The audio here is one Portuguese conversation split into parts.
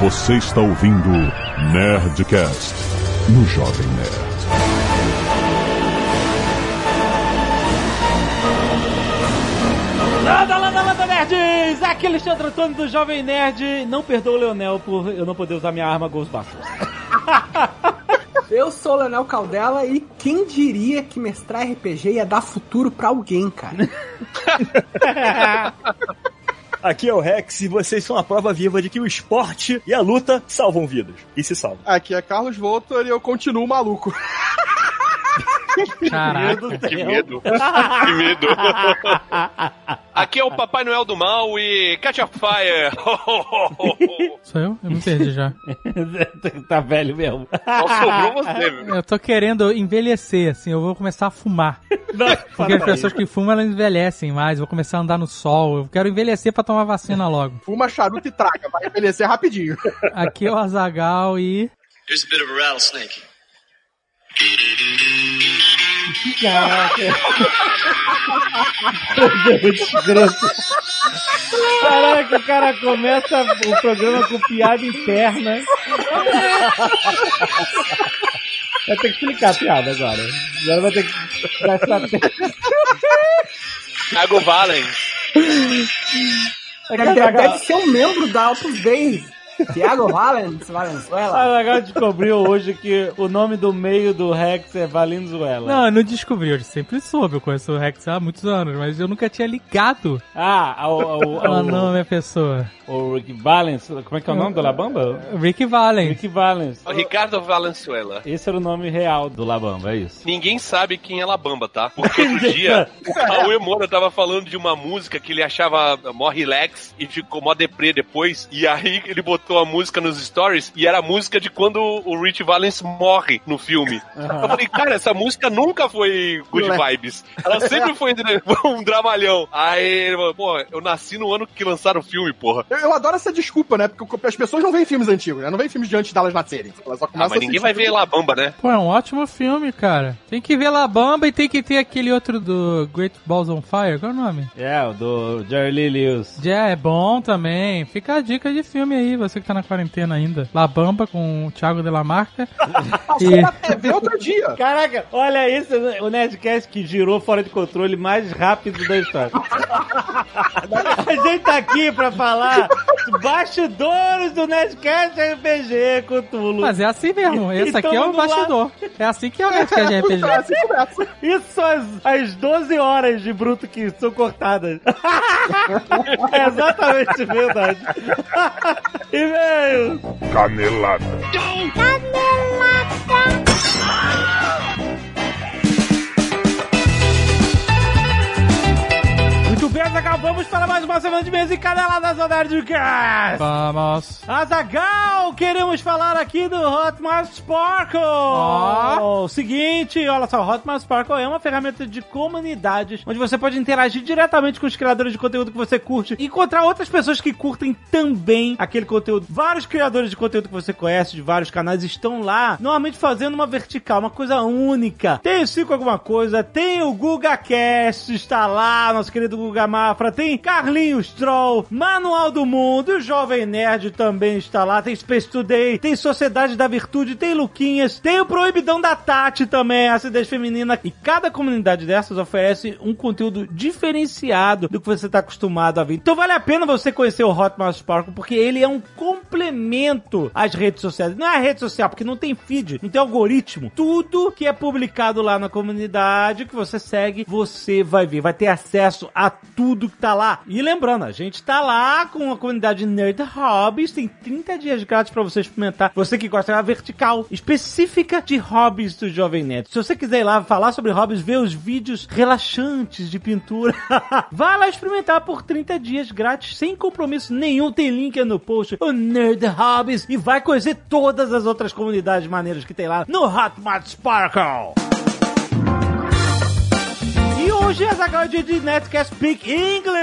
Você está ouvindo Nerdcast no Jovem Nerd. Landa, landa, landa, nerds! Aqui é Alexandre Antônio do Jovem Nerd. Não perdoa o Leonel por eu não poder usar minha arma Ghostbusters. Eu sou o Leonel Caldela e quem diria que mestrar RPG ia dar futuro pra alguém, cara? Aqui é o Rex e vocês são a prova viva de que o esporte e a luta salvam vidas. E se salvam. Aqui é Carlos Voltor e eu continuo maluco. Caraca. Que medo. Que medo. Aqui é o Papai Noel do Mal e Catch a Fire. Sou eu? Eu me perdi já. tá velho mesmo. Só sobrou você, meu. Eu tô querendo envelhecer, assim, eu vou começar a fumar. Não, Porque as pessoas que fumam, elas envelhecem mais, eu vou começar a andar no sol, eu quero envelhecer pra tomar vacina logo. Fuma charuto e traga, vai envelhecer rapidinho. Aqui é o Azagal e... Here's a bit of a rattlesnake. Caraca, o cara começa o programa com piada interna. Vai ter que explicar a piada agora. Agora vai ter que prestar atenção. Thiago Valens. Deve, deve ser um membro da Opus Dei. Tiago Valens, Valenzuela. A legal descobriu hoje que o nome do meio do Rex é Valenzuela. Não, eu não descobri, eu sempre soube, eu conheço o Rex há muitos anos, mas eu nunca tinha ligado Ah, ao, ao, ao ao, nome da pessoa. ao Rick Valens. Como é que é o nome do Labamba? Rick Valens. Rick Valens. O Ricardo Valenzuela. Esse era o nome real do Labamba, é isso? Ninguém sabe quem é Labamba, tá? Porque outro dia o Cauê Moura tava falando de uma música que ele achava mó relax e ficou mó deprê depois. E aí ele botou a música nos stories e era a música de quando o Rich Valens morre no filme. Eu falei, cara, essa música nunca foi good vibes. Ela sempre foi um dramalhão. Aí ele falou, pô, eu nasci no ano que lançaram o filme, porra. Eu, eu adoro essa desculpa, né? Porque as pessoas não veem filmes antigos, né? Não veem filmes de antes delas nascerem. Elas só Ah, mas a ninguém vai ver filme. Labamba, né? Pô, é um ótimo filme, cara. Tem que ver La Bamba e tem que ter aquele outro do Great Balls on Fire. Qual é o nome? É, o do Jerry Lee Lewis. Já é bom também. Fica a dica de filme aí, você que tá na quarentena ainda. La Bamba com o Thiago de la Marca. Na TV outro dia. Caraca, olha isso, o Nerdcast que girou fora de controle mais rápido da história. A gente tá aqui pra falar bastidores do Nerdcast RPG com Tulo. Mas é assim mesmo. Esse aqui é o bastidor. É assim que é o Nerdcast RPG. Assim começa. Isso são as, as 12 horas de bruto que são cortadas. é exatamente verdade. E-mail. Canelada. Muito bem, Azaghal, vamos para mais uma semana de mesa e caneladas ao Nerdcast. Vamos. Azagal, queremos falar aqui do Hotmart Sparkle. Ó. Seguinte, olha só, o Hotmart Sparkle é uma ferramenta de comunidades onde você pode interagir diretamente com os criadores de conteúdo que você curte e encontrar outras pessoas que curtem também aquele conteúdo. Vários criadores de conteúdo que você conhece de vários canais estão lá, normalmente fazendo uma vertical, uma coisa única. Tem o Cico alguma coisa, tem o GugaCast, está lá, nosso querido Guga Mafra, tem Carlinhos Troll, Manual do Mundo, o Jovem Nerd também está lá, tem Space Today, tem Sociedade da Virtude, tem Luquinhas, tem o Proibidão da Tati também, a acidez feminina. E cada comunidade dessas oferece um conteúdo diferenciado do que você está acostumado a ver. Então vale a pena você conhecer o Hotmart Sparkle, porque ele é um complemento às redes sociais. Não é a rede social, porque não tem feed, não tem algoritmo. Tudo que é publicado lá na comunidade que você segue, você vai ver, vai ter acesso a tudo que tá lá. E lembrando, a gente tá lá com a comunidade Nerd Hobbies, tem 30 dias grátis pra você experimentar. Você que gosta da vertical específica de hobbies do Jovem Nerd. Se você quiser ir lá falar sobre hobbies, ver os vídeos relaxantes de pintura, vá lá experimentar por 30 dias grátis, sem compromisso nenhum. Tem link no post, o Nerd Hobbies, e vai conhecer todas as outras comunidades maneiras que tem lá no Hotmart Sparkle. E Hoje é Zagal dia de Netcast Speak English!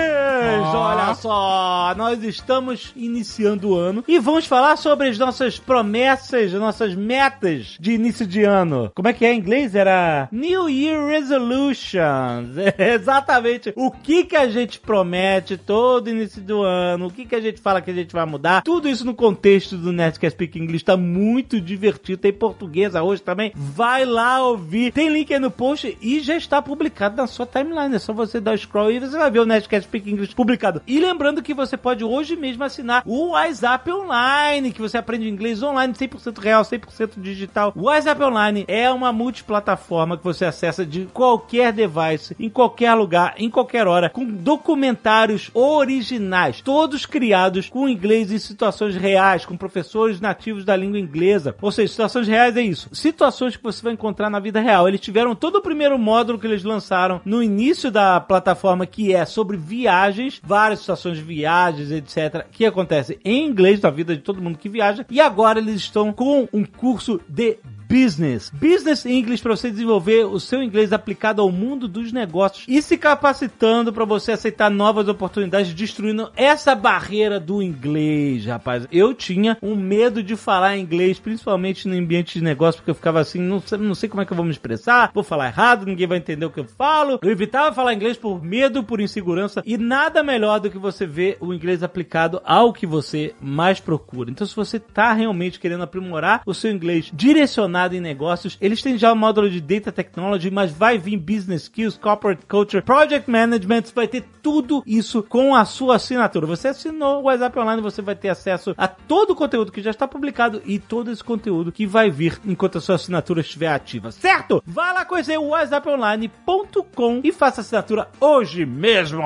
Olha só, nós estamos iniciando o ano e vamos falar sobre as nossas promessas, nossas metas de início de ano. Como é que é em inglês? Era New Year Resolutions. É exatamente o que que a gente promete todo início do ano, o que que a gente fala que a gente vai mudar. Tudo isso no contexto do Netcast Speak English tá muito divertido. Tem portuguesa hoje também. Vai lá ouvir. Tem link aí no post e já está publicado na sua timeline. É só você dar o scroll e você vai ver o Nerdcast Speak English publicado. E lembrando que você pode hoje mesmo assinar o WhatsApp Online, que você aprende inglês online 100% real, 100% digital. O WhatsApp Online é uma multiplataforma que você acessa de qualquer device, em qualquer lugar, em qualquer hora, com documentários originais, todos criados com inglês em situações reais, com professores nativos da língua inglesa. Ou seja, situações reais é isso. Situações que você vai encontrar na vida real. Eles tiveram todo o primeiro módulo que eles lançaram no início da plataforma, que é sobre viagens, várias situações de viagens, etc., que acontecem em inglês na vida de todo mundo que viaja. E agora eles estão com um curso de Business. Business English para você desenvolver o seu inglês aplicado ao mundo dos negócios e se capacitando para você aceitar novas oportunidades, destruindo essa barreira do inglês, rapaz. Eu tinha um medo de falar inglês, principalmente no ambiente de negócio, porque eu ficava assim, não sei, não sei como é que eu vou me expressar, vou falar errado, ninguém vai entender o que eu falo. Eu evitava falar inglês por medo, por insegurança e nada melhor do que você ver o inglês aplicado ao que você mais procura. Então, se você tá realmente querendo aprimorar o seu inglês direcionado em negócios. Eles têm já o módulo de Data Technology, mas vai vir Business Skills, Corporate Culture, Project Management, vai ter tudo isso com a sua assinatura. Você assinou o WhatsApp Online, você vai ter acesso a todo o conteúdo que já está publicado e todo esse conteúdo que vai vir enquanto a sua assinatura estiver ativa, certo? Vá lá conhecer o WhatsApponline.com e faça assinatura hoje mesmo!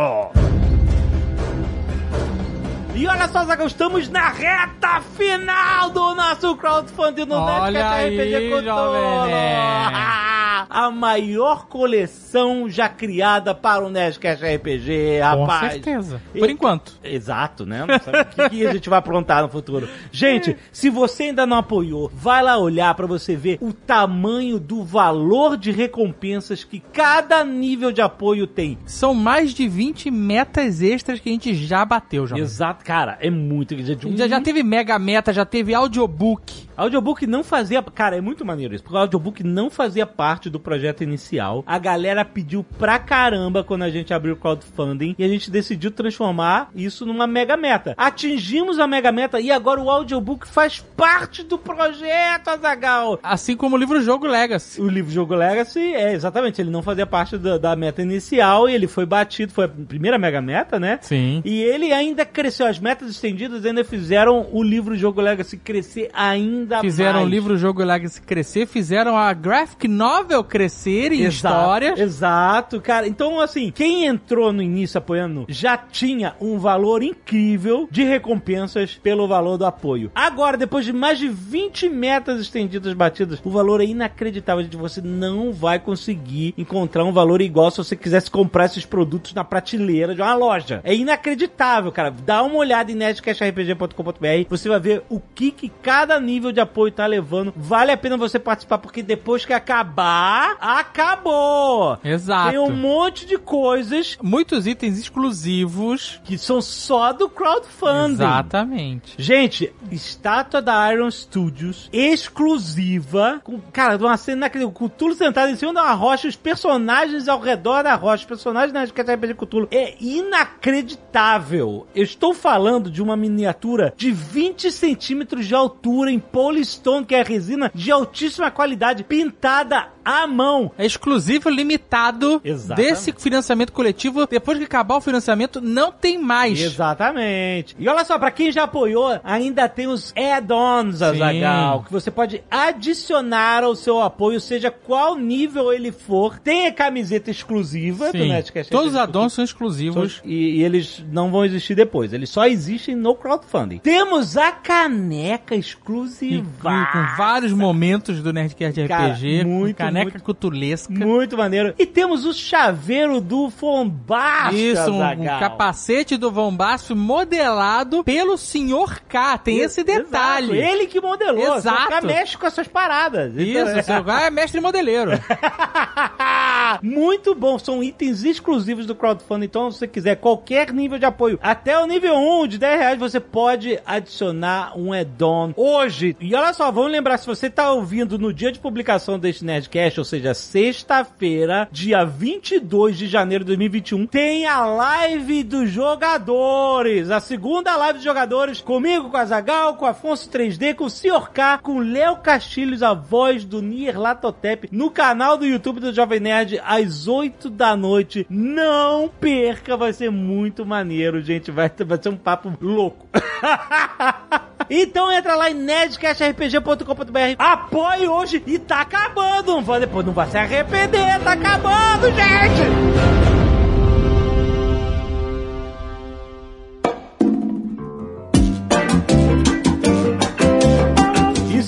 E olha só, Zagal, estamos na reta final do nosso crowdfunding no Nerdcast RPG nerd. A maior coleção já criada para o Nerdcast RPG, Com rapaz. certeza. E- Por enquanto. Exato, né? Não sabe o que, que a gente vai aprontar no futuro. Gente, se você ainda não apoiou, vai lá olhar pra você ver o tamanho do valor de recompensas que cada nível de apoio tem. São mais de 20 metas extras que a gente já bateu, já. Exato, cara, é muito. Já, Já, já teve mega meta, já teve audiobook. Audiobook não fazia. Cara, é muito maneiro isso. Porque o audiobook não fazia parte do projeto inicial. A galera pediu pra caramba quando a gente abriu o crowdfunding e a gente decidiu transformar isso numa mega meta. Atingimos a mega meta e agora o audiobook faz parte do projeto, Azagal. Assim como o livro Jogo Legacy. O livro Jogo Legacy, é, exatamente, ele não fazia parte da, da meta inicial e ele foi batido, foi a primeira mega meta, né? Sim. E ele ainda cresceu, as metas estendidas ainda fizeram o livro Jogo Legacy crescer ainda Fizeram mais. o livro Jogo Legacy crescer, fizeram a graphic novel crescer em Exato, histórias. Exato, cara. Então, assim, quem entrou no início apoiando já tinha um valor incrível de recompensas pelo valor do apoio. Agora, depois de mais de 20 metas estendidas batidas, o valor é inacreditável. Gente, você não vai conseguir encontrar um valor igual se você quisesse comprar esses produtos na prateleira de uma loja. É inacreditável, cara. Dá uma olhada em nerdcashrpg.com.br, você vai ver o que, que cada nível de apoio tá levando. Vale a pena você participar, porque depois que acabar, acabou! Exato. Tem um monte de coisas Muitos itens exclusivos. que são só do crowdfunding. Exatamente. Gente, estátua da Iron Studios, exclusiva, com, cara, de uma cena inacreditável, com o Cthulhu sentado em cima de uma rocha, os personagens ao redor da rocha, os personagens na RPG Cthulhu. É inacreditável. Eu estou falando de uma miniatura de 20 centímetros de altura em Polystone, que é resina de altíssima qualidade, pintada à mão. É exclusivo limitado Exatamente. desse financiamento coletivo. Depois que acabar o financiamento, não tem mais. Exatamente. E olha só, pra quem já apoiou, ainda tem os add-ons, Azagal, que você pode adicionar ao seu apoio, seja qual nível ele for. Tem a camiseta exclusiva do Sim. Nerdcast. Todos os addons são exclusivos. e, e eles não vão existir depois. Eles só existem no crowdfunding. Temos a caneca exclusiva. com, vários momentos do Nerdcast Cara, RPG, muito, caneca muito- cutulesca. Muito maneiro. E temos o chaveiro do Fombast, Isso, um, um capacete do Von Basso modelado pelo Sr. K. Tem esse detalhe. Exato, Ele que modelou. Exato. Só que mexe com essas paradas. Então, Isso, o seu K é mestre modeleiro. Muito bom, são itens exclusivos do crowdfunding, então se você quiser qualquer nível de apoio, até o nível 1 de 10 reais, você pode adicionar um add-on hoje. E olha só, vamos lembrar, se você tá ouvindo no dia de publicação deste Nerdcast, ou seja, sexta-feira, dia 22 de janeiro de 2021, tem a live dos jogadores, a segunda live dos jogadores, comigo, com a Zagal, com Afonso 3D, com o Sr. K, com Léo Castilhos, a voz do Nier Latotep, no canal do YouTube do Jovem Nerd, às 8 da noite. Não perca, vai ser muito maneiro, gente. Vai, vai ser um papo louco. Então entra lá em nerdcastrpg.com.br, apoie hoje e tá acabando. Não vai, depois não vai se arrepender, tá acabando, gente!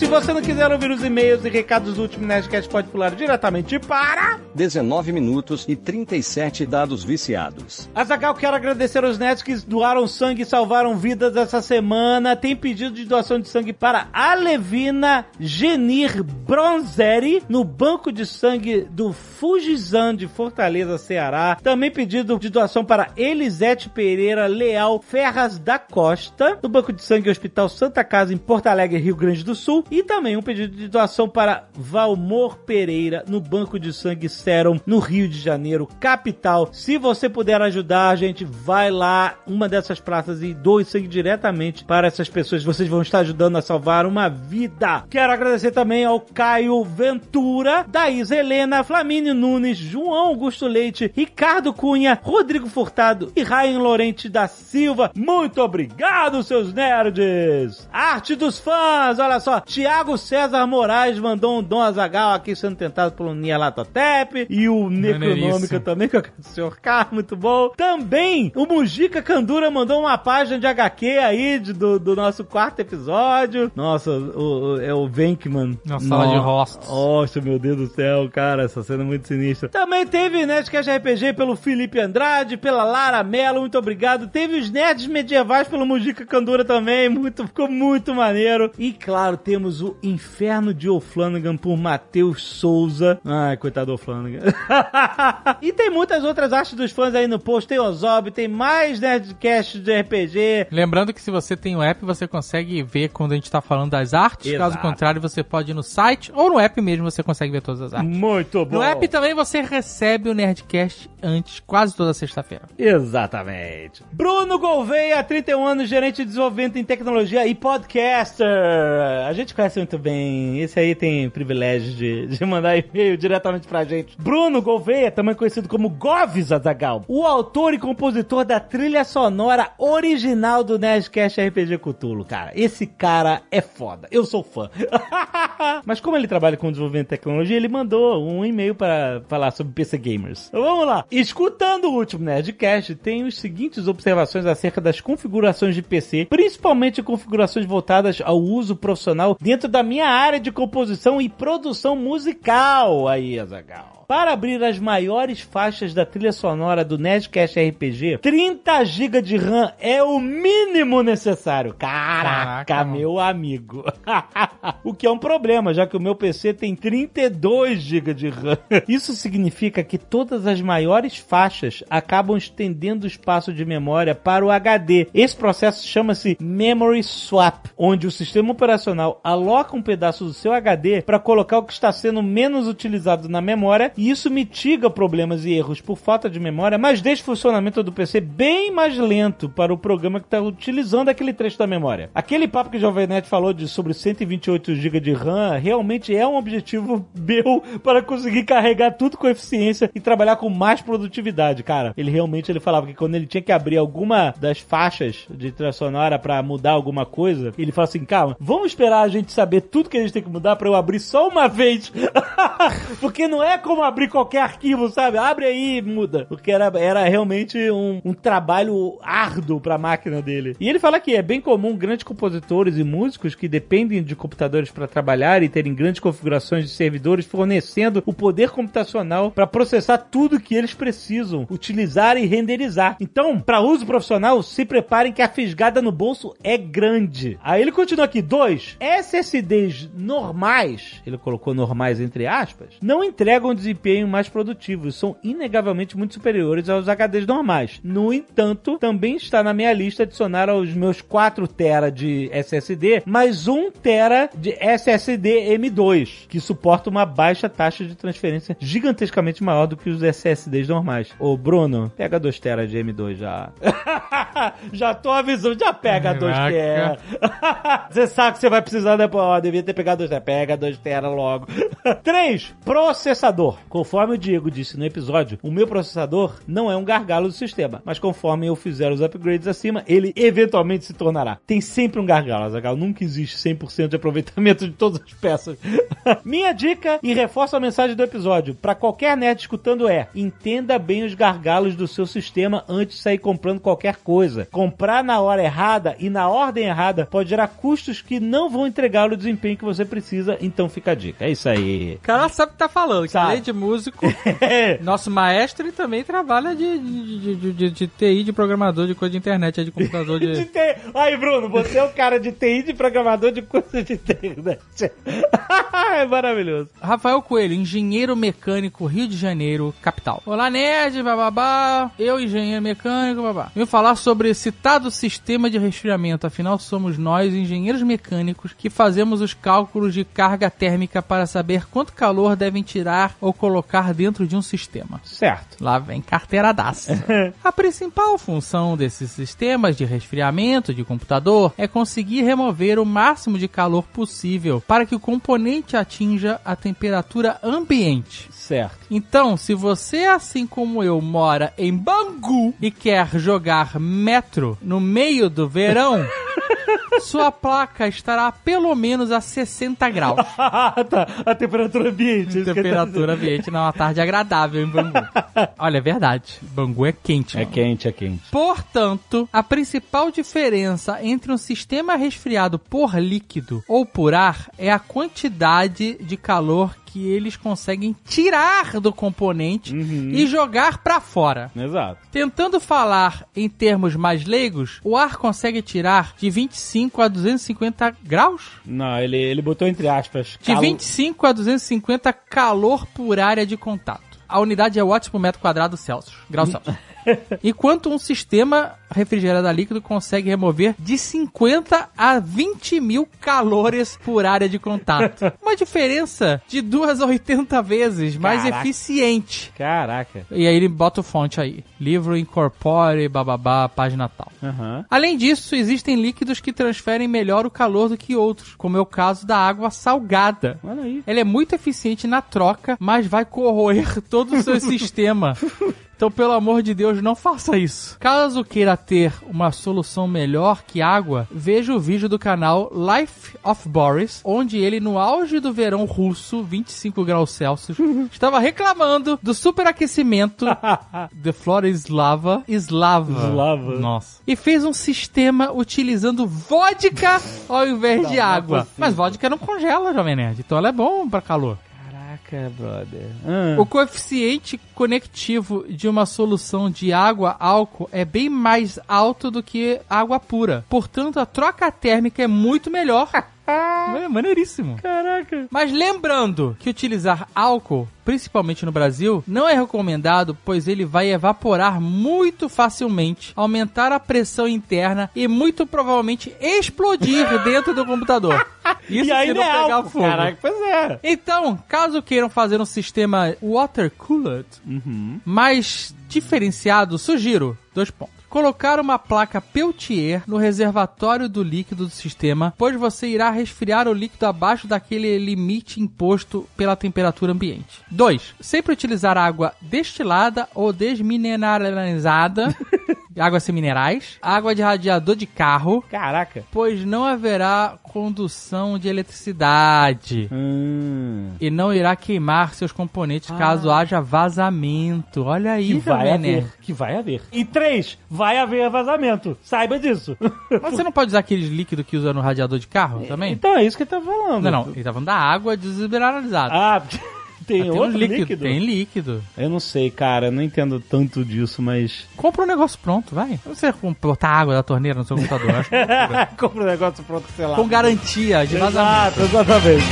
Se você não quiser ouvir os e-mails e recados do último Nerdcast, pode pular diretamente para... 19 minutos e 37 dados viciados. Azagal, quero agradecer aos netos que doaram sangue e salvaram vidas essa semana. Tem pedido de doação de sangue para Alevina Genir Bronzeri, no banco de sangue do Fujizan de Fortaleza, Ceará. Também pedido de doação para Elisete Pereira Leal Ferraz da Costa, no banco de sangue Hospital Santa Casa, em Porto Alegre, Rio Grande do Sul. E também um pedido de doação para Valmor Pereira, no banco de sangue Serum, no Rio de Janeiro, capital. Se você puder ajudar, gente vai lá, uma dessas praças e doe sangue diretamente para essas pessoas. Vocês vão estar ajudando a salvar uma vida. Quero agradecer também ao Caio Ventura, Daís Helena, Flamínio Nunes, João Augusto Leite, Ricardo Cunha, Rodrigo Furtado e Ryan Lorente da Silva. Muito obrigado, seus nerds! Arte dos fãs, olha só. Tiago César Moraes mandou um Dom Azagal aqui sendo tentado pelo Nia Latotep e o Necronômica também, que é o Sr. K, muito bom. Também o Mujica Candura mandou uma página de HQ aí de- do, do nosso quarto episódio. Nossa, o, o- é o Venkman. Na sala de rostos. Nossa, meu Deus do céu, cara, essa cena é muito sinistra. Também teve Nerdcast RPG pelo Felipe Andrade, pela Lara Mello, muito obrigado. Teve os Nerds Medievais pelo Mujica Candura também, muito, ficou muito maneiro. E claro, temos o Inferno de O'Flanagan por Matheus Souza. Ai, coitado do O'Flanagan. e tem muitas outras artes dos fãs aí no post, tem Ozob, tem mais Nerdcast de RPG. Lembrando que se você tem o app, você consegue ver quando a gente tá falando das artes. Exato. Caso contrário, você pode ir no site ou no app mesmo você consegue ver todas as artes. Muito bom. No app também você recebe o Nerdcast antes, quase toda sexta-feira. Exatamente. Bruno Gouveia, 31 anos, gerente de desenvolvimento em tecnologia e podcaster. A gente conhece muito bem. Esse aí tem privilégio de, de mandar e-mail diretamente pra gente. Bruno Gouveia, também conhecido como Goves Azagal, o autor e compositor da trilha sonora original do Nerdcast RPG Cthulhu, cara. Esse cara é foda. Eu sou fã. Mas como ele trabalha com desenvolvimento de tecnologia, ele mandou um e-mail para falar sobre PC Gamers. Então vamos lá. Escutando o último Nerdcast, tem os seguintes observações acerca das configurações de PC, principalmente configurações voltadas ao uso profissional dentro da minha área de composição e produção musical. Aí, Azagal. Para abrir as maiores faixas da trilha sonora do Nerdcast RPG, 30 GB de RAM é o mínimo necessário. Caraca, Caraca, meu amigo. o que é um problema, já que o meu PC tem 32 GB de RAM. Isso significa que todas as maiores faixas acabam estendendo o espaço de memória para o HD. Esse processo chama-se Memory Swap, onde o sistema operacional aloca um pedaço do seu HD para colocar o que está sendo menos utilizado na memória e isso mitiga problemas e erros por falta de memória, mas deixa o funcionamento do PC bem mais lento para o programa que está utilizando aquele trecho da memória. Aquele papo que o Jovem Nerd falou de sobre 128 GB de RAM realmente é um objetivo meu para conseguir carregar tudo com eficiência e trabalhar com mais produtividade, cara. Ele realmente ele falava que quando ele tinha que abrir alguma das faixas de trilha sonora para mudar alguma coisa, ele fala assim: calma, vamos esperar a gente saber tudo que a gente tem que mudar para eu abrir só uma vez. Porque não é como abrir qualquer arquivo, sabe? Abre aí e muda. Porque era, era realmente um, um trabalho árduo pra máquina dele. E ele fala que é bem comum grandes compositores e músicos que dependem de computadores para trabalhar e terem grandes configurações de servidores fornecendo o poder computacional para processar tudo que eles precisam utilizar e renderizar. Então, para uso profissional, se preparem que a fisgada no bolso é grande. Aí ele continua aqui. Dois, SSDs normais, ele colocou normais entre aspas, não entregam desempenho mais produtivo e são inegavelmente muito superiores aos HDs normais. No entanto, também está na minha lista adicionar aos meus 4 TB de SSD mais 1 TB de SSD M2, que suporta uma baixa taxa de transferência gigantescamente maior do que os SSDs normais. Ô Bruno, pega 2 TB de M2 já. já tô avisando, já pega 2 Caraca. TB. você sabe que você vai precisar depois. Ó, devia ter pegado 2 TB. Pega 2 TB logo. 3. Processador. Conforme o Diego disse no episódio, o meu processador não é um gargalo do sistema, mas conforme eu fizer os upgrades acima, ele eventualmente se tornará. Tem sempre um gargalo, Azaghal. Nunca existe 100% de aproveitamento de todas as peças. Minha dica e reforço a mensagem do episódio para qualquer nerd escutando é: entenda bem os gargalos do seu sistema antes de sair comprando qualquer coisa. Comprar na hora errada e na ordem errada pode gerar custos que não vão entregar o desempenho que você precisa, então fica a dica. É isso aí. cara sabe o que tá falando, que Sabe. além de músico, nosso maestro ele também trabalha de, de, de, de- de TI, de programador, de coisa de internet, é de computador De de. TI. Aí, Bruno, você é o cara de TI, de programador de coisa de internet. é maravilhoso. Rafael Coelho, engenheiro mecânico, Rio de Janeiro, capital. Olá, nerd, bababá. Eu, engenheiro mecânico, babá. Vim falar sobre citado sistema de resfriamento. Afinal, somos nós, engenheiros mecânicos, que fazemos os cálculos de carga térmica para saber quanto calor devem tirar ou colocar dentro de um sistema. Certo. Lá vem carteiradaça. A principal função desses sistemas de resfriamento de computador é conseguir remover o máximo de calor possível para que o componente atinja a temperatura ambiente. Certo. Então, se você, assim como eu, mora em Bangu e quer jogar metro no meio do verão, sua placa estará pelo menos a 60 graus. tá. A temperatura ambiente. tá Temperatura ambiente numa tarde agradável em Bangu. Olha, é verdade. Bangu é quente. dizendo. É mano. quente, é quente. Portanto, a principal diferença entre um sistema resfriado por líquido ou por ar é a quantidade de calor que eles conseguem tirar do componente e jogar pra fora. Exato. Tentando falar em termos mais leigos, o ar consegue tirar de 25 a 250 graus? Não, ele, ele botou entre aspas. De calo- 25 a 250 calor por área de contato. A unidade é watts por metro quadrado Celsius, graus Celsius. Enquanto um sistema refrigerado a líquido consegue remover de 50 a 20 mil calores por área de contato. Uma diferença de 2 a 80 vezes mais Caraca. eficiente. Caraca. E aí ele bota o fonte aí. Livro incorpore, bababá, página tal. Aham. Além disso, existem líquidos que transferem melhor o calor do que outros, como é o caso da água salgada. Olha aí. Ela é muito eficiente na troca, mas vai corroer todo o seu sistema. Então, pelo amor de Deus, não faça isso. Caso queira ter uma solução melhor que água, veja o vídeo do canal Life of Boris, onde ele, no auge do verão russo, 25 graus Celsius, estava reclamando do superaquecimento The Floor is Lava. Islava. Islava. Nossa. E fez um sistema utilizando vodka ao invés de água. Mas vodka não congela, Jovem Nerd. Então ela é bom pra calor. Caraca, brother. Ah. O coeficiente conectivo de uma solução de água álcool é bem mais alto do que água pura. Portanto, a troca térmica é muito melhor. É maneiríssimo. Caraca. Mas lembrando que utilizar álcool, principalmente no Brasil, não é recomendado, pois ele vai evaporar muito facilmente, aumentar a pressão interna e muito provavelmente explodir dentro do computador. Isso e aí se não é pegar álcool. fogo. Caraca, pois é. Então, caso queiram fazer um sistema water cooled mais diferenciado, sugiro dois pontos. Colocar uma placa Peltier no reservatório do líquido do sistema, pois você irá resfriar o líquido abaixo daquele limite imposto pela temperatura ambiente. 2. Sempre utilizar água destilada ou desmineralizada, água sem minerais, água de radiador de carro, Caraca. pois não haverá condução de eletricidade Hum. e não irá queimar seus componentes caso haja vazamento. Olha aí, Que vai haver. Que vai haver. E três, vai haver vazamento. Saiba disso. Mas você não pode usar aqueles líquidos que usa no radiador de carro também? Então é isso que ele tá falando. Não, não. Ele tá falando da água desmineralizada. Ah, Tem Tem outro um líquido. líquido? Tem líquido. Eu não sei, cara, eu não entendo tanto disso, mas. Compra um negócio pronto, vai. Como botar água da torneira no seu computador. acho que. Compra um negócio pronto, sei lá. Com garantia de vazamento. Exato, exatamente.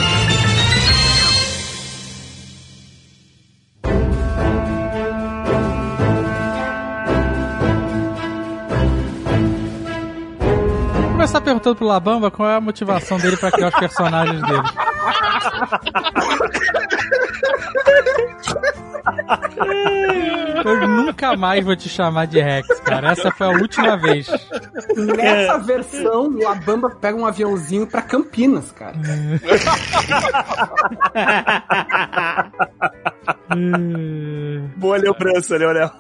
Vou começar perguntando pro Labamba qual é a motivação dele pra criar os personagens dele. ちょっと! Eu nunca mais vou te chamar de Rex, cara. Essa foi a última vez. Nessa versão, o Labamba pega um aviãozinho pra Campinas, cara. Boa lembrança, Leonel.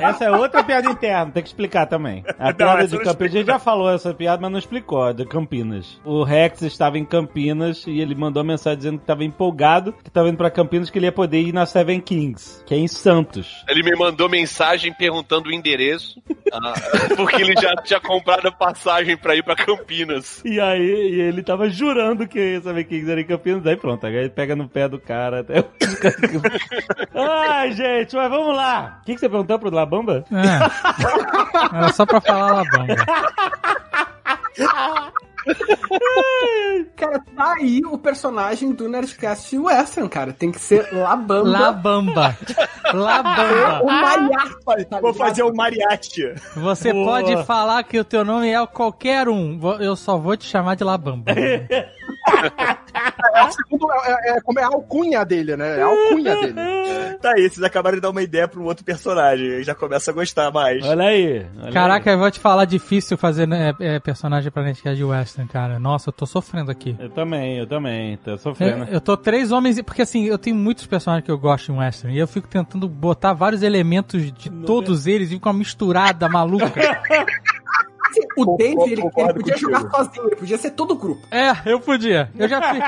Essa é outra piada interna, tem que explicar também. A piada essa de Campinas, a gente já falou essa piada, mas não explicou, de Campinas. O Rex estava em Campinas e ele mandou uma mensagem dizendo que estava empolgado, que estava indo pra Campinas, que ele ia poder ir na Seven Kings, que é em Santos. Ele me mandou mensagem perguntando o endereço, ah, porque ele já tinha comprado a passagem pra ir pra Campinas. E aí e ele tava jurando que ia Seven Kings era em Campinas, aí pronto, aí ele pega no pé do cara até... Ai, gente, mas vamos lá. O que, que você perguntou pro Labamba? É. Era só pra falar Labamba. Cara, tá aí o personagem do Nerdcast Western, cara. Tem que ser Labamba. Labamba. Labamba. O mariachi, tá Vou fazer o mariachi. Você Boa. pode falar que o teu nome é qualquer um. Eu só vou te chamar de Labamba. É, a segundo, é, é, como é a alcunha dele, né? É a alcunha dele. Tá aí, vocês acabaram de dar uma ideia pra um outro personagem. Aí já começa a gostar mais. Olha aí. olha Caraca, eu vou te falar, difícil fazer né, é, personagem pra Nerdcast de Western, cara. Nossa, eu tô sofrendo aqui. aí. Eu também, eu também, tô Eu, sofrendo. eu tô três homens, porque assim, eu tenho muitos personagens que eu gosto em Western, e eu fico tentando botar vários elementos de todos eles e com uma misturada maluca. Assim, O Dave, ele, ele podia contigo. jogar sozinho, ele podia ser todo o grupo. É, eu podia. Eu já fiz.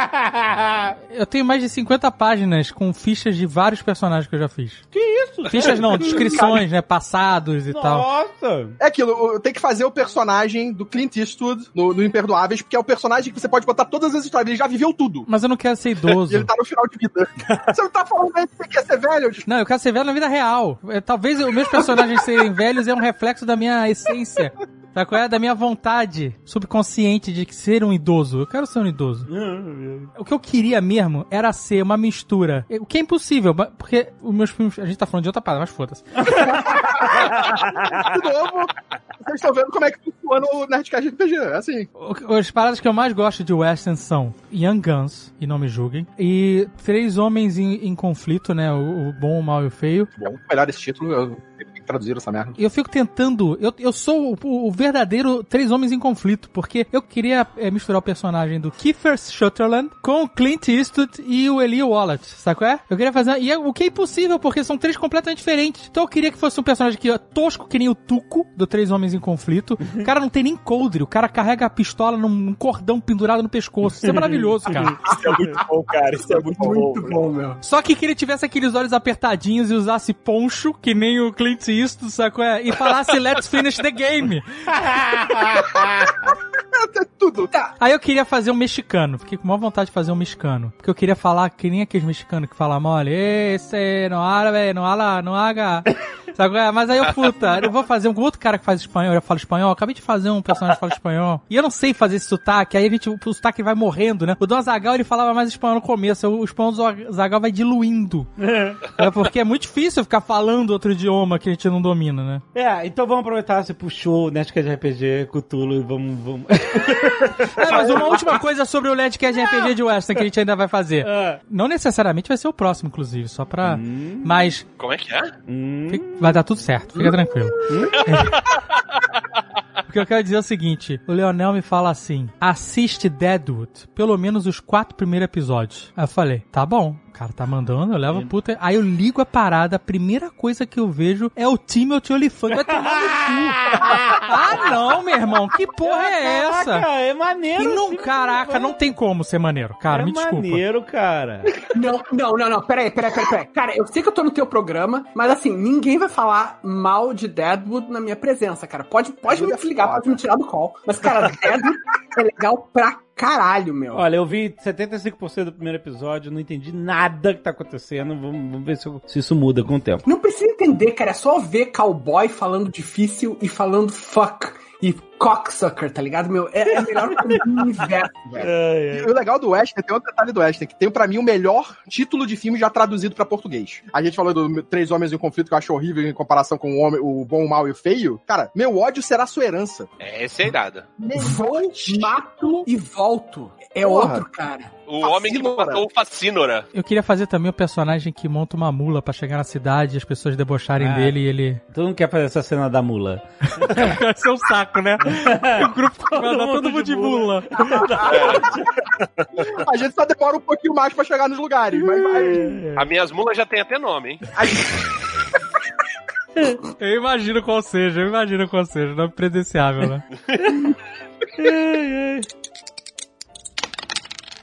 Eu tenho mais de 50 páginas com fichas de vários personagens que eu já fiz. Que isso? Fichas não, descrições, né? Passados e tal. Nossa! É aquilo, tem que fazer o personagem do Clint Eastwood no, no Imperdoáveis, porque é o personagem que você pode botar todas as histórias. Ele já viveu tudo. Mas eu não quero ser E idoso. ele tá no final de vida. Você não tá falando que você quer ser velho? Não, eu quero ser velho na vida real. É, Talvez os meus personagens serem velhos é um reflexo da minha essência. Sabe qual é? Da minha vontade subconsciente de ser um idoso. Eu quero ser um idoso. O que eu queria mesmo era ser uma mistura. O que é impossível, porque os meus filmes. A gente tá falando de outra parada, mas foda-se. De novo, vocês estão vendo como é que funciona o Nerdcast RPG. É assim. As paradas que eu mais gosto de Western são Young Guns, e não me julguem, e Três Homens em, em Conflito, né? O, o bom, o mal e o feio. Bom, melhor esse título, eu tenho que traduzir essa merda. Eu fico tentando. Eu, eu sou o, o verdadeiro Três Homens em Conflito, porque eu queria é, misturar o personagem do Kiefer Sutherland com o Clint Eastwood e o Eli Wallach, sabe qual é? Eu queria fazer. E é, o que é impossível, porque são três completamente diferentes. Então eu queria que fosse um personagem que é tosco, que nem o Tuco, do Três Homens em Conflito. O cara não tem nem coldre, o cara carrega a pistola num, num cordão pendurado no pescoço. Isso é maravilhoso, cara. Isso é muito bom, cara. Isso é muito, Muito bom. bom, meu. Só que que ele tivesse aqueles olhos apertadinhos e usasse poncho, que nem o Clint Eastwood, sacou? É? E falasse Let's finish the game. Tudo. Tá, Aí eu queria fazer um mexicano. Fiquei com maior vontade de fazer um mexicano. Porque eu queria falar que nem aqueles mexicanos que falam mole. Esse, não árabe, não ala, não haga. Sabe é? Mas aí eu, puta, eu vou fazer um outro cara que faz espanhol, eu falo espanhol. Acabei de fazer um personagem que fala espanhol. E eu não sei fazer esse sotaque. Aí a gente, o sotaque vai morrendo, né? O Don Zagal ele falava mais espanhol no começo. O espanhol do Zagal vai diluindo. É porque é muito difícil ficar falando outro idioma que a gente não domina, né? É, então vamos aproveitar, você puxou o Nerdcast RPG, Cthulhu e vamos... vamos... É, mas uma última coisa sobre o Nerdcast RPG de Western que a gente ainda vai fazer. Ah, Não necessariamente vai ser o próximo, inclusive, só pra. Mas Como é que é? hum, vai dar tudo certo, fica tranquilo. Porque eu quero dizer é o seguinte: o Leonel me fala assim: assiste Deadwood, pelo menos os quatro primeiros episódios. Aí eu falei: tá bom. O cara tá mandando, eu levo a puta. Aí eu ligo a parada, a primeira coisa que eu vejo é o Timothy Olyphant. Vai tomar no cu. Ah, não, meu irmão, que porra é essa? Caraca, é maneiro. E não, caraca, não tem como ser maneiro. Cara, é me desculpa. maneiro, cara. Não, não, não, não, peraí, peraí, peraí, peraí. Cara, eu sei que eu tô no teu programa, mas assim, ninguém vai falar mal de Deadwood na minha presença, cara. Pode, pode me desligar, pode me tirar do call. Mas, cara, Deadwood é legal pra caralho, meu. Olha, eu vi 75% do primeiro episódio, não entendi nada que tá acontecendo. Vamos, vamos ver se, eu- se isso muda com o tempo. Não precisa entender, cara. É só ver cowboy falando difícil e falando fuck e cocksucker, tá ligado, meu? É, é a melhor coisa do universo, velho. E o legal do Western, tem outro detalhe do Western, que tem pra mim o melhor título de filme já traduzido pra português. A gente falou do Três Homens em Conflito, que eu acho horrível em comparação com o, homem, o Bom, o Mal e o Feio. Cara, meu ódio será sua herança. É, esse é irada. Vou, mato e volto. É Porra. outro, cara. O homem que matou o Facínora. Eu queria fazer também o personagem que monta uma mula pra chegar na cidade e as pessoas debocharem Ah. dele e ele. Tu não quer fazer essa cena da mula? Vai ser um saco, né? o grupo vai andar todo mundo de mula. A gente só demora um pouquinho mais pra chegar nos lugares, mas vai. As minhas mulas já tem até nome, hein? Eu imagino qual seja, eu imagino qual seja. Nome presenciável, né?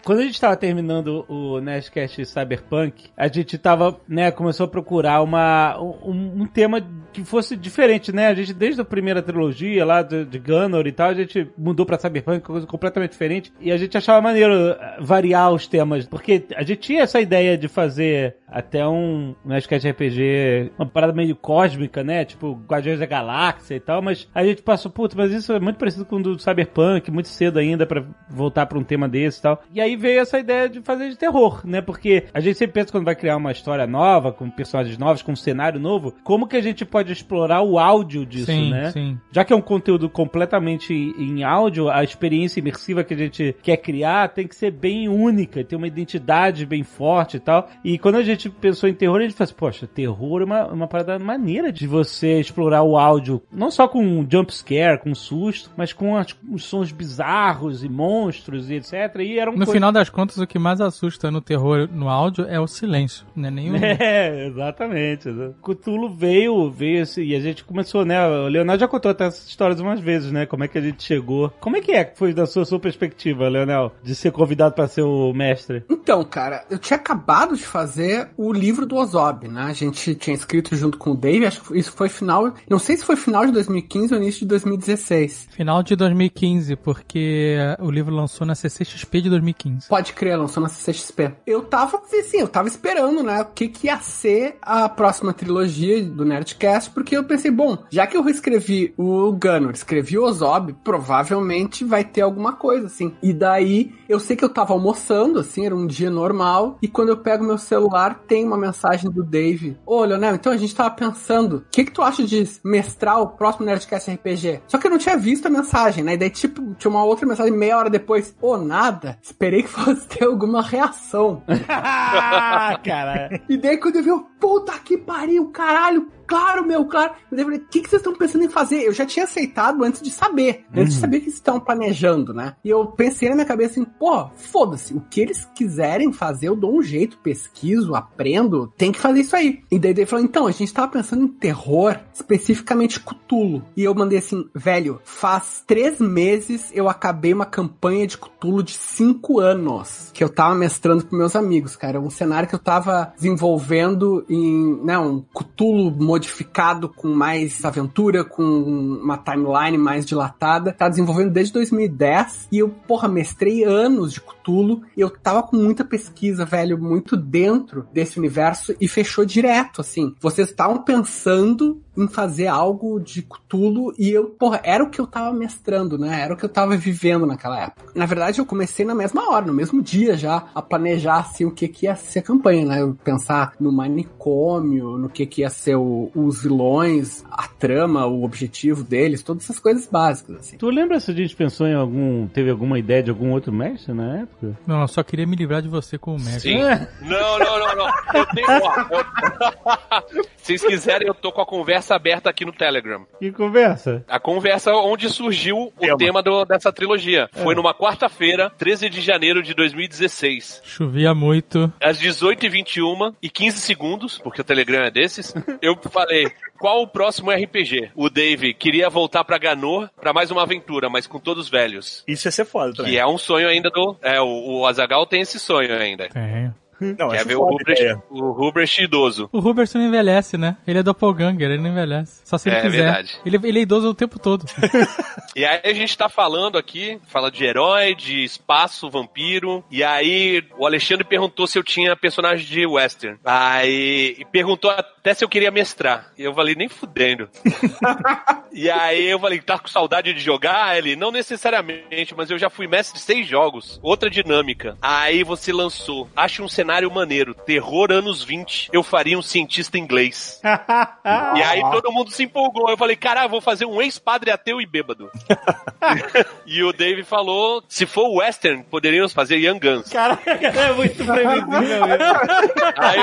Quando a gente tava terminando o Nerdcast Cyberpunk, a gente tava, né, começou a procurar uma, um, um tema que fosse diferente, né? A gente, desde a primeira trilogia lá de, de Gunnor e tal, a gente mudou pra Cyberpunk, coisa completamente diferente. E a gente achava maneiro eh, variar os temas, porque a gente tinha essa ideia de fazer até um Nerdcast RPG, uma parada meio cósmica, né? Tipo, Guardiões da Galáxia e tal, mas a gente passou, puta, mas isso é muito parecido com o do Cyberpunk, muito cedo ainda pra voltar pra um tema desse e tal. E aí veio essa ideia de fazer de terror, né? Porque a gente sempre pensa quando vai criar uma história nova, com personagens novos, com um cenário novo, como que a gente pode explorar o áudio disso, sim, né? sim. Já que é um conteúdo completamente em áudio, a experiência imersiva que a gente quer criar tem que ser bem única, ter uma identidade bem forte e tal. E quando a gente pensou em terror, a gente assim, poxa, terror é uma, uma parada maneira de você explorar o áudio, não só com um jump scare, com susto, mas com as- os sons bizarros e monstros e etc. E eram No coisas- final das contas, o que mais assusta no terror no áudio é o silêncio, né? Nenhum. É, exatamente. Cthulhu veio, veio assim, e a gente começou, né? O Leonel já contou até essas histórias umas vezes, né? Como é que a gente chegou. Como é que é que foi da sua, sua perspectiva, Leonel, de ser convidado pra ser o mestre? Então, cara, eu tinha acabado de fazer o livro do Ozob, né? A gente tinha escrito junto com o Dave, acho que isso foi final. Não sei se foi final de 2015 ou início de 2016. Final de 2015, porque o livro lançou na CCXP de 2015. Pode crer, lançou na CCXP. Eu tava, assim, eu tava esperando, né, o que que ia ser a próxima trilogia do Nerdcast, porque eu pensei, bom, já que eu reescrevi o Gunner, escrevi o Ozob, provavelmente vai ter alguma coisa, assim. E daí, eu sei que eu tava almoçando, assim, era um dia normal, e quando eu pego meu celular, tem uma mensagem do Dave. Ô, Leonel, então a gente tava pensando, o que que tu acha de mestrar o próximo Nerdcast RPG? Só que eu não tinha visto a mensagem, né? E daí, tipo, tinha uma outra mensagem meia hora depois. Ô, nada. Esperei que fosse ter alguma reação. Ah, cara. E daí quando eu vi, eu, puta que pariu, caralho, claro, meu, claro. Eu falei, o que, que vocês estão pensando em fazer? Eu já tinha aceitado antes de saber. Antes de saber o que vocês estão planejando, né? E eu pensei na minha cabeça assim, pô, foda-se, o que eles quiserem fazer, eu dou um jeito, pesquiso, aprendo, tem que fazer isso aí. E daí ele falou, então, a gente tava pensando em terror, especificamente Cthulhu. E eu mandei assim, velho, faz três meses eu acabei uma campanha de Cthulhu de cinco anos, que eu tava mestrando pros meus amigos, cara. Um cenário que eu tava desenvolvendo em, né, um Cthulhu modificado com mais aventura, com uma timeline mais dilatada. Tava desenvolvendo desde 2010 e eu, porra, mestrei anos de Cthulhu e eu tava com muita pesquisa, velho, muito dentro desse universo e fechou direto, assim. Vocês estavam pensando em fazer algo de Cthulhu e eu, porra, era o que eu tava mestrando, né? Era o que eu tava vivendo naquela época. Na verdade, eu comecei na mesma hora, no mesmo dia já, a planejar, assim, o que que ia ser a campanha, né? Eu pensar no manicômio, no que que ia ser o- os vilões, a trama, o objetivo deles, todas essas coisas básicas, assim. Tu lembra se a gente pensou em algum. Teve alguma ideia de algum outro mestre na época? Não, eu só queria me livrar de você como mestre. Sim. Não, não, não, não. Eu tenho. Eu... Se vocês quiserem, eu tô com a conversa aberta aqui no Telegram. Que conversa? A conversa onde surgiu o Tema. tema do- dessa trilogia. Foi numa quarta-feira, 13 de janeiro de 2016. Chovia muito. Às 18h21 e 15 segundos, porque o Telegram é desses, eu falei. Qual o próximo RPG? O Dave queria voltar pra Ganor pra mais uma aventura, mas com todos velhos. Isso ia ser foda também. Que é um sonho ainda do. É, o, o Azagal tem esse sonho ainda. Tenho. Não, Quer ver o Rubrecht, o Rubrecht idoso. O Rubert não envelhece, né? Ele é doppelganger, ele não envelhece. Só se ele É, quiser. verdade. Ele, ele é idoso o tempo todo. E aí a gente tá falando aqui, fala de herói, de espaço, vampiro. E aí o Alexandre perguntou se eu tinha personagem de western. Aí e perguntou até se eu queria mestrar. E eu falei, nem fudendo. e aí eu falei, tá com saudade de jogar? Ele, não necessariamente, mas eu já fui mestre de seis jogos. Outra dinâmica. Aí você lançou, acho um cenário maneiro, terror anos 20. Eu faria um cientista inglês. E aí todo mundo se empolgou. Eu falei, cara, vou fazer um ex-padre ateu e bêbado. e o Dave falou, se for western, poderíamos fazer Young Guns. Caraca, é muito previsível mesmo. Aí,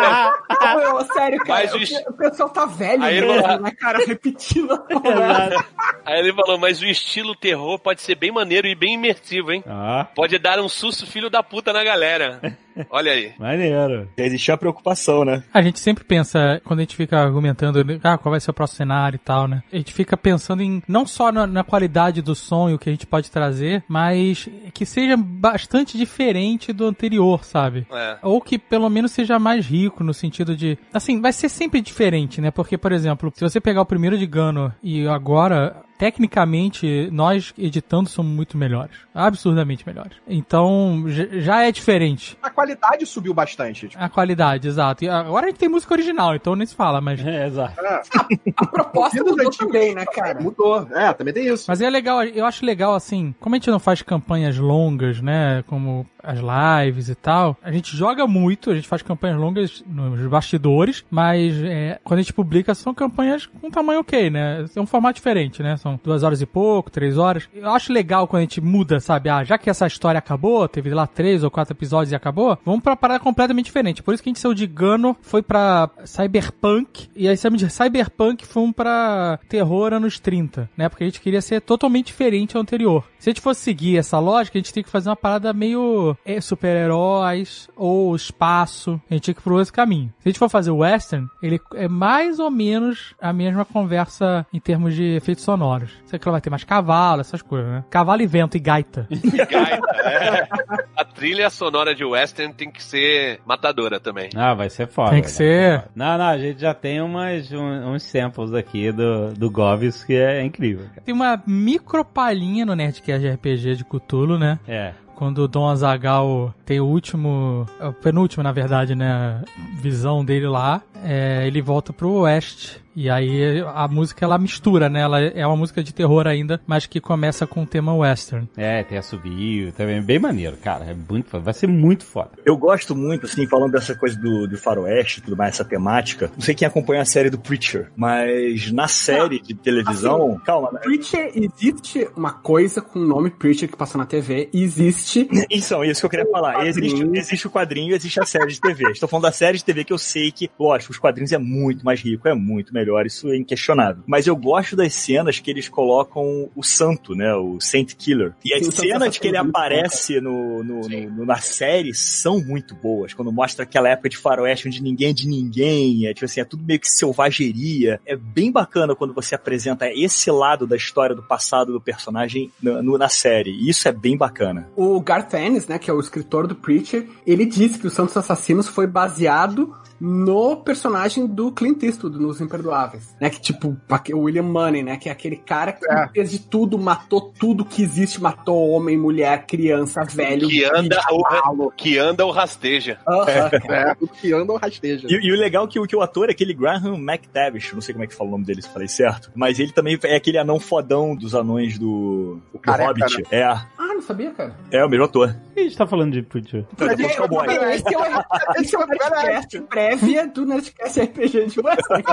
Não, eu, sério, cara. Mas o o, pessoal tá velho Aí ele mesmo, falou- né, cara? Repetindo a conversa. aí ele falou, mas o estilo terror pode ser bem maneiro e bem imersivo, hein? Ah, Pode dar um susto filho da puta na galera. Olha aí. maneiro. Já existia a preocupação, né? A gente sempre pensa, quando a gente fica argumentando, ah, qual vai ser o próximo cenário e tal, né? A gente fica pensando em não só na, na qualidade do som e o que a gente pode trazer, mas que seja bastante diferente do anterior, sabe? É. Ou que pelo menos seja mais rico no sentido de. Assim, vai ser sempre diferente, né? Porque, por exemplo, se você pegar o primeiro de Gano e agora. Tecnicamente, nós editando somos muito melhores. Absurdamente melhores. Então, já é diferente. A qualidade subiu bastante. Tipo, A qualidade, exato. E agora a gente tem música original, então nem se fala, mas. É, exato. A proposta mudou também, né, cara? mudou. É, também tem isso. Mas é legal, eu acho legal assim, como a gente não faz campanhas longas, né? Como as lives e tal, a gente joga muito, a gente faz campanhas longas nos bastidores, mas é, quando a gente publica são campanhas com tamanho ok, né? É um formato diferente, né? São duas horas e pouco, três horas. Eu acho legal quando a gente muda, sabe? Ah, já que essa história acabou, teve lá três ou quatro episódios e acabou, vamos pra parada completamente diferente. Por isso que a gente saiu de Gano, foi pra Cyberpunk, e aí saímos de Cyberpunk fomos pra terror anos 30, né? Porque a gente queria ser totalmente diferente ao anterior. Se a gente fosse seguir essa lógica, a gente tem que fazer uma parada meio é, super-heróis ou espaço. A gente tinha que ir por esse caminho. Se a gente for fazer o western, ele é mais ou menos a mesma conversa em termos de efeitos sonoros. Você que ela vai ter mais cavalo, essas coisas, né? Cavalo e vento e gaita. Gaita, é. A trilha sonora de western tem que ser matadora também. Ah, vai ser foda. Tem que vai ser. Não, não, a gente já tem umas, um- uns samples aqui do, do Govis que é incrível. cara. Tem uma micro palhinha no Nerdcast de RPG de Cthulhu, né? É. Quando o Dom Azagal tem o último, é o penúltimo, na verdade, né? Visão dele lá, é, ele volta pro oeste. E aí a música ela mistura, né? Ela é uma música de terror ainda, mas que começa com o tema western. É, tem assobio, também bem maneiro, cara. É muito. Vai ser muito foda. Eu gosto muito, assim, falando dessa coisa do, do faroeste e tudo mais, essa temática. Não sei quem acompanha a série do Preacher, mas na série de televisão... calma, né? Preacher, existe uma coisa com o nome Preacher que passou na TV, e existe Isso, é isso que eu queria falar. Existe, existe o quadrinho, existe a série de TV. Estou falando da série de TV que eu sei que, lógico, os quadrinhos é muito mais rico, é muito melhor, isso é inquestionável. Mas eu gosto das cenas que eles colocam o santo, né? O Saint Killer. E as santo cenas que ele assassino, aparece no, no- no- no- na série são muito boas. Quando mostra aquela época de faroeste onde ninguém é de ninguém, é tipo assim, é tudo meio que selvageria. É bem bacana quando você apresenta esse lado da história do passado do personagem na, no- na série. E isso é bem bacana. O Garth Ennis, né, que é o escritor do Preacher, ele disse que o Santos Assassinos foi baseado no personagem do Clint Eastwood, nos Imperdoáveis. Né, que tipo, o William Money, né, que é aquele cara que É. fez de tudo, matou tudo que existe, matou homem, mulher, criança, velho, Que anda cavalo. Que anda ou rasteja. Aham, cara. É, que anda ou rasteja. E, e o legal é que, o- que o ator é aquele Graham McTavish, não sei como é que fala o nome dele, se eu falei certo, mas ele também é aquele anão fodão dos anões do, do Careca, Hobbit. É, Ah, não sabia, cara. é o mesmo ator. Por que a gente tá falando de? Então, ele é um cowboy. Esse é o, esse é o prévia do Nerdcast RPG de Western.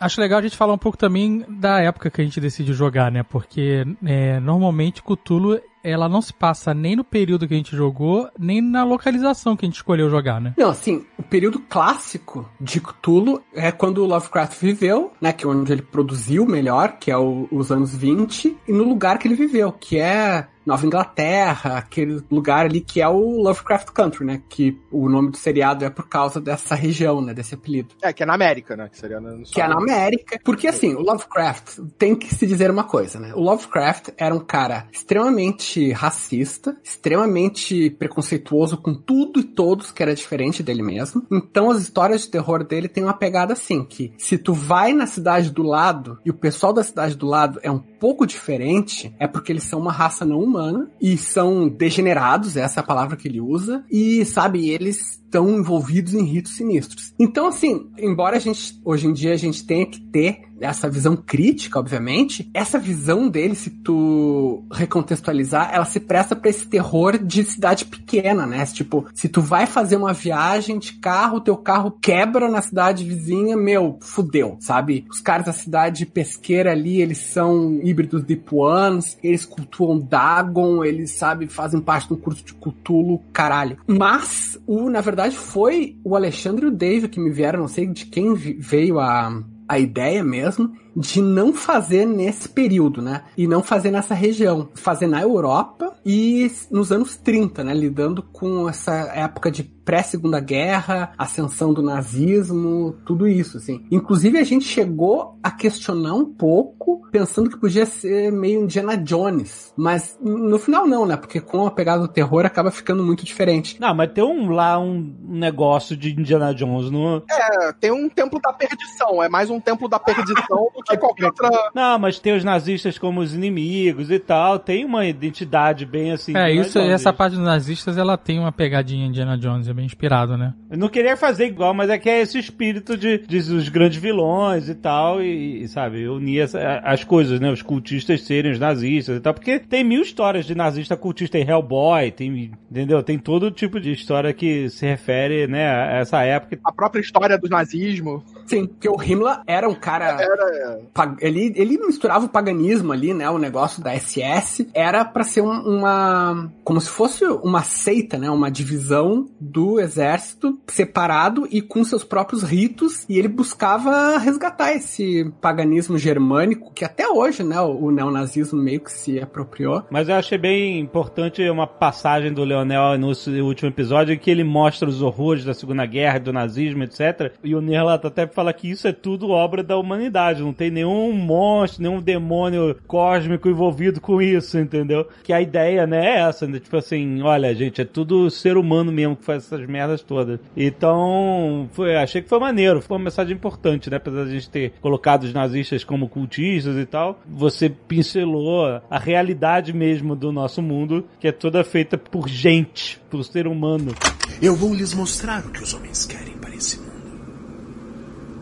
Acho legal a gente falar um pouco também da época que a gente decidiu jogar, né? Porque é, normalmente Cthulhu ela não se passa nem no período que a gente jogou, nem na localização que a gente escolheu jogar, né? Não, assim, o período clássico de Cthulhu é quando o Lovecraft viveu, né, que é onde ele produziu melhor, que é o- os anos 20, e no lugar que ele viveu, que é Nova Inglaterra, aquele lugar ali que é o Lovecraft Country, né, que o nome do seriado é por causa dessa região, né, desse apelido. É, que é na América, né? Que seria no Que é na América. Porque assim, o Lovecraft tem que se dizer uma coisa, né? O Lovecraft era um cara extremamente extremamente racista, extremamente preconceituoso com tudo e todos que era diferente dele mesmo. Então as histórias de terror dele tem uma pegada assim, que se tu vai na cidade do lado e o pessoal da cidade do lado é um pouco diferente, é porque eles são uma raça não humana e são degenerados, essa é a palavra que ele usa, e sabe, eles estão envolvidos em ritos sinistros. Então, assim, embora a gente, hoje em dia, a gente tenha que ter essa visão crítica, obviamente, essa visão dele, se tu recontextualizar, ela se presta para esse terror de cidade pequena, né? Tipo, se tu vai fazer uma viagem de carro, teu carro quebra na cidade vizinha, meu, fudeu, sabe? Os caras da cidade pesqueira ali, eles são híbridos Deep Ones, eles cultuam Dagon, eles, sabe, fazem parte de um curso de Cthulhu, caralho. Mas, o, na verdade, foi o Alexandre e o Dave que me vieram, não sei de quem veio a, a ideia mesmo de não fazer nesse período, né? E não fazer nessa região. Fazer na Europa e nos anos 30, né? Lidando com essa época de pré-segunda guerra, ascensão do nazismo, tudo isso, assim. Inclusive a gente chegou a questionar um pouco, pensando que podia ser meio Indiana Jones. Mas no final não, né? Porque com a pegada do terror acaba ficando muito diferente. Não, mas tem um, lá um negócio de Indiana Jones no... É, tem um templo da perdição. É mais um templo da perdição do que qualquer outra. Não, mas tem os nazistas como os inimigos e tal. Tem uma identidade bem assim. É, Indiana isso, Jones. essa parte dos nazistas, ela tem uma pegadinha Indiana Jones, é bem inspirado, né? Eu não queria fazer igual, mas é que é esse espírito de, de os grandes vilões e tal, e, e, sabe, unir as coisas, né? Os cultistas serem os nazistas e tal, porque tem mil histórias de nazista cultista em Hellboy, tem, entendeu? Tem todo tipo de história que se refere, né, a essa época. A própria história do nazismo. Sim, porque o Himmler era um cara. Era. Ele, ele misturava o paganismo ali, né? O negócio da SS. Era pra ser um- uma. Como se fosse uma seita, né? Uma divisão do exército separado e com seus próprios ritos. E ele buscava resgatar esse paganismo germânico, que até hoje, né? O, o neonazismo meio que se apropriou. Mas eu achei bem importante uma passagem do Leonel no último episódio em que ele mostra os horrores da Segunda Guerra, do nazismo, etc. E o Nerlat até fala que isso é tudo obra da humanidade, não tem nenhum monstro, nenhum demônio cósmico envolvido com isso, entendeu? Que a ideia, né, é essa, né? tipo assim, olha, gente, é tudo ser humano mesmo que faz essas merdas todas. Então, foi, achei que foi maneiro, foi uma mensagem importante, né? Apesar de a gente ter colocado os nazistas como cultistas e tal, você pincelou a realidade mesmo do nosso mundo, que é toda feita por gente, por ser humano. Eu vou lhes mostrar o que os homens querem.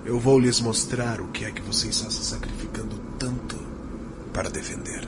Eu vou lhes mostrar o que é que você está se sacrificando tanto para defender.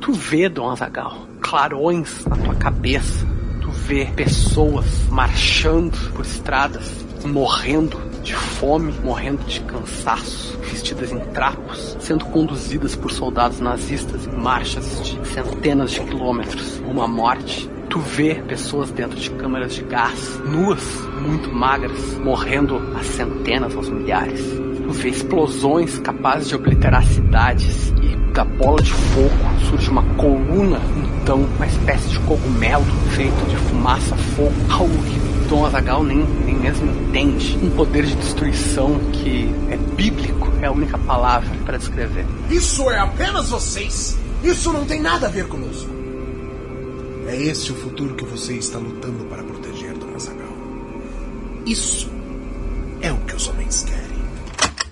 Tu vê, Dom Azagal, clarões na tua cabeça. Tu vê pessoas marchando por estradas, morrendo de fome, morrendo de cansaço, vestidas em trapos, sendo conduzidas por soldados nazistas em marchas de centenas de quilômetros à morte. Tu vê pessoas dentro de câmaras de gás, nuas, muito magras, morrendo a centenas, aos milhares. Tu vê explosões capazes de obliterar cidades e da bola de fogo surge uma coluna, então, uma espécie de cogumelo feito de fumaça, fogo, algo que Dom Azagal nem, nem mesmo entende. Um poder de destruição que é bíblico, é a única palavra para descrever. Isso é apenas vocês! Isso não tem nada a ver conosco! É esse o futuro que você está lutando para proteger, Dona Zagal. Isso é o que os homens querem.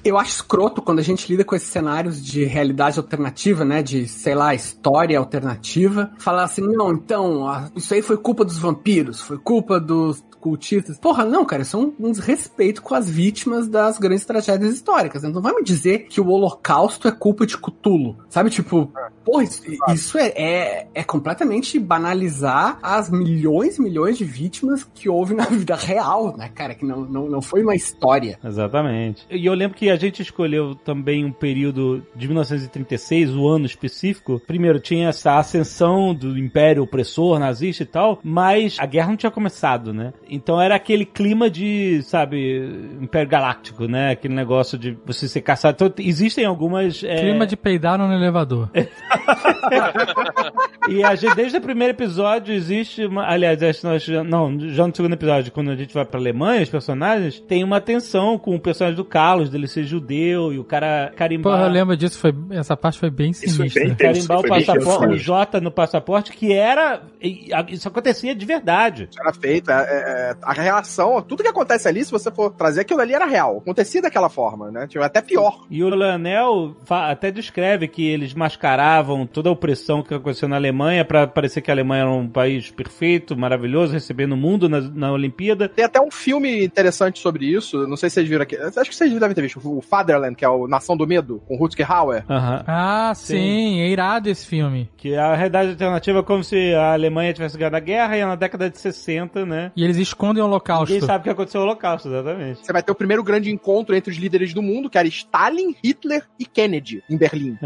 Eu acho escroto quando a gente lida com esses cenários de realidade alternativa, né? De, sei lá, história alternativa. Falar assim, não, então, isso aí foi culpa dos vampiros, foi culpa dos cultistas. Porra, não, cara, isso é um, um desrespeito com as vítimas das grandes tragédias históricas. Então vai me dizer que o holocausto é culpa de Cthulhu. Sabe, tipo, porra, isso, isso é, é, é completamente banalizar as milhões e milhões de vítimas que houve na vida real, né, cara? Que não, não, não foi uma história. Exatamente. E eu lembro que a gente escolheu também um período de 1936, o ano específico. Primeiro, tinha essa ascensão do Império Opressor, nazista e tal, mas a guerra não tinha começado, né? Então era aquele clima de, sabe, Império Galáctico, né? Aquele negócio de você ser caçado. Então existem algumas... é, Clima de peidar no elevador. E a gente, desde o primeiro episódio, existe. Uma, aliás, nós já- não, já no segundo episódio, quando a gente vai pra Alemanha, os personagens, tem uma tensão com o personagem do Carlos, dele ser judeu e o cara carimbar. Porra, eu lembro disso, foi, essa parte foi bem Isso foi sinistra. bem Carimbar o passaporte, o. J no passaporte, que era. a- Isso acontecia de verdade. Isso era feito, é, é, é, a reação, tudo que acontece ali, se você for trazer aquilo ali, era real. Acontecia daquela forma, né? Tipo, até pior. E o Leonel fa- até descreve que eles mascaravam toda a opressão que aconteceu na Alemanha pra parecer que a Alemanha era um país perfeito, maravilhoso, recebendo o mundo na, na Olimpíada. Tem até um filme interessante sobre isso, não sei se vocês viram aqui, acho que vocês devem ter visto, o Fatherland, que é o Nação do Medo, com Rutger Hauer. Aham. Ah, sim, é irado esse filme. Que a realidade alternativa é como se a Alemanha tivesse ganhado a guerra e é na década de 60, né? E eles escondem o holocausto. Ninguém sabe o que aconteceu no Holocausto, exatamente. Você vai ter o primeiro grande encontro entre os líderes do mundo, que era Stalin, Hitler e Kennedy, em Berlim.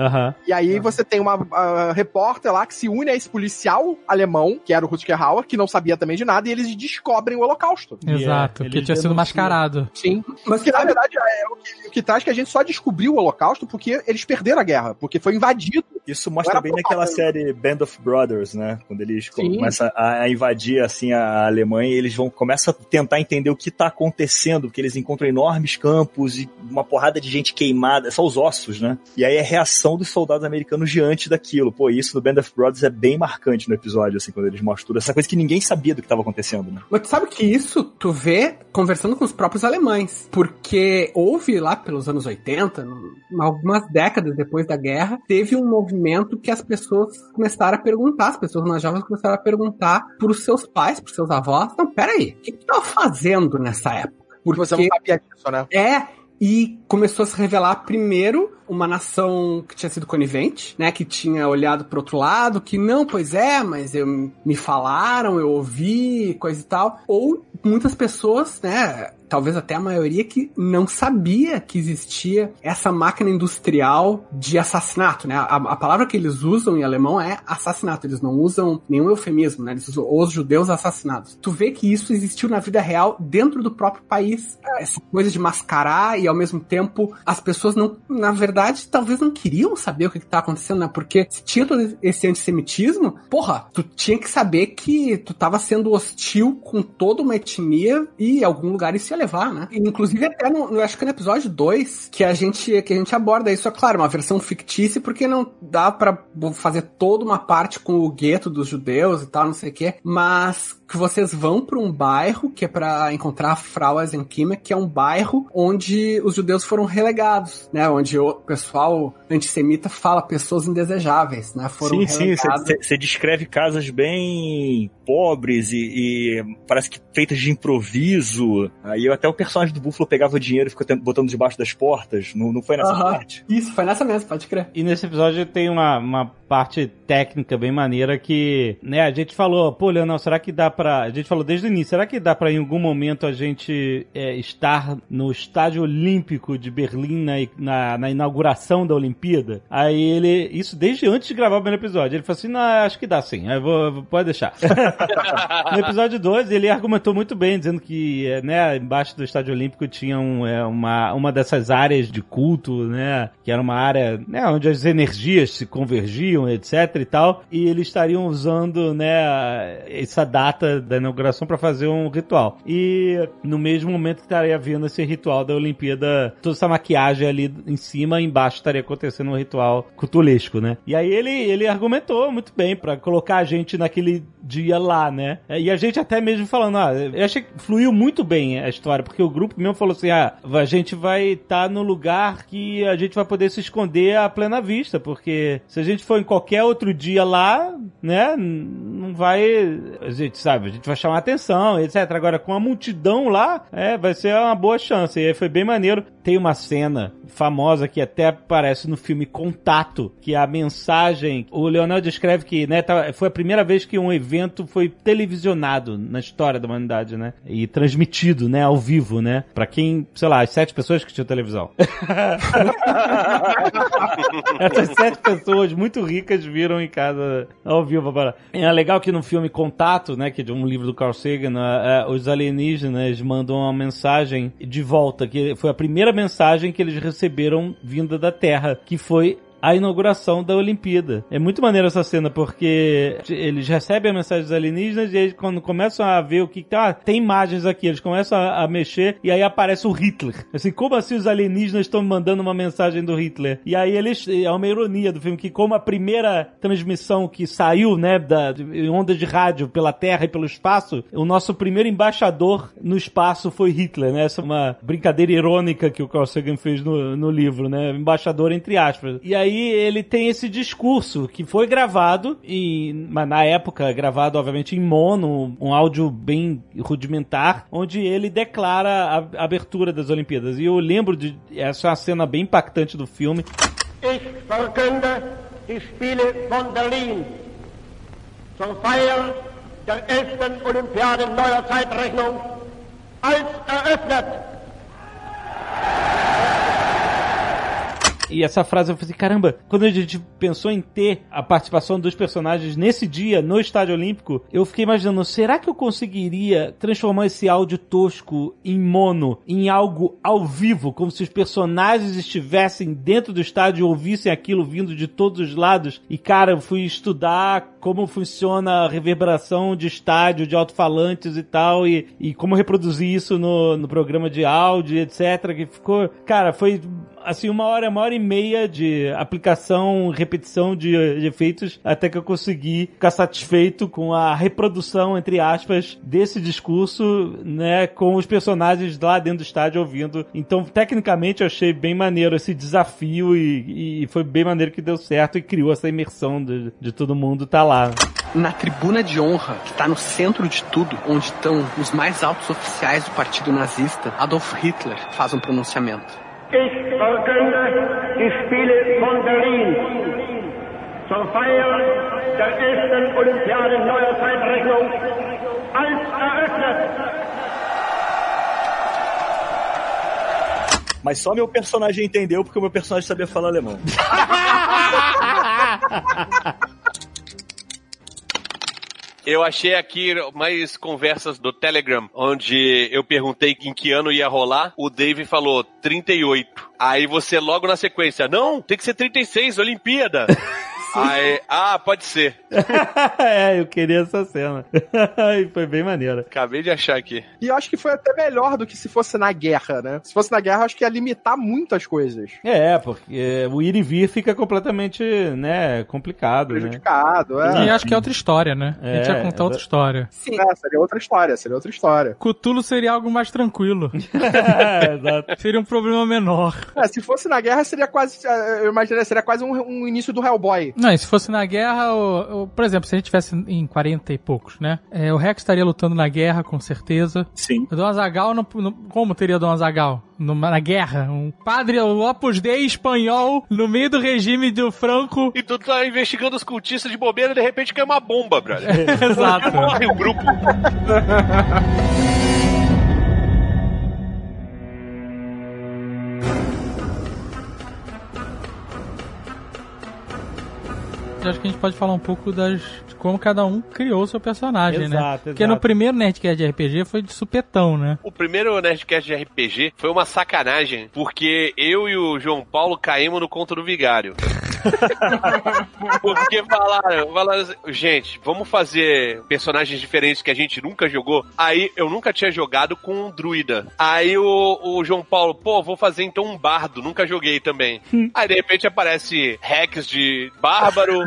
E aí você tem uma ah, repórter lá que se une a esse policial alemão, que era o Rutger Hauer, que não sabia também de nada, e eles descobrem o holocausto. Exato, é, que eles tinha sido mascarado. Sim. Mas que na verdade é o que, o que traz que a gente só descobriu o holocausto porque eles perderam a guerra, porque foi invadido. Isso mostra bem naquela série Band of Brothers, né? Quando eles Sim. começam a, a invadir assim a Alemanha, e eles vão começam a tentar entender o que tá acontecendo, porque eles encontram enormes campos e uma porrada de gente queimada, só os ossos, né? E aí a reação dos soldados americanos diante daquilo. Pô, isso no Band of Brothers é bem marcante no episódio, assim, quando eles mostram essa coisa que ninguém sabia do que estava acontecendo, né? Mas tu sabe que isso tu vê conversando com os próprios alemães. Porque houve lá pelos anos 80, no- algumas décadas depois da guerra, teve um movimento que as pessoas começaram a perguntar, as pessoas mais jovens começaram a perguntar pros seus pais, pros seus avós. Não, peraí, o que tu tava fazendo nessa época? Porque você não sabia disso, né? É, e começou a se revelar primeiro uma nação que tinha sido conivente, né, que tinha olhado pro outro lado, que não, pois é, mas eu, me falaram, eu ouvi, coisa e tal, ou muitas pessoas, né, talvez até a maioria que não sabia que existia essa máquina industrial de assassinato, né? A, a palavra que eles usam em alemão é assassinato, eles não usam nenhum eufemismo, né? Eles usam os judeus assassinados. Tu vê que isso existiu na vida real dentro do próprio país. Essa coisa de mascarar e ao mesmo tempo as pessoas não, na verdade, talvez não queriam saber o que, que tá acontecendo, né? Porque se tinha todo esse antissemitismo, porra, tu tinha que saber que tu tava sendo hostil com toda uma etnia e em algum lugar isso ia levar, né? Inclusive até no, no- acho que no episódio 2 que a gente que a gente aborda isso, é claro, uma versão fictícia porque não dá pra fazer toda uma parte com o gueto dos judeus e tal, não sei o quê, mas que vocês vão pra um bairro que é pra encontrar a Frau Eisenkima, que é um bairro onde os judeus foram relegados, né? Onde o pessoal antissemita fala pessoas indesejáveis, né? Foram sim, sim, relegados. você descreve casas bem pobres e, e parece que feitas de improviso. Aí até o personagem do Buffalo pegava o dinheiro e ficou botando debaixo das portas. Não, não foi nessa Aham. parte? Isso, foi nessa mesmo, pode crer. E nesse episódio tem uma, uma parte técnica bem maneira que, né, a gente falou, pô, Leonel, será que dá pra. A gente falou desde o início, será que dá pra em algum momento a gente é, estar no estádio olímpico de Berlim na, na, na inauguração da Olimpíada? Aí ele. Isso desde antes de gravar o primeiro episódio. Ele falou assim: não, acho que dá sim. Aí vou- pode deixar. no episódio 2, ele argumentou muito bem, dizendo que, é, né, embaixo do estádio olímpico tinha um, é, uma, uma dessas áreas de culto, né, que era uma área, né, onde as energias se convergiam, etc e tal, e eles estariam usando, né, essa data da inauguração para fazer um ritual. E no mesmo momento estaria havendo esse ritual da Olimpíada, toda essa maquiagem ali em cima, embaixo estaria acontecendo um ritual cutulesco, né? E aí ele, ele argumentou muito bem para colocar a gente naquele dia lá, né? E a gente até mesmo falando, ah, eu achei que fluiu muito bem a história, porque o grupo mesmo falou assim, ah, a gente vai estar no lugar que a gente vai poder se esconder à plena vista, porque se a gente for em qualquer outro dia lá, né, não vai, a gente sabe, a gente vai chamar atenção, etc. Agora, com a multidão lá, é, vai ser uma boa chance. E aí foi bem maneiro. Tem uma cena famosa que até aparece no filme Contato, que é a mensagem, o Leonel descreve que, né, foi a primeira vez que um evento foi televisionado na história da humanidade, né? E transmitido, né, ao vivo, né? Pra quem, sei lá, as sete pessoas que tinham televisão. Essas sete pessoas muito ricas viram em casa ao vivo. Para... É legal que no filme Contato, né, que é de um livro do Carl Sagan, é, é, os alienígenas mandam uma mensagem de volta, que foi a primeira mensagem que eles receberam vinda da Terra, que foi a inauguração da Olimpíada. É muito maneiro essa cena, porque eles recebem a mensagem dos alienígenas e eles, quando começam a ver o que tá, tem imagens aqui, eles começam a, a mexer e aí aparece o Hitler. Assim, como assim os alienígenas estão mandando uma mensagem do Hitler? E aí eles, é uma ironia do filme, que como a primeira transmissão que saiu, né, da onda de rádio pela Terra e pelo espaço, o nosso primeiro embaixador no espaço foi Hitler, né? Essa é uma brincadeira irônica que o Carl Sagan fez no, no livro, né? Embaixador entre aspas. E aí ele tem esse discurso que foi gravado e mas na época gravado obviamente em mono, um áudio bem rudimentar, onde ele declara a abertura das Olimpíadas. E eu lembro de essa é uma cena bem impactante do filme. Ich verkünde die Spiele von Berlin zur Feier der 11. Olympiade neuer Zeitrechnung als eröffnet. E essa frase eu falei assim, caramba, quando a gente pensou em ter a participação dos personagens nesse dia no Estádio Olímpico, eu fiquei imaginando, será que eu conseguiria transformar esse áudio tosco em mono, em algo ao vivo, como se os personagens estivessem dentro do estádio e ouvissem aquilo vindo de todos os lados? E cara, eu fui estudar como funciona a reverberação de estádio, de alto-falantes e tal, e, e como reproduzir isso no, no programa de áudio, etc. Que ficou, cara, foi assim, uma hora, uma hora e meia de aplicação, repetição de, de, efeitos, até que eu consegui ficar satisfeito com a reprodução, entre aspas, desse discurso, né, com os personagens lá dentro do estádio ouvindo. Então, tecnicamente, eu achei bem maneiro esse desafio e, e foi bem maneiro que deu certo e criou essa imersão de, de todo mundo tá lá. Na tribuna de honra, que está no centro de tudo, onde estão os mais altos oficiais do partido nazista, Adolf Hitler faz um pronunciamento. Ich verkünde die Spiele von Berlin zur Feier der 11. Olympiade neuer Zeitrechnung als eröffnet. Mas só meu personagem entendeu porque o meu personagem sabia falar alemão. Eu achei aqui mais conversas do Telegram, onde eu perguntei em que ano ia rolar. O Dave falou 38. Aí você logo na sequência, não, tem que ser 36, Olimpíada. Aí, ah, pode ser. é, eu queria essa cena. e foi bem maneira. Acabei de achar aqui. E eu acho que foi até melhor do que se fosse na guerra, né? Se fosse na guerra, acho que ia limitar muitas coisas. É, porque o ir e vir fica completamente, né, complicado, Prejudicado, né? é. E acho que é outra história, né? a gente É, ia contar é outra história. Sim. É, seria outra história, seria outra história. Cutulo seria algo mais tranquilo. é, exato. Seria um problema menor. É, se fosse na guerra, seria quase. é, Eu imaginaria, seria quase um, um início do Hellboy. Não, e se fosse na guerra, o, o- por exemplo, se a gente tivesse em 40 e poucos, né? É, o Rex estaria lutando na guerra, com certeza. Sim. O Dom Azagal, não, não- como teria Dom Azagal? Numa- na guerra? Um padre, o Opus Dei espanhol, no meio do regime do Franco. E tu tá investigando os cultistas de bobeira e de repente cai uma bomba, brother. Exato. Morre o grupo. acho que a gente pode falar um pouco das, de como cada um criou o seu personagem, né? Exato, Porque exato. no primeiro Nerdcast de RPG foi de supetão, né? O primeiro Nerdcast de RPG foi uma sacanagem, porque eu e o João Paulo caímos no conto do vigário. porque falaram, falaram assim, gente, vamos fazer personagens diferentes que a gente nunca jogou. Aí eu nunca tinha jogado com um druida. Aí o, o João Paulo, pô, vou fazer então um bardo, nunca joguei também. Aí de repente aparece hacks de bárbaro.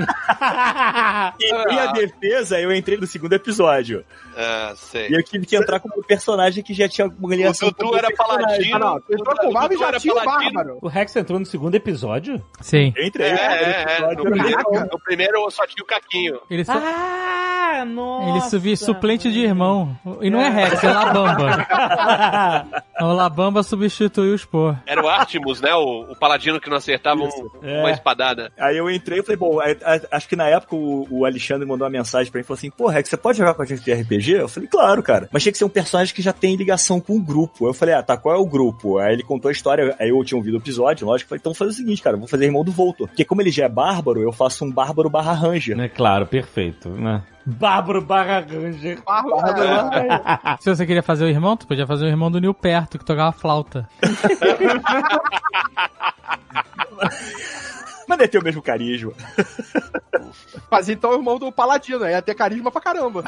E minha defesa, eu entrei no segundo episódio. Ah, sei. E eu tive que entrar com um personagem que já tinha uma ligação O Dudu era paladino. Ah, não. Entrou com o Marvel e já era tinha o paladino. Bárbaro. O Rex entrou no segundo episódio? Sim. Eu entrei. É, no primeiro é, é. No eu primeiro, no primeiro só tinha o Caquinho. Ele, só, Ah, nossa! ele subi suplente de irmão. E não é Rex, é Labamba. o Labamba substituiu o Spor. Era o Artemus, né? O, o paladino que não acertava um- É. uma espadada. Aí eu entrei e falei, bom, aí- aí- acho que na época o, o Alexandre mandou uma mensagem pra mim e falou assim, pô, Rex, você pode jogar com a gente de RPG? Eu falei, claro, cara. Mas tinha que ser um personagem que já tem ligação com o grupo. Eu falei, ah, tá, qual é o grupo? Aí ele contou a história, aí eu tinha ouvido o episódio, lógico, falei, então vou fazer o seguinte, cara, vou fazer irmão do Voltor. Porque como ele já é bárbaro, eu faço um bárbaro barra ranger. É claro, perfeito, né? Bárbaro barra Ranger. Se você queria fazer o irmão, tu podia fazer o irmão do Nil Perto, que tocava flauta. Mas deve ter o mesmo carisma. Mas então é o irmão do Paladino, ia ter carisma pra caramba.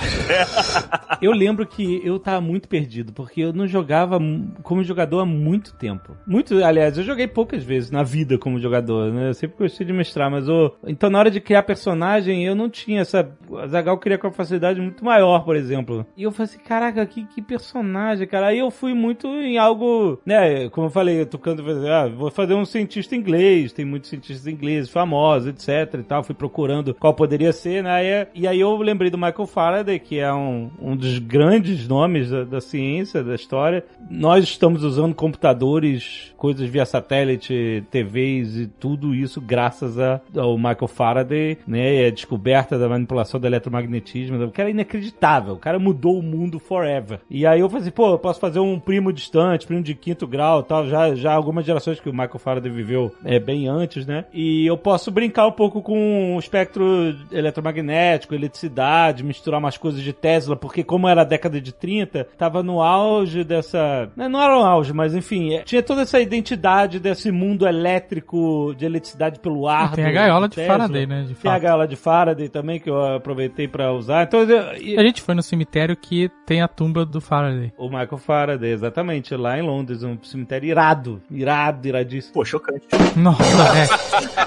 Eu lembro que eu tava muito perdido, porque eu não jogava como jogador há muito tempo. Muito, aliás, eu joguei poucas vezes na vida como jogador, né? Eu sempre gostei de mestrar, mas eu... Então, na hora de criar personagem, eu não tinha essa... A Zagal queria com uma facilidade muito maior, por exemplo. E eu falei assim, caraca, que, que personagem, cara. Aí eu fui muito em algo, né? Como eu falei, tocando, ah, vou fazer um cientista inglês, tem muitos cientistas ingleses famosos, etc e tal. Fui procurando qual poderia ser, né? E, e aí eu lembrei do Michael Faraday, que é um, um dos grandes nomes da, da ciência, da história. Nós estamos usando computadores, coisas via satélite, TVs e tudo isso graças a, ao Michael Faraday, né? E a descoberta da manipulação do eletromagnetismo. O cara é inacreditável. O cara mudou o mundo forever. E aí eu falei assim, pô, eu posso fazer um primo distante, primo de quinto grau tal. Já, já algumas gerações que o Michael Faraday viveu é, bem antes, né? E eu posso brincar um pouco com o espectro eletromagnético, eletricidade, misturar umas coisas de Tesla, porque como era a década de 30, tava no auge dessa... né, Não era no auge, mas enfim, é, tinha toda essa identidade desse mundo elétrico de eletricidade pelo ar. Tem a gaiola de Tesla. Faraday, né, de Tem a fato. gaiola de Faraday também, que eu aproveitei pra usar. Então, eu- e- A gente foi no cemitério que tem a tumba do Faraday. o Michael Faraday, exatamente, lá em Londres, um cemitério irado, irado, iradíssimo. Pô, chocante. Nossa,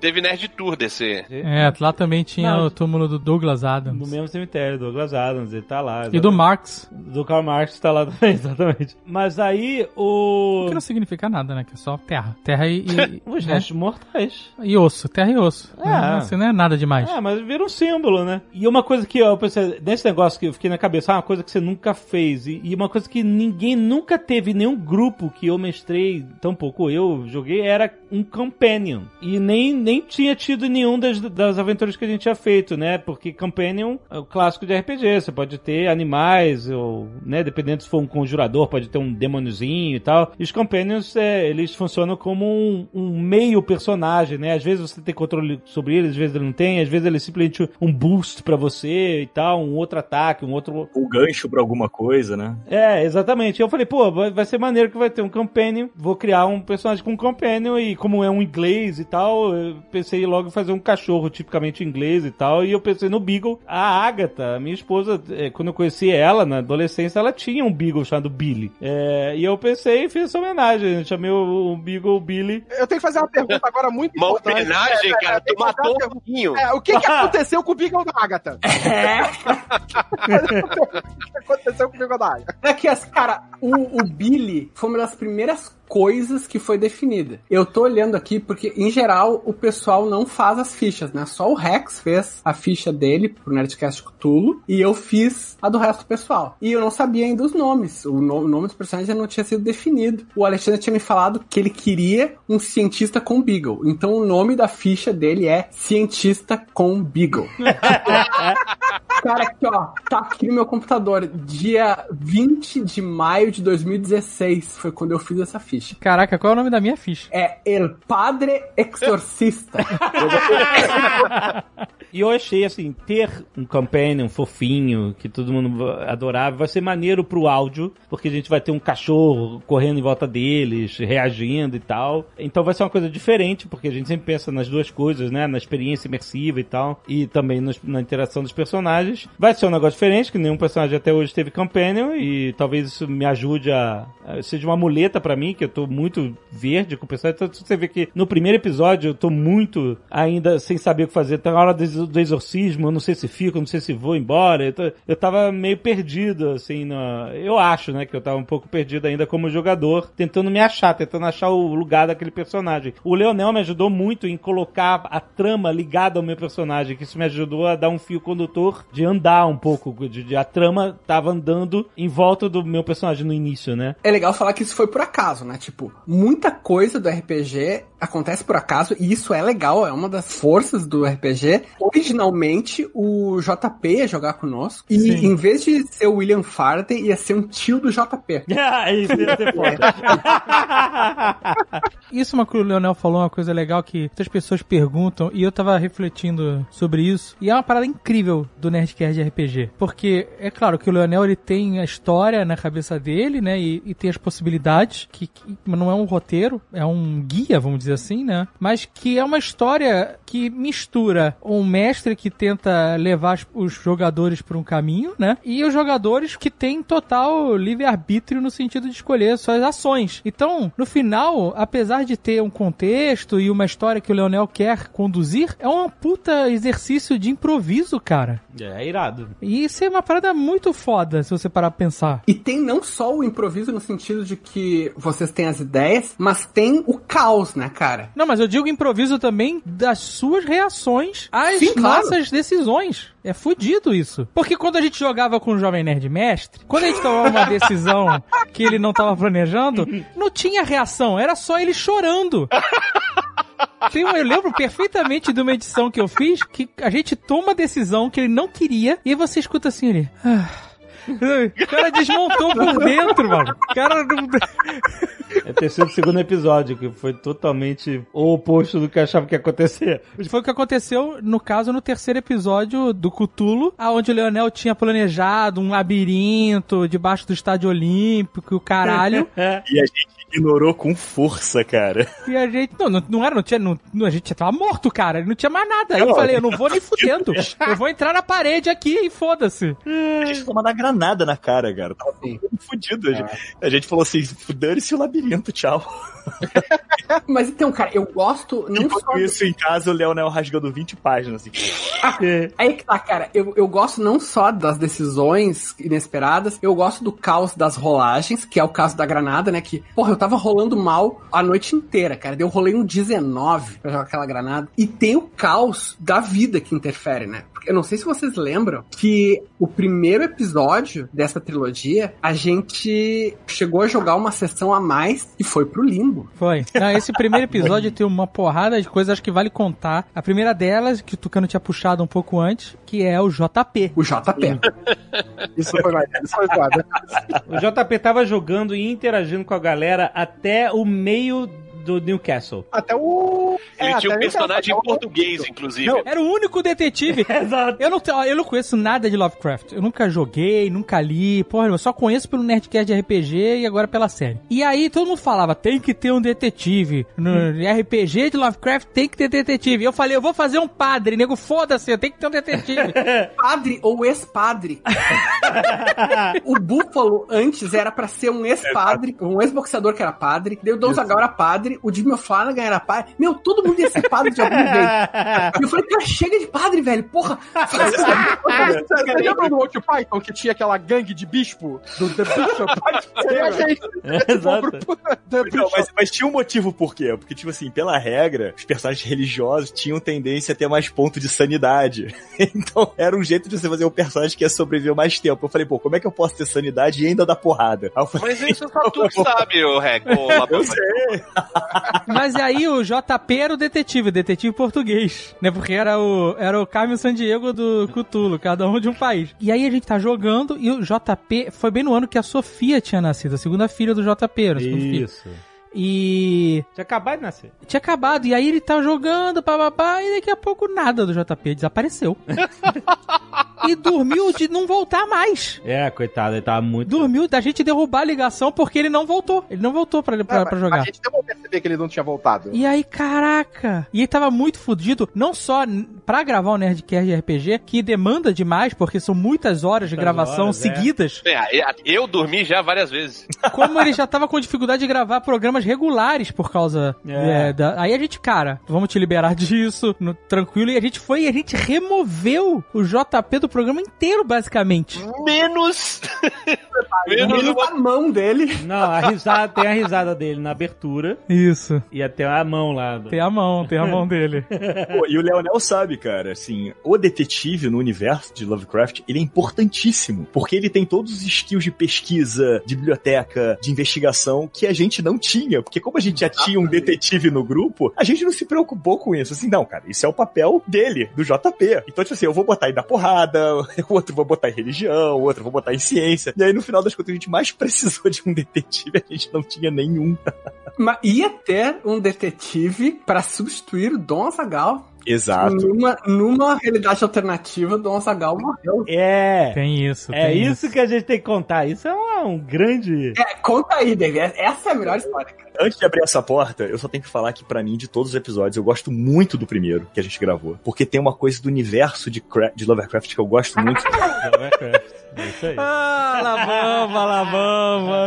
Teve Nerd Tour desse. é. é. Lá também tinha Não, o túmulo do Douglas Adams. No mesmo cemitério, Douglas Adams, ele tá lá. E do exatamente. Marx. Do Karl Marx tá lá também, exatamente. Mas aí o. Que não significa nada, né? Que é só terra. Terra e. e Os né? restos mortais. E osso. Terra e osso. É. Não, assim, não é nada demais. É, mas vira um símbolo, né? E uma coisa que eu pensei, nesse negócio que eu fiquei na cabeça, ah, uma coisa que você nunca fez. E, e uma coisa que ninguém nunca teve, nenhum grupo que eu mestrei, tampouco eu joguei, era um companion. E nem, nem tinha tido nenhum das, das aventuras que a gente tinha feito, né? Porque companion é o clássico de RPG. Você pode ter animais, ou, né? Dependendo se for um conjurador, pode ter um demôniozinho e tal. E os companions, é, eles funcionam como um, um meio personagem, né? Às vezes você tem controle sobre eles, às vezes ele não tem, às vezes ele é simplesmente um boost pra você e tal, um outro ataque, um outro O gancho pra alguma coisa, né? é, exatamente. Eu falei, pô, vai, vai ser maneiro que vai ter um companion. Vou criar um personagem com um companion e como é um inglês e tal, eu pensei logo em fazer um cachorro tipicamente inglês e tal. E eu pensei no Beagle. A Agatha, minha esposa, é, quando eu conheci ela na adolescência, ela tinha um Beagle chamado Billy. É, e eu pensei e fiz essa homenagem. Eu chamei o, o Beagle Billy. Eu tenho que fazer uma pergunta agora muito Uma importante. homenagem, É, cara. tem Tu matou uma o pouquinho. É, o que, que aconteceu com o Beagle da Agatha? o que aconteceu com o Beagle da Agatha? É que, cara, o, o Billy foi uma das primeiras coisas que foi definida. Eu tô olhando aqui porque, em geral, o pessoal não faz as fichas, né? Só o Rex fez a ficha dele pro Nerdcast Cthulhu e eu fiz a do resto do pessoal. E eu não sabia ainda os nomes. O, no- o nome dos personagens ainda não tinha sido definido. O Alexandre tinha me falado que ele queria um cientista com Beagle. Então o nome da ficha dele é Cientista com Beagle. Cara, aqui ó, tá aqui no meu computador. Dia 20 de maio de 2016 foi quando eu fiz essa ficha. Caraca, qual é o nome da minha ficha? É El Padre Exorcista. E eu achei assim, ter um companion fofinho, que todo mundo adorava, vai ser maneiro pro áudio, porque a gente vai ter um cachorro correndo em volta deles, reagindo e tal. Então vai ser uma coisa diferente, porque a gente sempre pensa nas duas coisas, né? Na experiência imersiva e tal, e também nos- na interação dos personagens. Vai ser um negócio diferente, que nenhum personagem até hoje teve companion, e talvez isso me ajude a. seja uma muleta pra mim, que eu tô muito verde com o personagem. Então você vê que no primeiro episódio eu tô muito ainda sem saber o que fazer. Tá na hora do, exorcismo, eu não sei se fico, não sei se vou embora. Eu, eu tava meio perdido, assim, na, eu acho, né, que eu tava um pouco perdido ainda como jogador, tentando me achar, tentando achar o lugar daquele personagem. O Leonel me ajudou muito em colocar a trama ligada ao meu personagem, que isso me ajudou a dar um fio condutor de andar um pouco, de, de- a trama tava andando em volta do meu personagem no início, né? É legal falar que isso foi por acaso, né? Tipo, muita coisa do RPG acontece por acaso e isso é legal, é uma das forças do RPG. Originalmente o JP ia jogar conosco. E Sim. em vez de ser o William Farden, ia ser um tio do JP. Ah, isso ia ser foda. Isso é uma que o Leonel falou, uma coisa legal que muitas pessoas perguntam, e eu tava refletindo sobre isso, e é uma parada incrível do Nerdcast de RPG. Porque é claro que o Leonel ele tem a história na cabeça dele, né? E, e tem as possibilidades, que, que não é um roteiro, é um guia, vamos dizer assim, né? Mas que é uma história que mistura um mestre que tenta levar os- jogadores por um caminho, né? E os jogadores que têm total livre-arbítrio no sentido de escolher suas ações. Então, no final, apesar de ter um contexto e uma história que o Leonel quer conduzir, é um puta exercício de improviso, cara. É irado. E isso é uma parada muito foda, se você parar pra pensar. E tem não só o improviso no sentido de que vocês têm as ideias, mas tem o caos, né, cara? Não, mas eu digo improviso também das suas reações às Sim, claro. nossas decisões. É fudido isso. Porque quando a gente jogava com o Jovem Nerd Mestre, quando a gente tomava uma decisão que ele não tava planejando, não tinha reação, era só ele chorando. Eu lembro perfeitamente de uma edição que eu fiz que a gente toma uma decisão que ele não queria e aí você escuta assim ele. "Ah." O cara desmontou por dentro, mano. O cara não. É o terceiro e segundo episódio, que foi totalmente o oposto do que eu achava que ia acontecer. Foi o que aconteceu, no caso, no terceiro episódio do Cutulo, aonde o Leonel tinha planejado um labirinto debaixo do estádio olímpico e o caralho. E a gente ignorou com força, cara. e a gente. Não, não, não era, não tinha. Não, a gente tava morto, cara. Não tinha mais nada. Aí eu falei, eu não vou nem fudendo. Eu vou entrar na parede aqui e foda-se. A gente granada na cara, cara. Tava todo mundo fudido. A gente, a gente falou assim: dane-se o labirinto, tchau. Mas então, cara, eu gosto não só. Enquanto isso, em casa, o Leonel rasgando 20 páginas. Assim. Aí que tá, cara. Eu, eu gosto não só das decisões inesperadas, eu gosto do caos das rolagens, que é o caso da granada, né? Que, porra, eu tava rolando mal a noite inteira, cara. Eu rolei um 19 pra jogar aquela granada. E tem o caos da vida que interfere, né? Porque Eu não sei se vocês lembram que o primeiro episódio dessa trilogia, a gente chegou a jogar uma sessão a mais e foi pro limbo. Foi. Não, esse primeiro episódio tem uma porrada de coisas acho que vale contar. A primeira delas, que o Tucano tinha puxado um pouco antes, que é o JP. O JP. Isso foi mais. Isso foi foda. O JP tava jogando e interagindo com a galera até o meio do Newcastle. Até o. Ele é, tinha um personagem em o- português, inclusive. Não, Era o único detetive. Exato. Eu não, eu não conheço nada de Lovecraft. Eu nunca joguei, nunca li. Porra, eu só conheço pelo Nerdcast de RPG e agora pela série. E aí todo mundo falava, tem que ter um detetive. No RPG de Lovecraft tem que ter detetive. E eu falei, eu vou fazer um padre. Nego, foda-se, tem que ter um detetive. padre ou ex-padre. o Búfalo antes era pra ser um ex-padre, um ex-boxeador que era padre. Daí o Dom Zagal era padre, o Jimmy Flanagan era padre. Meu, todo mundo ia ser padre de algum jeito. E eu falei, cara, chega de padre, velho. Porra. Você lembra do Monty Python que tinha aquela gangue de bispo? Do The Bishop? Gente. Exato. The Não, Bishop. mas, mas tinha um motivo por quê? Porque, tipo assim, pela regra, os personagens religiosos tinham tendência a ter mais ponto de sanidade. Então, era um jeito de você fazer um personagem que ia sobreviver mais tempo. Eu falei, pô, como é que eu posso ter sanidade e ainda dar porrada? Falei, Mas isso só tu que sabe, ô Rec. eu sei. Mas aí o JP era o detetive, o detetive português, né? Porque era o, era o Carmen Sandiego do Cutulo, cada um de um país. E aí a gente tá jogando e o JP foi bem no ano que a Sofia tinha nascido, a segunda filha do JP, era o segundo filho. Isso. E Tinha acabado de nascer. tinha acabado, e aí ele tá jogando, papapá, e daqui a pouco nada do JP desapareceu. e dormiu de não voltar mais. É, coitado, ele tava muito. Dormiu da gente derrubar a ligação porque ele não voltou. Ele não voltou pra, pra, É, pra jogar. A gente deu pra perceber que ele não tinha voltado. E aí, caraca! E ele tava muito fudido, não só pra gravar o Nerdcast de RPG, que demanda demais, porque são muitas horas de Muitas gravação horas, é. seguidas, É, eu dormi já várias vezes. como ele já tava com dificuldade de gravar programas regulares por causa É. é, da... Aí a gente, cara, vamos te liberar disso, no- tranquilo, e a gente foi e a gente removeu o JP do programa inteiro, basicamente. Menos. Menos Menos uma- a mão dele. Não, a risada, tem a risada dele na abertura Isso. e até a mão lá. Tem a mão, tem a mão dele. Pô, e o Leonel sabe, cara, assim, o detetive no universo de Lovecraft, ele é importantíssimo, porque ele tem todos os skills de pesquisa, de biblioteca, de investigação que a gente não tinha, porque como a gente já tinha um detetive no grupo, a gente não se preocupou com isso, assim, não, cara, isso é o papel dele, do JP. Então, tipo assim, eu vou botar ele na porrada, o outro vou botar em religião, o outro vou botar em ciência, e aí no final das contas a gente mais precisou de um detetive, a gente não tinha nenhum. Mas ia ter um detetive pra substituir o Dom Azagal. Exato. Numa, numa realidade alternativa, Dom Azagal morreu. É. Tem isso. É tem isso que a gente tem que contar. Isso é um, um grande. É, conta aí, David. Essa é a melhor história, cara. Antes de abrir essa porta, eu só tenho que falar que, pra mim, de todos os episódios, eu gosto muito do primeiro que a gente gravou. Porque tem uma coisa do universo de, Cra- de Lovecraft que eu gosto muito. É isso aí. Ah, Labamba,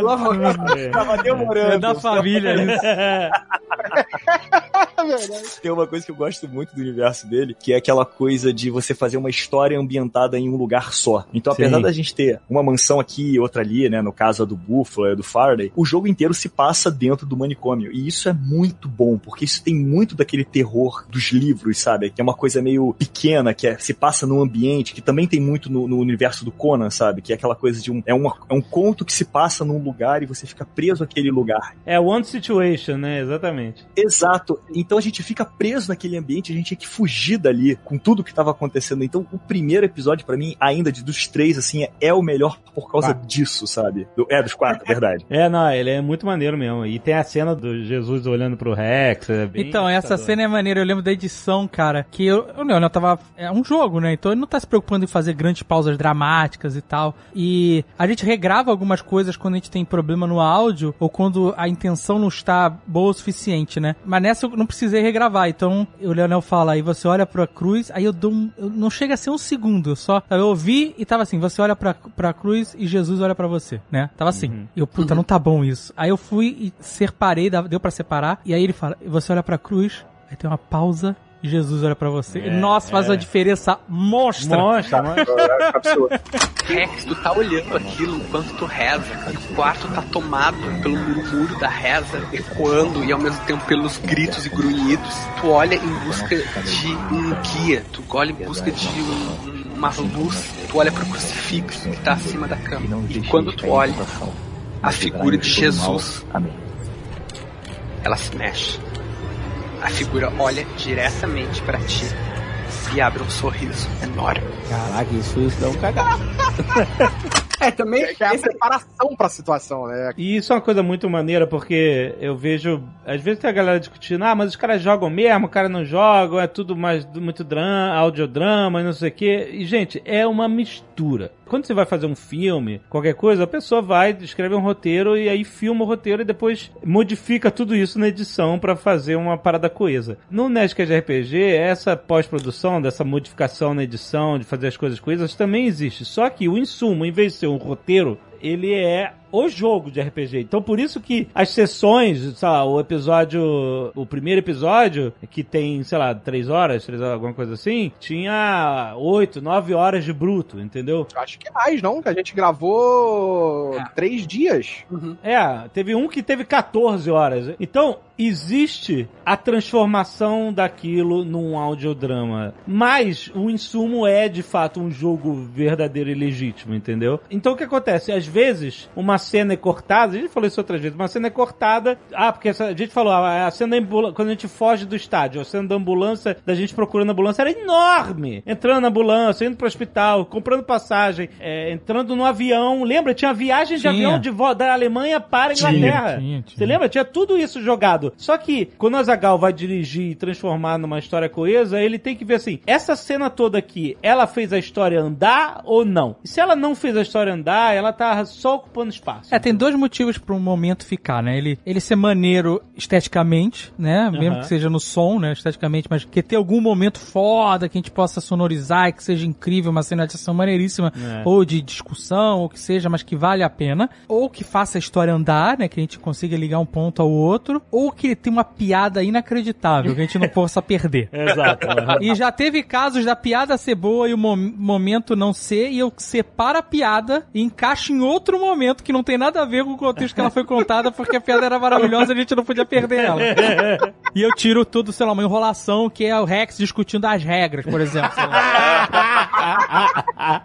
Labamba. É. Tava demorando. É da família isso. Tem uma coisa que eu gosto muito do universo dele, que é aquela coisa de você fazer uma história ambientada em um lugar só. Então, apesar Sim. da gente ter uma mansão aqui e outra ali, né, no caso a do Buffalo e a do Faraday, o jogo inteiro se passa dentro do manicômio. E isso é muito bom, porque isso tem muito daquele terror dos livros, sabe? Que é uma coisa meio pequena, que é- se passa num ambiente, que também tem muito no, no universo do Conan, sabe? Que é aquela coisa de um. É, uma, é um conto que se passa num lugar e você fica preso àquele lugar. É One Situation, né? Exatamente. Exato. Então a gente fica preso naquele ambiente, a gente tinha que fugir dali com tudo que tava acontecendo. Então o primeiro episódio, pra mim, ainda de dos três, assim, é, é o melhor por causa disso, sabe? Do- é, dos quatro, verdade. É, não, ele é muito maneiro mesmo. E tem a cena do Jesus olhando pro Rex. É bem Então, essa cena é maneira. Eu lembro da edição, cara, que eu, o Leonel tava. É um jogo, né? Então ele não tá se preocupando em fazer grandes pausas dramáticas e tal. E a gente regrava algumas coisas quando a gente tem problema no áudio ou quando a intenção não está boa o suficiente, né? Mas nessa eu não precisei regravar. Então o Leonel fala, aí você olha pra cruz, aí eu dou um. eu- não chega a ser um segundo. Só. Eu ouvi e tava assim: você olha pra, pra cruz e Jesus olha pra você, né? Tava assim. Eu, puta, não tá bom isso. Aí eu fui e separei, deu pra separar. E aí ele fala: você olha pra cruz, aí tem uma pausa. Jesus olha pra você. É, Nossa, faz é. uma diferença monstra. Mostra, mostra. Rex, tu tá olhando aquilo enquanto tu reza, e o quarto tá tomado pelo murmúrio da reza, ecoando e ao mesmo tempo pelos gritos e grunhidos. Tu olha em busca de um guia, tu olha em busca de um- uma luz, tu olha pro crucifixo que tá acima da cama. E quando tu olha, a figura de Jesus, ela se mexe. A figura olha diretamente pra ti e abre um sorriso enorme. Caraca, isso, isso dá um cagado. É, também. É a esse- preparação pra situação, né? E isso é uma coisa muito maneira, porque eu vejo. Às vezes tem a galera discutindo, ah, mas os caras jogam mesmo, o cara não joga, é tudo mais muito drama, audiodrama e não sei o quê. E, gente, é uma mistura. Quando você vai fazer um filme, qualquer coisa, a pessoa vai, escreve um roteiro e aí filma o roteiro e depois modifica tudo isso na edição pra fazer uma parada coesa. No Nerdcast RPG, essa pós-produção, dessa modificação na edição, de fazer as coisas coesas, também existe. Só que o insumo, em vez de ser um roteiro, ele é o jogo de RPG. Então por isso que as sessões, sei lá, o episódio, o primeiro episódio, que tem, sei lá, três horas, três horas, alguma coisa assim, tinha oito, nove horas de bruto, entendeu? Acho que é mais, não? Que a gente gravou três dias. É, teve um que teve 14 horas. Então, existe a transformação daquilo num audiodrama. Mas o insumo é, de fato, um jogo verdadeiro e legítimo, entendeu? Então, o que acontece? Às vezes, uma cena é cortada, a gente falou isso outras vezes, uma cena é cortada. Ah, porque a gente falou, a cena da ambulância, quando a gente foge do estádio, a cena da ambulância, da gente procurando a ambulância, era enorme. Entrando na ambulância, indo pro hospital, comprando passagem, é, entrando no avião. Lembra? Tinha viagem de Tinha. avião de vo- da Alemanha para a Inglaterra. tinha, tinha. Você lembra? Tinha tudo isso jogado. Só que quando o Azagal vai dirigir e transformar numa história coesa, ele tem que ver assim: essa cena toda aqui, ela fez a história andar ou não? E se ela não fez a história andar, ela tá só ocupando espaço. Fácil. É, tem dois motivos para um momento ficar, né? Ele, ele ser maneiro esteticamente, né? Mesmo que seja no som, né? Esteticamente, mas que ter algum momento foda que a gente possa sonorizar e que seja incrível, uma cena de ação maneiríssima, É. ou de discussão, ou que seja, mas que vale a pena. Ou que faça a história andar, né? Que a gente consiga ligar um ponto ao outro. Ou que ele tenha uma piada inacreditável, que a gente não possa perder. Exato. E já teve casos da piada ser boa e o mo- momento não ser, e eu separo a piada e encaixo em outro momento que não tem nada a ver com o contexto que ela foi contada, porque a piada era maravilhosa e a gente não podia perder ela. E eu tiro tudo, sei lá, uma enrolação que é o Rex discutindo as regras, por exemplo.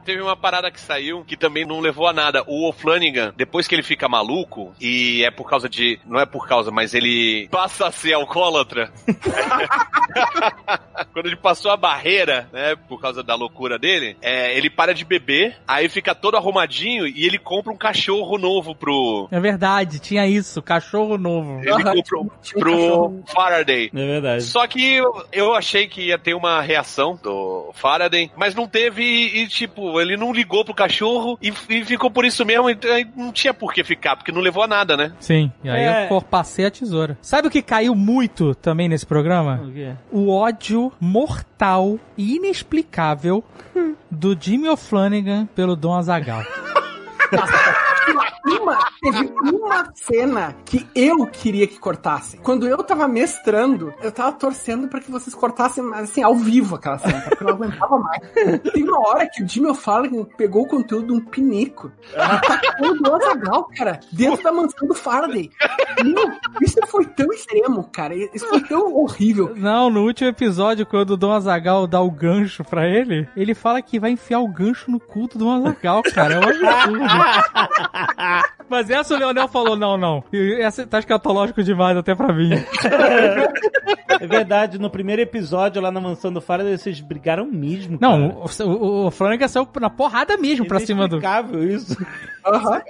Teve uma parada que saiu que também não levou a nada. O O'Flanagan, depois que ele fica maluco, e é por causa de. Não é por causa, mas ele passa a ser alcoólatra. Quando ele passou a barreira, né, por causa da loucura dele, é, ele para de beber, aí fica todo arrumadinho e ele compra um cachorro novo pro. É verdade, tinha isso, cachorro novo. Ele compra um- pro Faraday. É verdade. Só que eu, eu achei que ia ter uma reação do Faraday, mas não teve e, e, tipo, ele não ligou pro cachorro e, e ficou por isso mesmo, então aí não tinha por que ficar, porque não levou a nada, né? Sim, e aí É. eu corpacei a tesoura. Sabe o que caiu muito também nesse programa? O quê? o ódio mortal e inexplicável do Jimmy O'Flanagan pelo Dom Azagal. Uma, teve uma cena que eu queria que cortassem. Quando eu tava mestrando, eu tava torcendo pra que vocês cortassem, assim, ao vivo aquela cena, porque eu não aguentava mais. Tem uma hora que o Jimmy O'Fallon pegou o conteúdo de um pinico e tacou o do Azagal, cara, dentro da mansão do Faraday. Meu, isso foi tão extremo, cara. Isso foi tão horrível. Não, no último episódio, quando o Dom Azagal dá o gancho pra ele, ele fala que vai enfiar o gancho no culto do Dom Azagal, cara. É um absurdo. Mas essa o Leonel falou, não, não. E Essa tá escatológico demais até pra mim. É verdade, no primeiro episódio lá na mansão do Faraday, vocês brigaram mesmo. Não, o, o, o Flanagan saiu na porrada mesmo pra cima do... Inexplicável isso.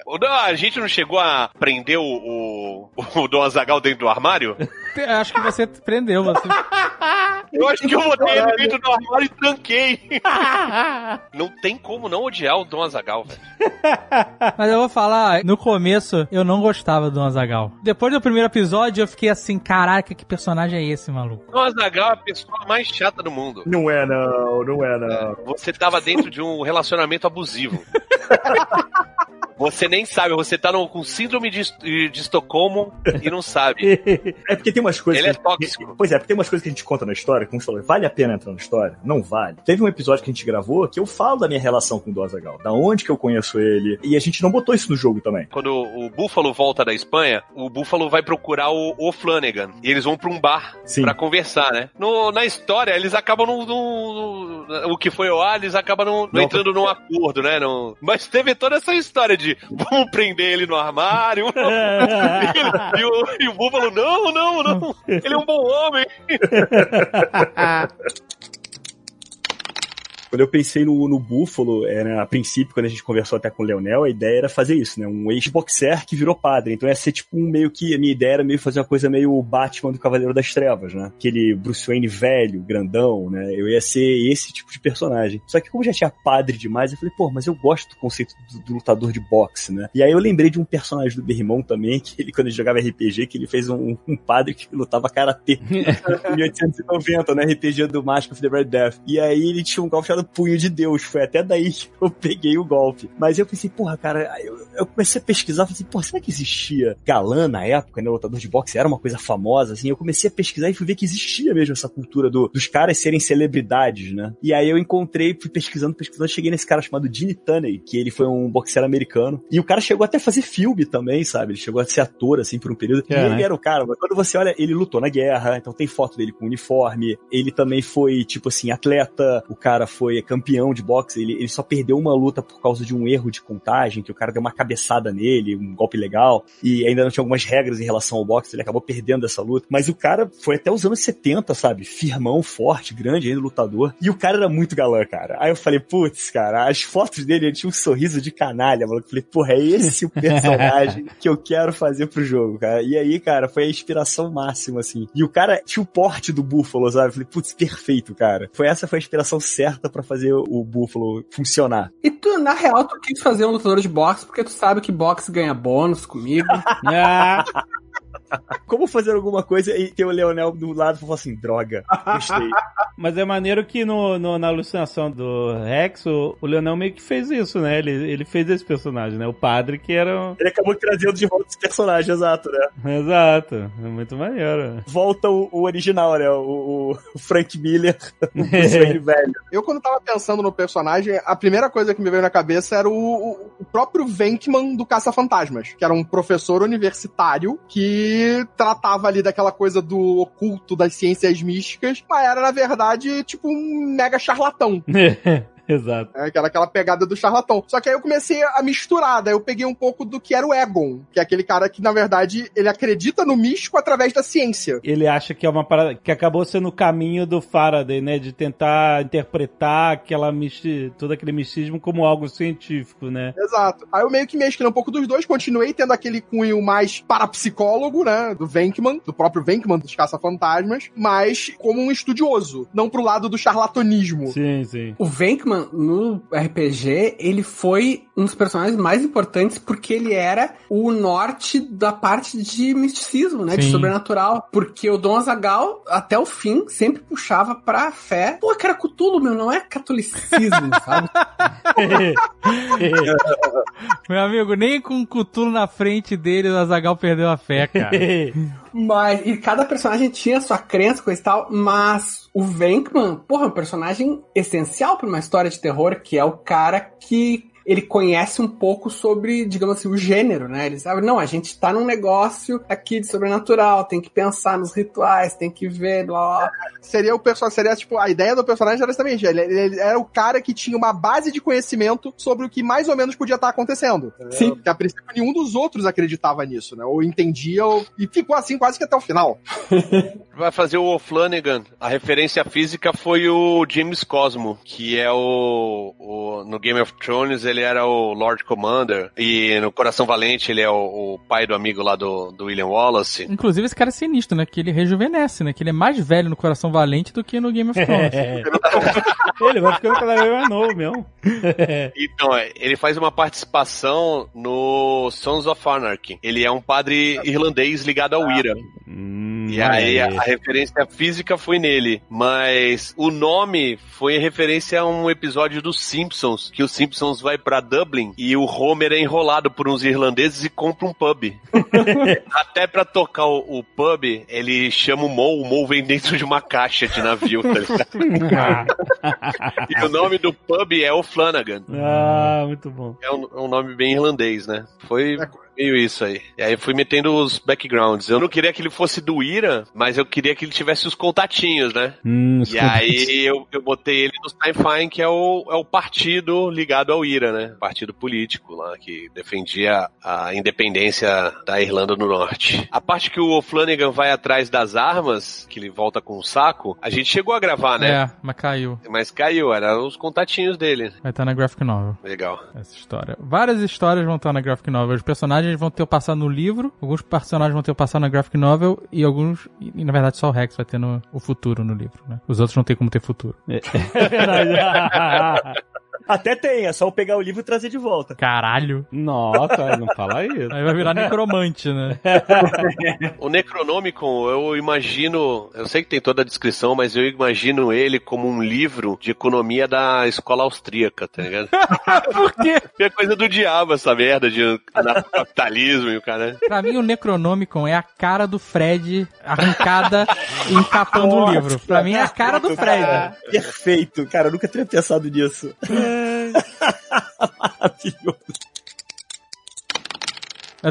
O- não, A gente não chegou a prender o, o, o Dom Azagal dentro do armário? Acho que você prendeu, você... Eu acho que eu botei ele dentro do armário e tranquei. Não tem como não odiar o Dom Azagal, velho. Mas eu vou falar, no começo eu não gostava do Dom Azagal. Depois do primeiro episódio eu fiquei assim, caraca, que personagem é esse, maluco? Dom Azagal é a pessoa mais chata do mundo. Não é não, não é não. Você tava dentro de um relacionamento abusivo. Você nem sabe, você tá no- com síndrome de, de Estocolmo e não sabe. É porque tem umas coisas. Ele é que- tóxico. Pois é, porque tem umas coisas que a gente conta na história, como você falou, vale a pena entrar na história? Não vale. Teve um episódio que a gente gravou que eu falo da minha relação com o Dozagal, da onde que eu conheço ele, e a gente não botou isso no jogo também. Quando o Búfalo volta da Espanha, o Búfalo vai procurar o, o Flanagan. E eles vão pra um bar Sim. pra conversar, né? No- na história, eles acabam no- O que foi o ar, eles acabam no- Não, entrando num acordo, né? No- mas teve toda essa história de vamos prender ele no armário. e, o, e o Búfalo, não, não, não. Ele é um bom homem. Quando eu pensei no, no Búfalo, era, a princípio, quando a gente conversou até com o Leonel, a ideia era fazer isso, né? Um ex-boxer que virou padre. Então ia ser tipo um meio que. A minha ideia era meio fazer uma coisa meio Batman do Cavaleiro das Trevas, né? Aquele Bruce Wayne velho, grandão, né? Eu ia ser esse tipo de personagem. Só que como já tinha padre demais, eu falei, pô, mas eu gosto do conceito do, do lutador de boxe, né? E aí eu lembrei de um personagem do meu irmão também, que ele, quando ele jogava RPG, que ele fez um, um padre que lutava karatê em 1890, no RPG do Mask of the Red Death. E aí ele tinha um golpe chamado Punho de Deus. Foi até daí que eu peguei o golpe. Mas eu pensei, porra, cara, eu, eu comecei a pesquisar, falei assim, porra, será que existia galã na época, né? Lutador de boxe era uma coisa famosa, assim. Eu comecei a pesquisar e fui ver que existia mesmo essa cultura do- dos caras serem celebridades, né? E aí eu encontrei, fui pesquisando, pesquisando, cheguei nesse cara chamado Gene Tunney, que ele foi um boxeiro americano. E o cara chegou até a fazer filme também, sabe? Ele chegou a ser ator, assim, por um período. E Caraca. ele era o cara, mas quando você olha, ele lutou na guerra, então tem foto dele com uniforme. Ele também foi, tipo assim, atleta. O cara foi campeão de boxe. Ele, ele só perdeu uma luta por causa de um erro de contagem, que o cara deu uma cabeçada nele, um golpe legal. E ainda não tinha algumas regras em relação ao boxe, ele acabou perdendo essa luta. Mas o cara foi até os anos 70, sabe? Firmão, forte, grande, ainda lutador. E o cara era muito galã, cara. Aí eu falei, putz, cara, as fotos dele, ele tinha um sorriso de canalha, mano. Eu falei, porra, é esse o personagem que eu quero fazer pro jogo, cara. E aí, cara, foi a inspiração máxima, assim. E o cara tinha o porte do búfalo, sabe? Eu falei, putz, perfeito, cara. Foi essa foi a inspiração certa pra fazer o Buffalo funcionar. E tu, na real, tu quis fazer um lutador de boxe porque tu sabe que boxe ganha bônus comigo. Como fazer alguma coisa e ter o Leonel do lado e falar assim, droga, gostei. mas é maneiro que no, no- na alucinação do Rex, o, o Leonel meio que fez isso, né? Ele, ele fez esse personagem, né? O padre que era. Ele acabou trazendo de volta esse personagem, exato, né? Exato. É muito maneiro. Volta o, o original, né? O, o Frank Miller, o Wayne velho. Eu, quando tava pensando no personagem, a primeira coisa que me veio na cabeça era o, o- o próprio Venkman do Caça-Fantasmas, que era um professor universitário que tratava ali daquela coisa do oculto, das ciências místicas, mas era, na verdade, tipo um mega charlatão. Exato. É, que era aquela pegada do charlatão. Só que aí eu comecei a misturar, daí eu peguei um pouco do que era o Egon, que é aquele cara que, na verdade, ele acredita no místico através da ciência. Ele acha que é uma parada que acabou sendo o caminho do Faraday, né? De tentar interpretar aquela misti... todo aquele misticismo como algo científico, né? Exato. Aí eu meio que mesclei um pouco dos dois, continuei tendo aquele cunho mais parapsicólogo, né? Do Venkman, do próprio Venkman dos Caça-Fantasmas, mas como um estudioso, não pro lado do charlatanismo. Sim, sim. O Venkman, no RPG, ele foi um dos personagens mais importantes porque ele era o norte da parte de misticismo, né? De Sim. sobrenatural. Porque o Dom Azagal, até o fim, sempre puxava pra fé. Pô, cara, Cutulo, meu, não é catolicismo, sabe? Meu amigo, nem com Cutulo na frente dele, o Azagal perdeu a fé, cara. Mas, e cada personagem tinha sua crença, coisa e tal, mas o Venkman, porra, é um personagem essencial pra uma história de terror, que é o cara que ele conhece um pouco sobre, digamos assim, o gênero, né? Ele sabe, não, a gente tá num negócio aqui de sobrenatural, tem que pensar nos rituais, tem que ver, blá, blá. Seria o personagem, seria tipo, a ideia do personagem era exatamente, ele, ele era o cara que tinha uma base de conhecimento sobre o que mais ou menos podia estar acontecendo. Sim. Porque a princípio nenhum dos outros acreditava nisso, né? Ou entendia, ou... e ficou assim quase que até o final. Vai fazer o Flanagan. A referência física foi o James Cosmo, que é o, o- no Game of Thrones ele era o Lord Commander e no Coração Valente ele é o, o pai do amigo lá do, do William Wallace. Inclusive, esse cara é sinistro, né? Que ele rejuvenesce, né? Que ele é mais velho no Coração Valente do que no Game of Thrones. ele vai ficando cada vez mais novo mesmo. Então, é, ele faz uma participação no Sons of Anarchy. Ele é um padre irlandês ligado ao IRA. E aí a, a referência física foi nele, mas o nome foi em referência a um episódio dos Simpsons, que os Simpsons vai pra Dublin e o Homer é enrolado por uns irlandeses e compra um pub. Até pra tocar o, o pub, ele chama o Mo, o Mo vem dentro de uma caixa de navio, tá ligado? e o nome do pub é o Flanagan. ah, muito bom. É um, é um nome bem irlandês, né? Foi meio isso aí. E aí eu fui metendo os backgrounds. Eu não queria que ele fosse do Ira, mas eu queria que ele tivesse os contatinhos, né? Hum, E aí eu, eu botei ele no Sci-Fi, que é o, é o partido ligado ao IRA, né? Partido político lá, que defendia a independência da Irlanda do Norte. A parte que o Flanagan vai atrás das armas, que ele volta com o saco, a gente chegou a gravar, né? É, mas caiu. Mas caiu, eram os contatinhos dele. Vai estar na Graphic Novel. Legal. Essa história. Várias histórias vão estar na Graphic Novel. Os personagens vão ter o passado no livro, alguns personagens vão ter o passado na Graphic Novel e alguns, e na verdade só o Rex vai ter no, o futuro no livro, né? Os outros não tem como ter futuro. É verdade. Até tem, é só eu pegar o livro e trazer de volta. Caralho. Nossa, não fala isso. Aí vai virar necromante, né? O Necronomicon, eu imagino, eu sei que tem toda a descrição, mas eu imagino ele como um livro de economia da escola austríaca, tá ligado? Por quê? É coisa do diabo essa merda de capitalismo e o cara. Pra mim, o Necronomicon é a cara do Fred arrancada e encapando o livro. Pra mim, é a cara do Fred. Perfeito, cara, eu nunca tinha pensado nisso. Maravilhoso.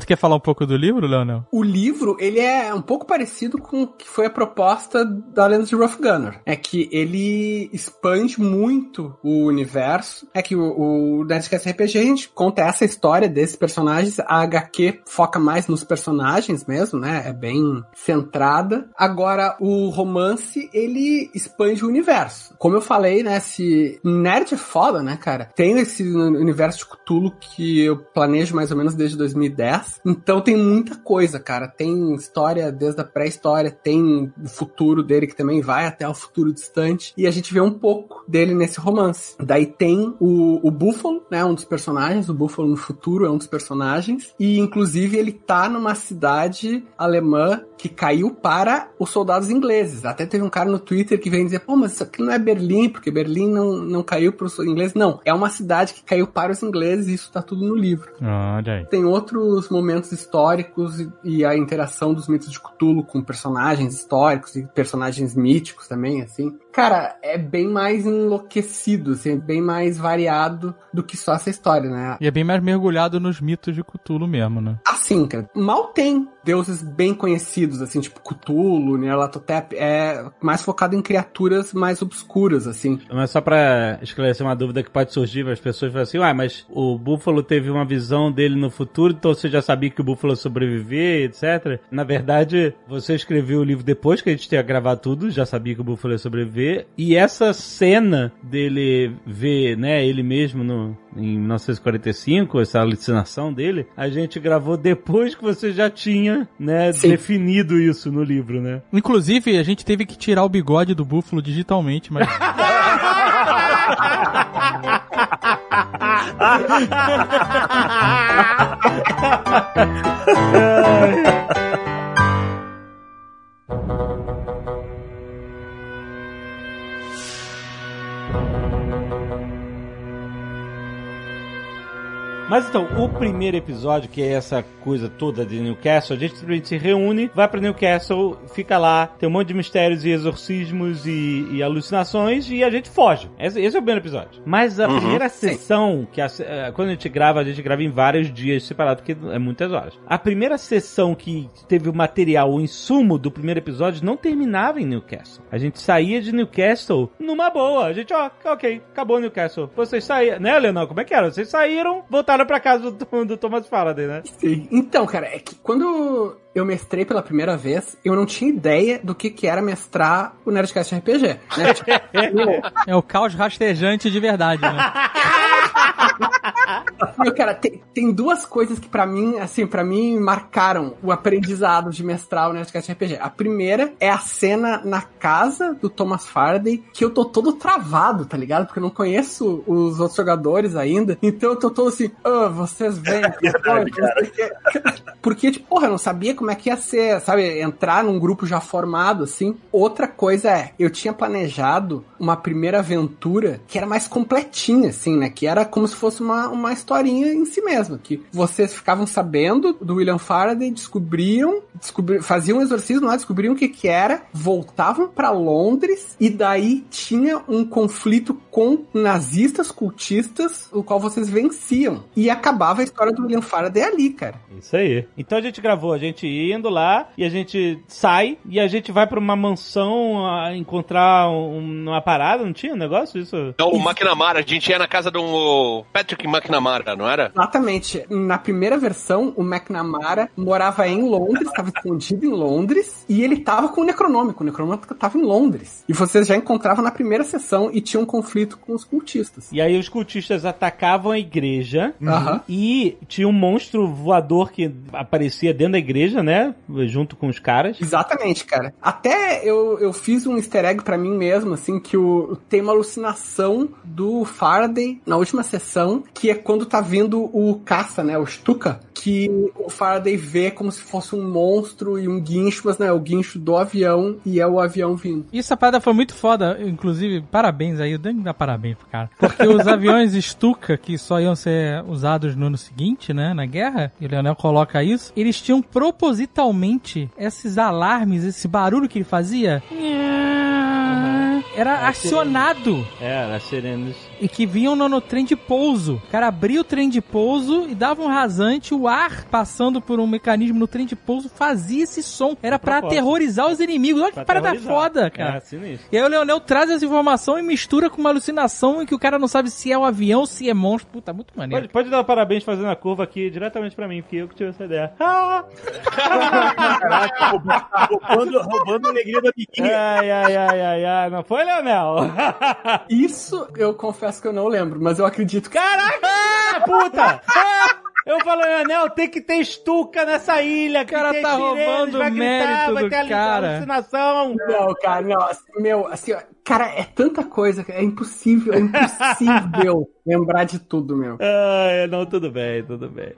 Tu quer falar um pouco do livro, Leonel? O livro, ele é um pouco parecido com o que foi a proposta da Lenda de Rough Gunner. É que ele expande muito o universo. É que o, o Nerdcast RPG, a gente conta essa história desses personagens. A HQ foca mais nos personagens mesmo, né? É bem centrada. Agora, o romance, ele expande o universo. Como eu falei, né? Se nerd é foda, né, cara? Tem esse universo de Cthulhu que eu planejo mais ou menos desde 2010. 10. Então tem muita coisa, cara. Tem história desde a pré-história, tem o futuro dele que também vai até o futuro distante. E a gente vê um pouco dele nesse romance. Daí tem o, o Búfalo, né? Um dos personagens. O Búfalo no futuro é um dos personagens. E inclusive ele tá numa cidade alemã que caiu para os soldados ingleses. Até teve um cara no Twitter que veio dizer, pô, mas isso aqui não é Berlim, porque Berlim não, não caiu para os ingleses. Não, é uma cidade que caiu para os ingleses e isso tá tudo no livro. Olha aí. Tem outros momentos históricos e, e a interação dos mitos de Cthulhu com personagens históricos e personagens míticos também, assim. Cara, é bem mais enlouquecido, assim, é bem mais variado do que só essa história, né? E é bem mais mergulhado nos mitos de Cthulhu mesmo, né? Assim, cara, mal tem deuses bem conhecidos, assim, tipo Cthulhu, Nyarlathotep, é mais focado em criaturas mais obscuras, assim. Mas só pra esclarecer uma dúvida que pode surgir, as pessoas falam assim, uai, mas o Búfalo teve uma visão dele no futuro, então você já sabia que o Búfalo ia sobreviver, etc. Na verdade, você escreveu o livro depois que a gente tinha gravado tudo, já sabia que o Búfalo ia sobreviver, e essa cena dele ver, né, ele mesmo no, em 1945, essa alucinação dele, a gente gravou depois que você já tinha, né, Sim. definido isso no livro, né? Inclusive, a gente teve que tirar o bigode do búfalo digitalmente, mas. Mas então, o primeiro episódio, que é essa coisa toda de Newcastle, a gente simplesmente se reúne, vai pra Newcastle, fica lá, tem um monte de mistérios e exorcismos e, e alucinações e a gente foge. Esse, esse é o primeiro episódio. Mas a Uhum. primeira sessão, que a- eh, quando a gente grava, a gente grava em vários dias separados, porque é muitas horas. A primeira sessão que teve o material, o insumo do primeiro episódio, não terminava em Newcastle. A gente saía de Newcastle numa boa. A gente, ó, ok, acabou Newcastle. Vocês saíram, né, Leonel? Como é que era? Vocês saíram, voltaram pra casa do, do Thomas Faraday, né? Sim. Então, cara, é que quando eu mestrei pela primeira vez, eu não tinha ideia do que, que era mestrar o Nerdcast RPG. Né? Tipo, É o caos rastejante de verdade, né? Meu, cara, tem, tem duas coisas que pra mim, assim, para mim marcaram o aprendizado de mestrar o Nerdcast RPG. A primeira é a cena na casa do Thomas Faraday, que eu tô todo travado, tá ligado? Porque eu não conheço os outros jogadores ainda. Então eu tô todo assim, ah, vocês vêm. verdade, Porque, tipo, porra, eu não sabia como é que ia ser, sabe? Entrar num grupo já formado, assim. Outra coisa é, eu tinha planejado uma primeira aventura que era mais completinha, assim, né? Que era como se fosse uma, uma historinha em si mesma. Que vocês ficavam sabendo do William Faraday, descobriam, descobri, faziam um exorcismo lá, descobriam o que que era, voltavam pra Londres e daí tinha um conflito com nazistas, cultistas, o qual vocês venciam. E acabava a história do William Faraday ali, cara. Isso aí. Então a gente gravou, a gente indo lá e a gente sai e a gente vai pra uma mansão a encontrar um- uma parada, não tinha um negócio isso? É o McNamara, a gente ia na casa do Patrick McNamara, não era? Exatamente. Na primeira versão, o McNamara morava em Londres, estava escondido em Londres, e ele tava com o Necronômico. O Necronômico tava em Londres. E vocês já encontravam na primeira sessão e tinha um conflito com os cultistas. E aí os cultistas atacavam a igreja Aham. e tinha um monstro voador que aparecia dentro da igreja, né? Junto com os caras. Exatamente, cara. Até eu, eu fiz um easter egg pra mim mesmo, assim, que o, tem uma alucinação do Faraday na última sessão, que é quando tá vindo o caça, né? O Stuka, que o Faraday vê como se fosse um monstro e um guincho, mas não é o guincho do avião e é o avião vindo. E essa parada foi muito foda, inclusive, parabéns aí, eu tenho que dar parabéns pro cara. Porque os aviões Stuka, que só iam ser usados no ano seguinte, né, na guerra, e o Leonel coloca isso, eles tinham propositalmente esses alarmes, esse barulho que ele fazia, era acionado É, as sirenes. e que vinham no, no trem de pouso. O cara abria o trem de pouso e dava um rasante, o ar passando por um mecanismo no trem de pouso fazia esse som. Era pra propósito. aterrorizar os inimigos. Olha que Pra parada foda, cara. É, sinistro. E aí o Leonel traz essa informação e mistura com uma alucinação em que o cara não sabe se é um avião, se é monstro. Puta, muito maneiro. Pode, pode dar parabéns fazendo a curva aqui diretamente pra mim, porque eu que tive essa ideia. Ah! Caraca, roubando, roubando a alegria da amiguinha. Ai, ai, ai, ai, ai. Não foi, Leonel? Isso eu confesso que eu não lembro, mas eu acredito. Caraca! Puta! Eu falo, Anel, tem que ter estuca nessa ilha. O cara tá roubando vai gritar, mérito vai do ter ali- cara. alucinação. Não, cara, não, assim, meu, assim, cara, é tanta coisa, é impossível, é impossível lembrar de tudo, meu. Ah, não, tudo bem, tudo bem.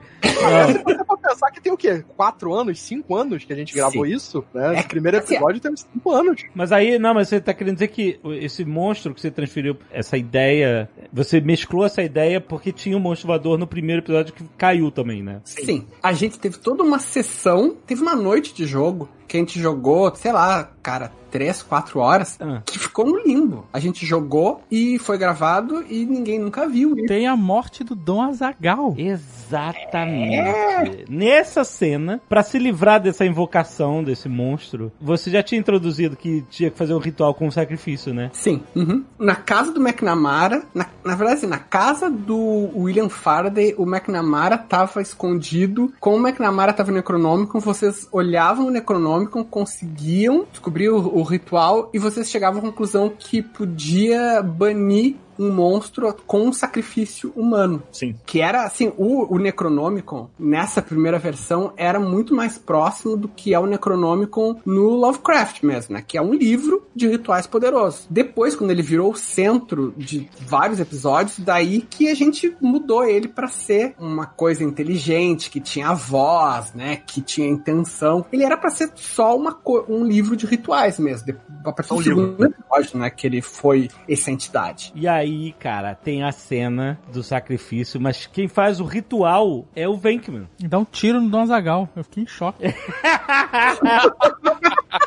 For pensar que tem o quê? Quatro anos, cinco anos que a gente gravou Sim. isso, né? É, Esse primeiro assim, episódio tem uns cinco anos. Mas aí, não, mas você tá querendo dizer que esse monstro que você transferiu, essa ideia, você mesclou essa ideia porque tinha um monstro voador no primeiro episódio que caiu também, né? Sim. A gente teve toda uma sessão, teve uma noite de jogo que a gente jogou, sei lá, cara, três, quatro horas, Ah. que ficou no limbo. A gente jogou e foi gravado e ninguém nunca viu. Tem a morte do Dom Azagal. Exatamente. Nessa cena, pra se livrar dessa invocação desse monstro, você já tinha introduzido que tinha que fazer um ritual com um sacrifício, né? Sim. uhum. Na casa do McNamara, na, na verdade, assim, na casa do William Faraday, o McNamara tava escondido. Como o McNamara tava no Necronomicon, vocês olhavam o Necronomicon, conseguiam descobrir o, o ritual e vocês chegavam à conclusão que podia banir um monstro com um sacrifício humano. Sim. Que era, assim, o, o Necronomicon, nessa primeira versão, era muito mais próximo do que é o Necronomicon no Lovecraft mesmo, né? Que é um livro de rituais poderosos. Depois, quando ele virou o centro de vários episódios, daí que a gente mudou ele pra ser uma coisa inteligente, que tinha voz, né? Que tinha intenção. Ele era pra ser só uma um livro de rituais mesmo. A partir do Um livro. segundo episódio, né? Que ele foi essa entidade. E aí, cara, tem a cena do sacrifício, mas quem faz o ritual é o Venkman. Dá um tiro no Dom Azagal. Eu fiquei em choque.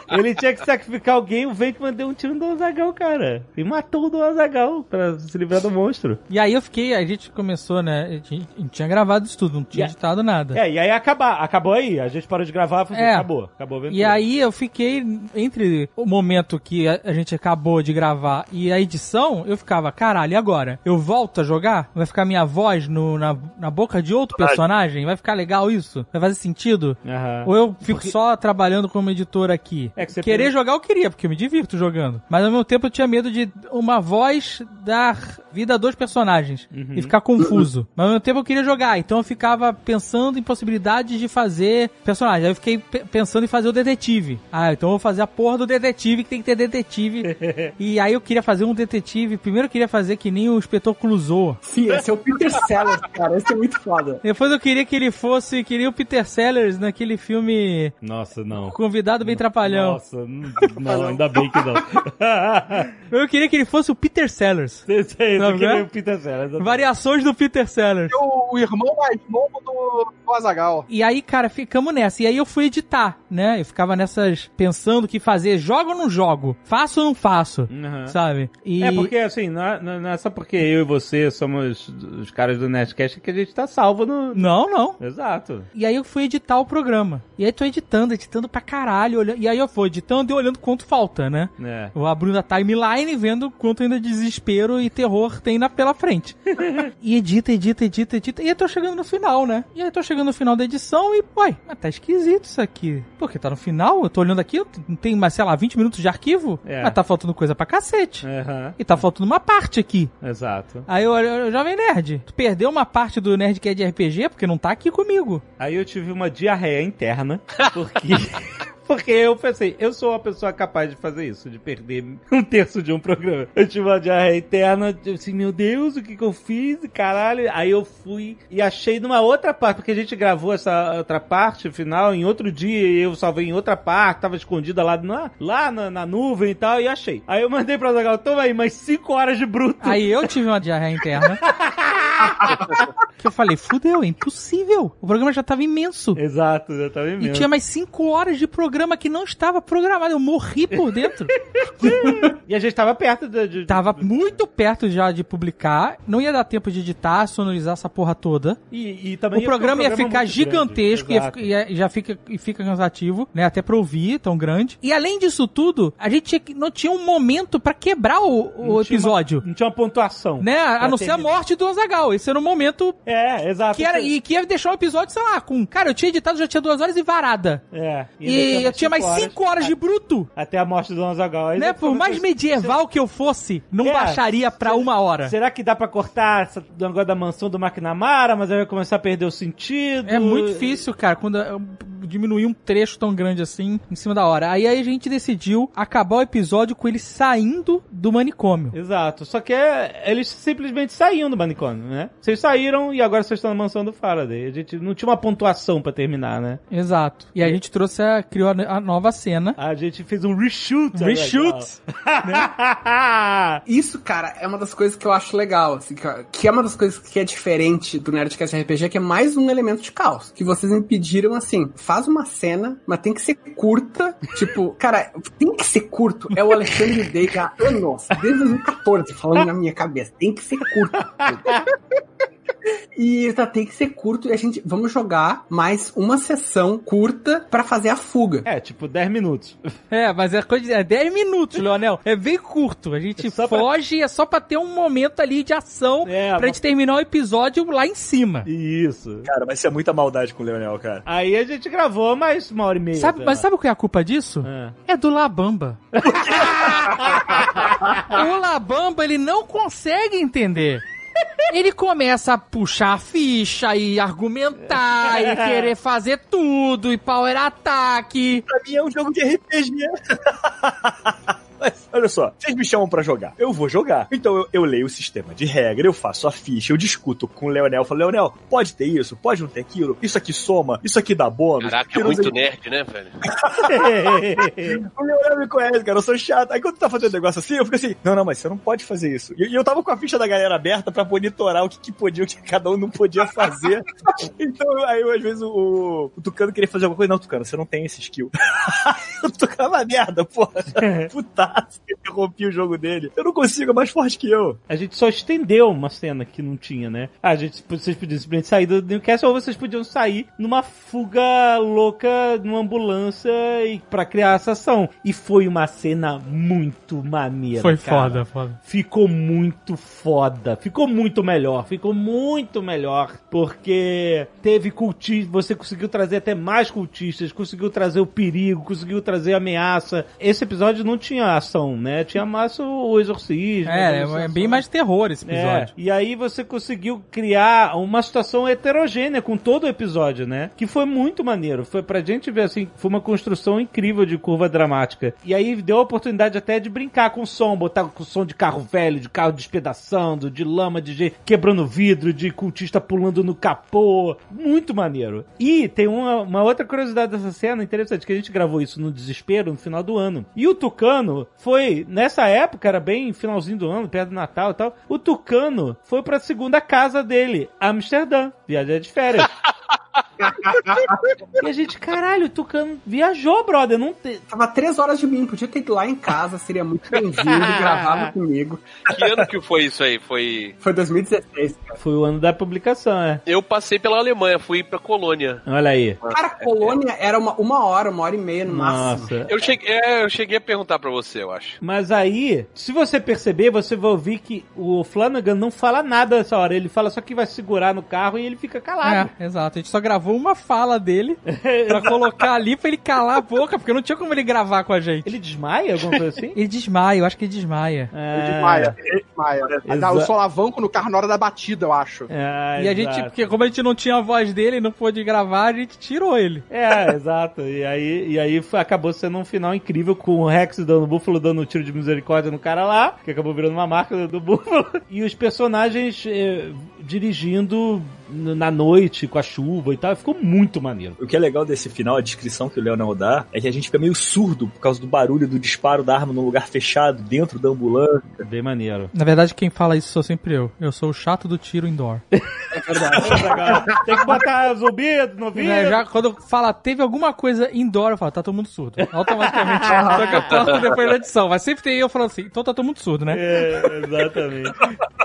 Ele tinha que sacrificar alguém, o Venkman deu um tiro no Azagal, cara. E matou o Azagal pra se livrar do monstro. E aí eu fiquei, a gente começou, né? A gente, a gente tinha gravado isso tudo, não tinha Yeah. editado nada. É, e aí acabar, acabou aí. A gente parou de gravar, falou, É. acabou, acabou. E aí eu fiquei entre o momento que a, a gente acabou de gravar e a edição, eu ficava, caralho, e agora? Eu volto a jogar? Vai ficar minha voz no- na, na boca de outro personagem? Vai ficar legal isso? Vai fazer sentido? Aham. Ou eu fico só trabalhando como editor aqui? É que você Querer pode- jogar eu queria, porque eu me divirto jogando. Mas ao mesmo tempo eu tinha medo de uma voz dar vida a dois personagens Uhum. e ficar confuso. Mas ao mesmo tempo eu queria jogar, então eu ficava pensando em possibilidades de fazer personagens. Aí eu fiquei pe- pensando em fazer o detetive. Ah, então eu vou fazer a porra do detetive, que tem que ter detetive. e aí eu queria fazer um detetive. Primeiro eu queria fazer que nem o inspetor Clouseau. Sim, esse é o Peter Sellers, cara. Esse é muito foda. Depois eu queria que ele fosse, queria o Peter Sellers naquele filme Nossa, não. Convidado Bem Trapalhão. Nossa, não, ainda bem que não. Eu queria que ele fosse o Peter Sellers. Sei, sei, eu queria é? o Peter Sellers. Variações do Peter Sellers. O, o irmão mais novo do, do Azagal. E aí, cara, ficamos nessa. E aí eu fui editar, né? Eu ficava nessas pensando o que fazer. Jogo ou não jogo? Faço ou não faço? Uhum. Sabe? E... É porque, assim, não é, não é só porque eu e você somos os caras do Nerdcast que a gente tá salvo no... Não, não. Exato. E aí eu fui editar o programa. E aí tô editando, editando pra caralho. Olhando... E aí eu fui editando e olhando quanto falta, né? É. Eu abrindo a timeline vendo quanto ainda desespero e terror tem na, pela frente. e edita, edita, edita, edita. E aí tô chegando no final, né? E aí tô chegando no final da edição e, uai, mas tá esquisito isso aqui. Porque tá no final, eu tô olhando aqui, não tem mais, sei lá, 20 minutos de arquivo. É. Mas tá faltando coisa pra cacete. Aham. E tá faltando uma parte aqui. Exato. Aí eu, eu, Jovem Nerd, tu perdeu uma parte do Nerdcast de RPG porque não tá aqui comigo. Aí eu tive uma diarreia interna, porque... Porque eu pensei, eu sou uma pessoa capaz de fazer isso, de perder um terço de um programa. Eu tive uma diarreia interna, eu assim, meu Deus, o que que eu fiz? Caralho. Aí eu fui e achei numa outra parte, porque a gente gravou essa outra parte final em outro dia e eu salvei em outra parte, tava escondida lá, na, lá na, na nuvem e tal, e achei. Aí eu mandei pra Zagal, toma aí, mais 5 horas de bruto. Aí eu tive uma diarreia interna. que eu falei, fudeu, é impossível. O programa já tava imenso. Exato, já tava E imenso. tinha mais 5 horas de programa que não estava programado. Eu morri por dentro. E a gente tava perto de... de tava muito perto já de publicar. Não ia dar tempo de editar, sonorizar essa porra toda. E, e também o programa ia, ficar muito gigantesco grande, ia, ia- já fica, e fica cansativo, né? Até pra ouvir, tão grande. E além disso tudo, a gente tinha não tinha um momento pra quebrar o, o episódio. uma- não tinha uma pontuação. Né? A não ser a morte do Azagal. Esse era um momento É, exato. que era, e que ia deixar um episódio, sei lá, com. Cara, eu tinha editado, já tinha duas horas e varada. É. E, tinha mais cinco horas de bruto. Até a morte do Azagal. Aí Né? Por mais medieval que eu fosse, não É, baixaria pra uma hora. Será que dá pra cortar essa do negócio da mansão do McNamara, mas aí vai começar a perder o sentido? É muito difícil, cara, quando diminuir um trecho tão grande assim em cima da hora. Aí a gente decidiu acabar o episódio com ele saindo do manicômio. Exato. Só que é, eles simplesmente saíam do manicômio, né? Vocês saíram e agora vocês estão na mansão do Faraday. A gente não tinha uma pontuação pra terminar, né? Exato. E a gente trouxe a, criou a, a nova cena. A gente fez um reshoot. Reshoot. Isso, cara, é uma das coisas que eu acho legal, assim, que, que é uma das coisas que é diferente do Nerdcast RPG, que é mais um elemento de caos. Que vocês me pediram, assim, faz uma cena, mas tem que ser curta. tipo, cara, tem que ser curto. É o Alexandre Day há anos, desde 2014, falando na minha cabeça. Tem que ser curto. E tá, tem que ser curto e a gente vamos jogar mais uma sessão curta pra fazer a fuga. É, tipo 10 minutos. É, mas é coisa de é 10 minutos, Leonel. É bem curto. A gente pra- foge, é só pra ter um momento ali de ação É, pra gente terminar o episódio lá em cima. Isso. Cara, mas isso é muita maldade com o Leonel, cara. Aí a gente gravou mais uma hora e meia. Sabe, sei mas lá. sabe o que é a culpa disso? É. É do Labamba. o Labamba, ele não consegue entender. Ele começa a puxar a ficha e argumentar e querer fazer tudo e power ataque. Pra mim é um jogo de RPG. Mas, olha só, vocês me chamam pra jogar. Eu vou jogar. Então eu, eu leio o sistema de regra, eu faço a ficha, eu discuto com o Leonel. Eu falo, Leonel, pode ter isso, pode não ter aquilo, isso aqui soma, isso aqui dá bônus. Caraca, é muito nerd, né, velho? O Leonel me conhece, cara, eu sou chato. Aí quando tu tá fazendo negócio assim, eu fico assim, não, não, mas você não pode fazer isso. E, e eu tava com a ficha da galera aberta pra monitorar o que, que podia, o que cada um não podia fazer. então, aí eu, às vezes o, o Tucano queria fazer alguma coisa. Não, Tucano, você não tem esse skill. o Tucano é uma merda, porra. Putaço, eu interrompi o jogo dele. Eu não consigo, é mais forte que eu. A gente só estendeu uma cena que não tinha, né? A gente, vocês podiam simplesmente sair do Newcastle ou vocês podiam sair numa fuga louca, numa ambulância e pra criar essa ação. E foi uma cena muito maneira. Foi cara. foda, foda. Ficou muito foda. Ficou muito melhor. Ficou muito melhor. Porque teve cultistas. Você conseguiu trazer até mais cultistas. Conseguiu trazer o perigo. Conseguiu trazer a ameaça. Esse episódio não tinha ação, né? Tinha mais o exorcismo. É, a é bem mais terror esse episódio. é, e aí você conseguiu criar uma situação heterogênea com todo o episódio, né? Que foi muito maneiro. Foi pra gente ver assim, foi uma construção incrível de curva dramática. E aí deu a oportunidade até de brincar com o som, botar com o som de carro velho, de carro despedaçando, de lama, de gente quebrando vidro, de cultista pulando no capô. Muito maneiro. E tem uma, uma outra curiosidade dessa cena interessante, que a gente gravou isso no desespero no final do ano. E o Tucano foi, nessa época, era bem finalzinho do ano, perto do Natal e tal. O Tucano foi pra segunda casa dele, Amsterdã, viajar de férias. e a gente, caralho, o Tucano viajou, brother. Não te... Tava três horas de mim, podia ter ido lá em casa, seria muito bem-vindo, gravava comigo. Que ano que foi isso aí? Foi. Foi 2016. Foi o ano da publicação, é. Eu passei pela Alemanha, fui pra Colônia. Olha aí. Cara, Colônia era uma, uma hora, uma hora e meia no máximo. Nossa. Eu cheguei, é, eu cheguei a perguntar pra você, eu acho. Mas aí, se você perceber, você vai ouvir que o Flanagan não fala nada nessa hora. Ele fala só que vai segurar no carro e ele fica calado. É, exato. A gente só gravou uma fala dele pra colocar ali pra ele calar a boca, porque não tinha como ele gravar com a gente. Ele desmaia, alguma coisa assim? Ele desmaia, eu acho que ele desmaia. É... Ele desmaia, ele desmaia. Dá o solavanco no carro na hora da batida, eu acho. É, E a gente, porque como a gente não tinha a voz dele e não pôde gravar, a gente tirou ele. É, exato. E aí, e aí foi- acabou sendo um final incrível com o Rex dando o Búfalo dando um tiro de misericórdia no cara lá, que acabou virando uma marca do, do Búfalo. E os personagens eh, dirigindo na noite, com a chuva e tal. Ficou muito maneiro. O que é legal desse final, a descrição que o Leonel dá, é que a gente fica meio surdo por causa do barulho do disparo da arma num lugar fechado, dentro da ambulância. Bem maneiro. Na verdade, quem fala isso sou sempre eu. Eu sou o chato do tiro indoor. É verdade. Tem que botar zumbi no ouvido. Né, já quando fala teve alguma coisa indoor, eu falo, tá todo mundo surdo. Automaticamente. Só que eu corto depois da edição. Mas sempre tem eu falando assim, então tá todo mundo surdo, né? É, exatamente.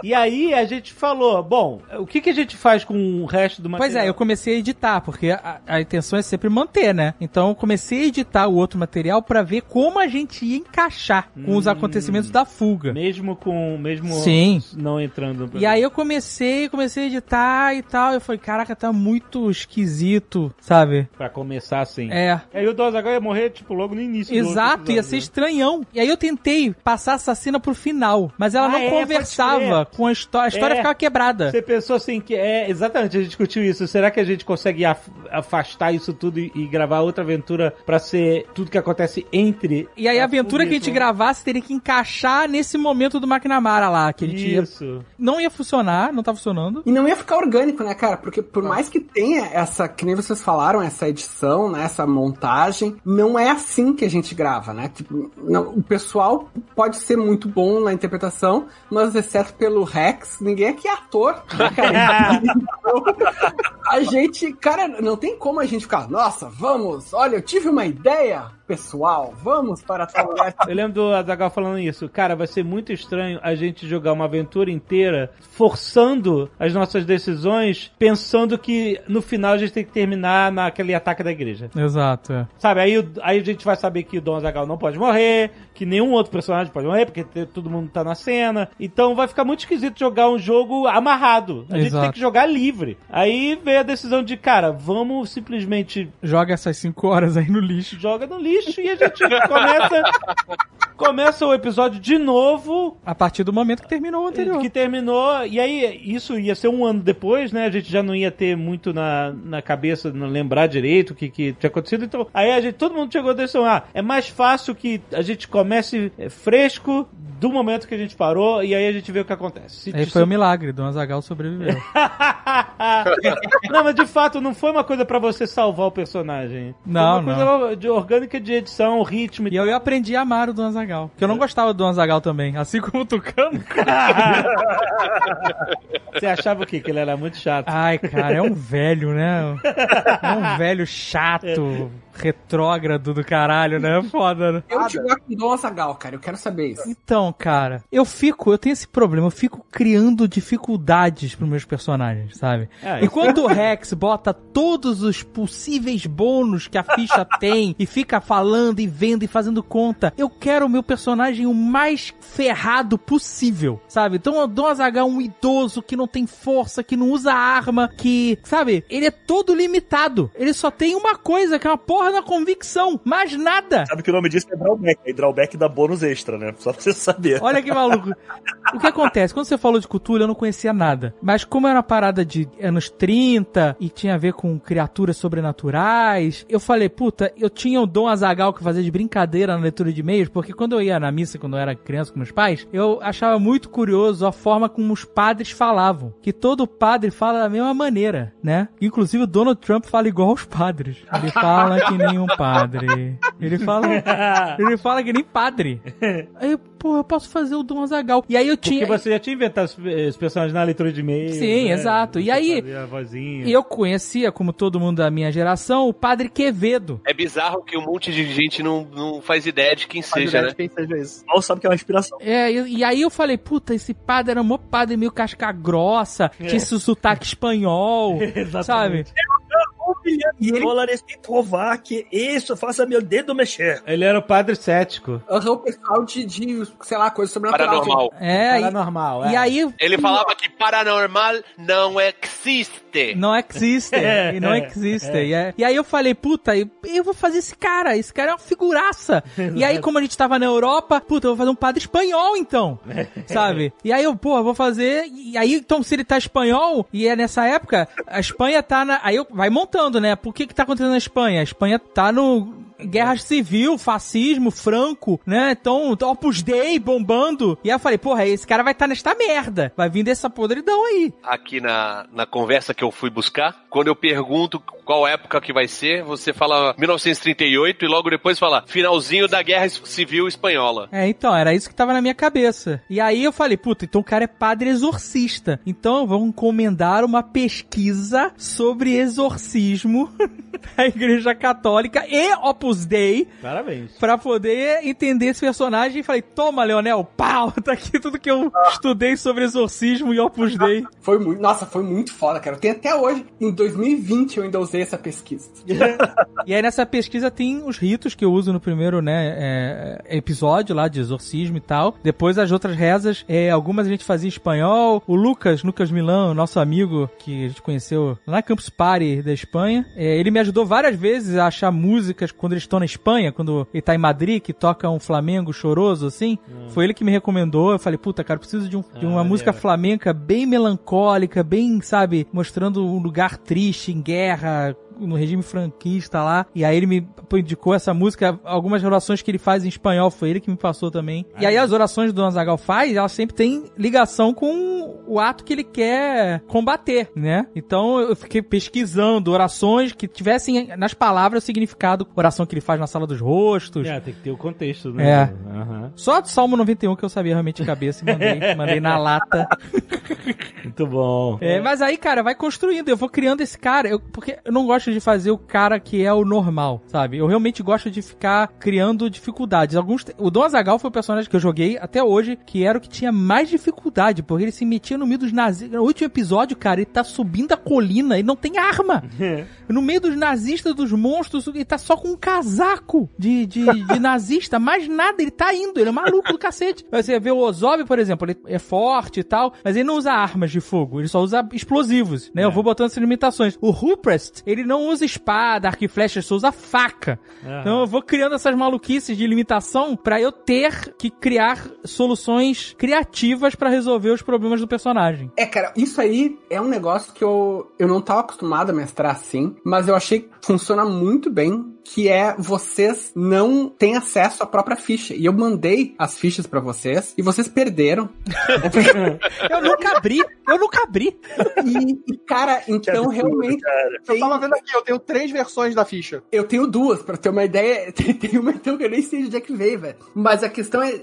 E aí a gente falou, bom, o que, que a gente faz com o resto do material? Pois é, eu comecei a editar, porque a, a intenção é sempre manter, né? Então eu comecei a editar o outro material pra ver como a gente ia encaixar com os acontecimentos da fuga. Mesmo com. Mesmo Sim. não entrando no E aí eu comecei, comecei a editar e tal. Eu falei, caraca, tá muito esquisito, sabe? Pra começar assim. É. E aí o Dozagal ia morrer, tipo, logo no início. Exato, ia ser né? estranhão. E aí eu tentei passar essa cena pro final, mas ela Ah, não é, conversava com a história. A história É. ficava quebrada. Você pensou assim que é exatamente, a gente discutiu isso. Será que a gente consegue af- afastar isso tudo e, e gravar outra aventura pra ser tudo que acontece entre? E aí a aventura que a gente e gravasse teria que encaixar nesse momento do McNamara lá, que a gente ia... Isso. Não ia funcionar, não tá funcionando. E não ia ficar orgânico, né, cara? Porque por mais que tenha essa, que nem vocês falaram, essa edição, né, essa montagem, não é assim que a gente grava, né? Tipo, não- o pessoal pode ser muito bom na interpretação, mas exceto pelo Rex, ninguém aqui é ator, né, a gente, cara, não tem como a gente ficar, nossa, vamos, olha, eu tive uma ideia, pessoal, vamos para tal lugar. Eu lembro do Azagal falando isso. Cara, vai ser muito estranho a gente jogar uma aventura inteira forçando as nossas decisões, pensando que no final a gente tem que terminar naquele ataque da igreja. Exato, é. Sabe, aí, aí a gente vai saber que o Dom Azagal não pode morrer, que nenhum outro personagem pode morrer, porque todo mundo tá na cena. Então vai ficar muito esquisito jogar um jogo amarrado. A gente Exato. tem que jogar livre. Aí veio a decisão de, cara, vamos simplesmente Joga essas 5 horas aí no lixo. joga no lixo e a gente começa começa o episódio de novo A partir do momento que terminou o anterior. que terminou e aí isso ia ser um ano depois né a gente já não ia ter muito na, na cabeça não lembrar direito o que, que tinha acontecido então aí a gente todo mundo chegou à decisão ah é mais fácil que a gente comece é, fresco do momento que a gente parou e aí a gente vê o que acontece Se- Aí foi um milagre, Dona Zagal sobreviveu. não, mas de fato não foi uma coisa pra você salvar o personagem. Não, foi uma coisa de orgânica de edição, ritmo. E eu, eu aprendi a amar o Dona Zagal. Porque eu não gostava do Dona Zagal também. Assim como o Tucano. Você achava o quê? Que ele era muito chato. Ai, cara, é um velho, né? É um velho chato, retrógrado do caralho, né? Foda, né? Eu jogar com Dom Azagal, cara, eu quero saber isso. Então, cara, eu fico, eu tenho esse problema, eu fico criando dificuldades pros meus personagens, sabe? É, e quando o Rex bota todos os possíveis bônus que a ficha tem e fica falando e vendo e fazendo conta, eu quero o meu personagem o mais ferrado possível, sabe? Então eu dou Azaghal um idoso que não tem força, que não usa arma, que, sabe? Ele é todo limitado. Ele só tem uma coisa, que é uma porra na convicção, mais nada. Sabe que o nome disso é drawback. É drawback dá bônus extra, né? Só pra você saber. Olha que maluco. O que acontece? Quando você falou de cultura, eu não conhecia nada. Mas como era uma parada de anos 30 e tinha a ver com criaturas sobrenaturais, eu falei, puta, eu tinha o Dom Azagal que fazia de brincadeira na leitura de e-mails, porque quando eu ia na missa, quando eu era criança com meus pais, eu achava muito curioso a forma como os padres falavam. Que todo padre fala da mesma maneira, né? Inclusive o Donald Trump fala igual aos padres. Ele fala que nem um padre. Ele fala, ele fala que nem padre. Aí, eu, pô, eu posso fazer o Dom Azagal. E aí eu Porque tinha. você já tinha inventado os- personagens na leitura de e-mail. Sim, né? exato. E Você aí- fazia a vozinha. E eu conhecia, como todo mundo da minha geração, o padre Quevedo. É bizarro que um monte de gente não, não faz ideia de quem seja, né? Quem seja isso. Mal sabe que é uma inspiração. É, e, e aí eu falei, puta, esse padre era um padre meio casca grossa, tinha esse sotaque espanhol, sabe? E dólares e provar que isso faça meu dedo mexer. Ele era o padre cético. Aham, o pessoal de, de, sei lá, coisa sobrenatural. Paranormal. É, e, Paranormal, é. e aí Ele falava que paranormal não existe. não existe, É, e não é, existe. é. E, é- e aí eu falei, puta, eu, eu vou fazer esse cara, esse cara é uma figuraça. e aí, como a gente tava na Europa, puta, eu vou fazer um padre espanhol, então, sabe? E aí eu, pô, vou fazer, e aí, então, se ele tá espanhol, e é nessa época, a Espanha tá na, aí eu, vai montando, né? Por que que tá acontecendo na Espanha? A Espanha tá no... Guerra civil, fascismo, franco, né? Então, Opus Dei bombando. E aí eu falei, porra, esse cara vai estar nesta merda. Vai vir dessa podridão aí. Aqui na, na conversa que eu fui buscar, quando eu pergunto qual época que vai ser, você fala 1938 e logo depois fala finalzinho da Guerra Civil Espanhola. É, então, era isso que tava na minha cabeça. E aí eu falei, puta, então o cara é padre exorcista. Então vamos encomendar uma pesquisa sobre exorcismo da Igreja Católica e Opus Opus Dei Parabéns. pra poder entender esse personagem e falei, toma, Leonel, pau, tá aqui tudo que eu estudei sobre exorcismo e Opus Dei. Foi muito, nossa, foi muito foda, cara. Eu tenho até hoje, em 2020 eu ainda usei essa pesquisa. E aí nessa pesquisa tem os ritos que eu uso no primeiro, né, é, episódio lá de exorcismo e tal. Depois as outras rezas, é, algumas a gente fazia em espanhol. O Lucas, Lucas Milão, nosso amigo que a gente conheceu lá na Campus Party da Espanha, é, ele me ajudou várias vezes a achar músicas quando eles estão na Espanha, quando ele tá em Madrid, que toca um flamengo choroso, assim. Foi ele que me recomendou. Eu falei, puta, cara, preciso de, um- de uma Ah, música flamenca bem melancólica, bem, sabe, mostrando um lugar triste, em guerra, no regime franquista lá. E aí ele me indicou essa música, algumas orações que ele faz em espanhol, foi ele que me passou também. E aí as orações do Don Zagal faz, elas sempre têm ligação com o ato que ele quer combater, né? Então eu fiquei pesquisando orações que tivessem nas palavras o significado, oração que ele faz na sala dos rostos. É, tem que ter o contexto, né? É. Aham. Só do Salmo 91 que eu sabia realmente de cabeça e mandei, mandei na lata. Muito bom. É, mas aí, cara, vai construindo. Eu vou criando esse cara. eu- porque eu não gosto de fazer o cara que é o normal, sabe? Eu realmente gosto de ficar criando dificuldades. Alguns, o Dom Azagal foi o personagem que eu joguei até hoje, que era o que tinha mais dificuldade, porque ele se metia no meio dos nazistas. No último episódio, cara, ele tá subindo a colina e não tem arma. no meio dos nazistas, dos monstros, ele tá só com um casaco de, de, de nazista, mais nada, ele tá indo, ele é maluco do cacete. Você vê o Ozob, por exemplo, ele é forte e tal, mas ele não usa armas de fogo, ele só usa explosivos, né? Eu vou botando essas limitações. O Ruprest, ele não usa espada, arco e flecha, ele só usa faca. Aham. Então eu vou criando essas maluquices de limitação pra eu ter que criar soluções criativas pra resolver os problemas do personagem. É, cara, isso aí é um negócio que eu, eu não tava acostumado a mestrar assim, mas eu achei que funciona muito bem, que é vocês não têm acesso à própria ficha. E eu mandei as fichas pra vocês e vocês perderam. eu nunca abri, eu nunca abri. E, cara, então realmente. Eu tava vendo aqui, eu tenho três versões da ficha. Eu tenho duas, pra ter uma ideia. Tem, tem uma então que eu nem sei de onde é que veio, velho. Mas a questão é,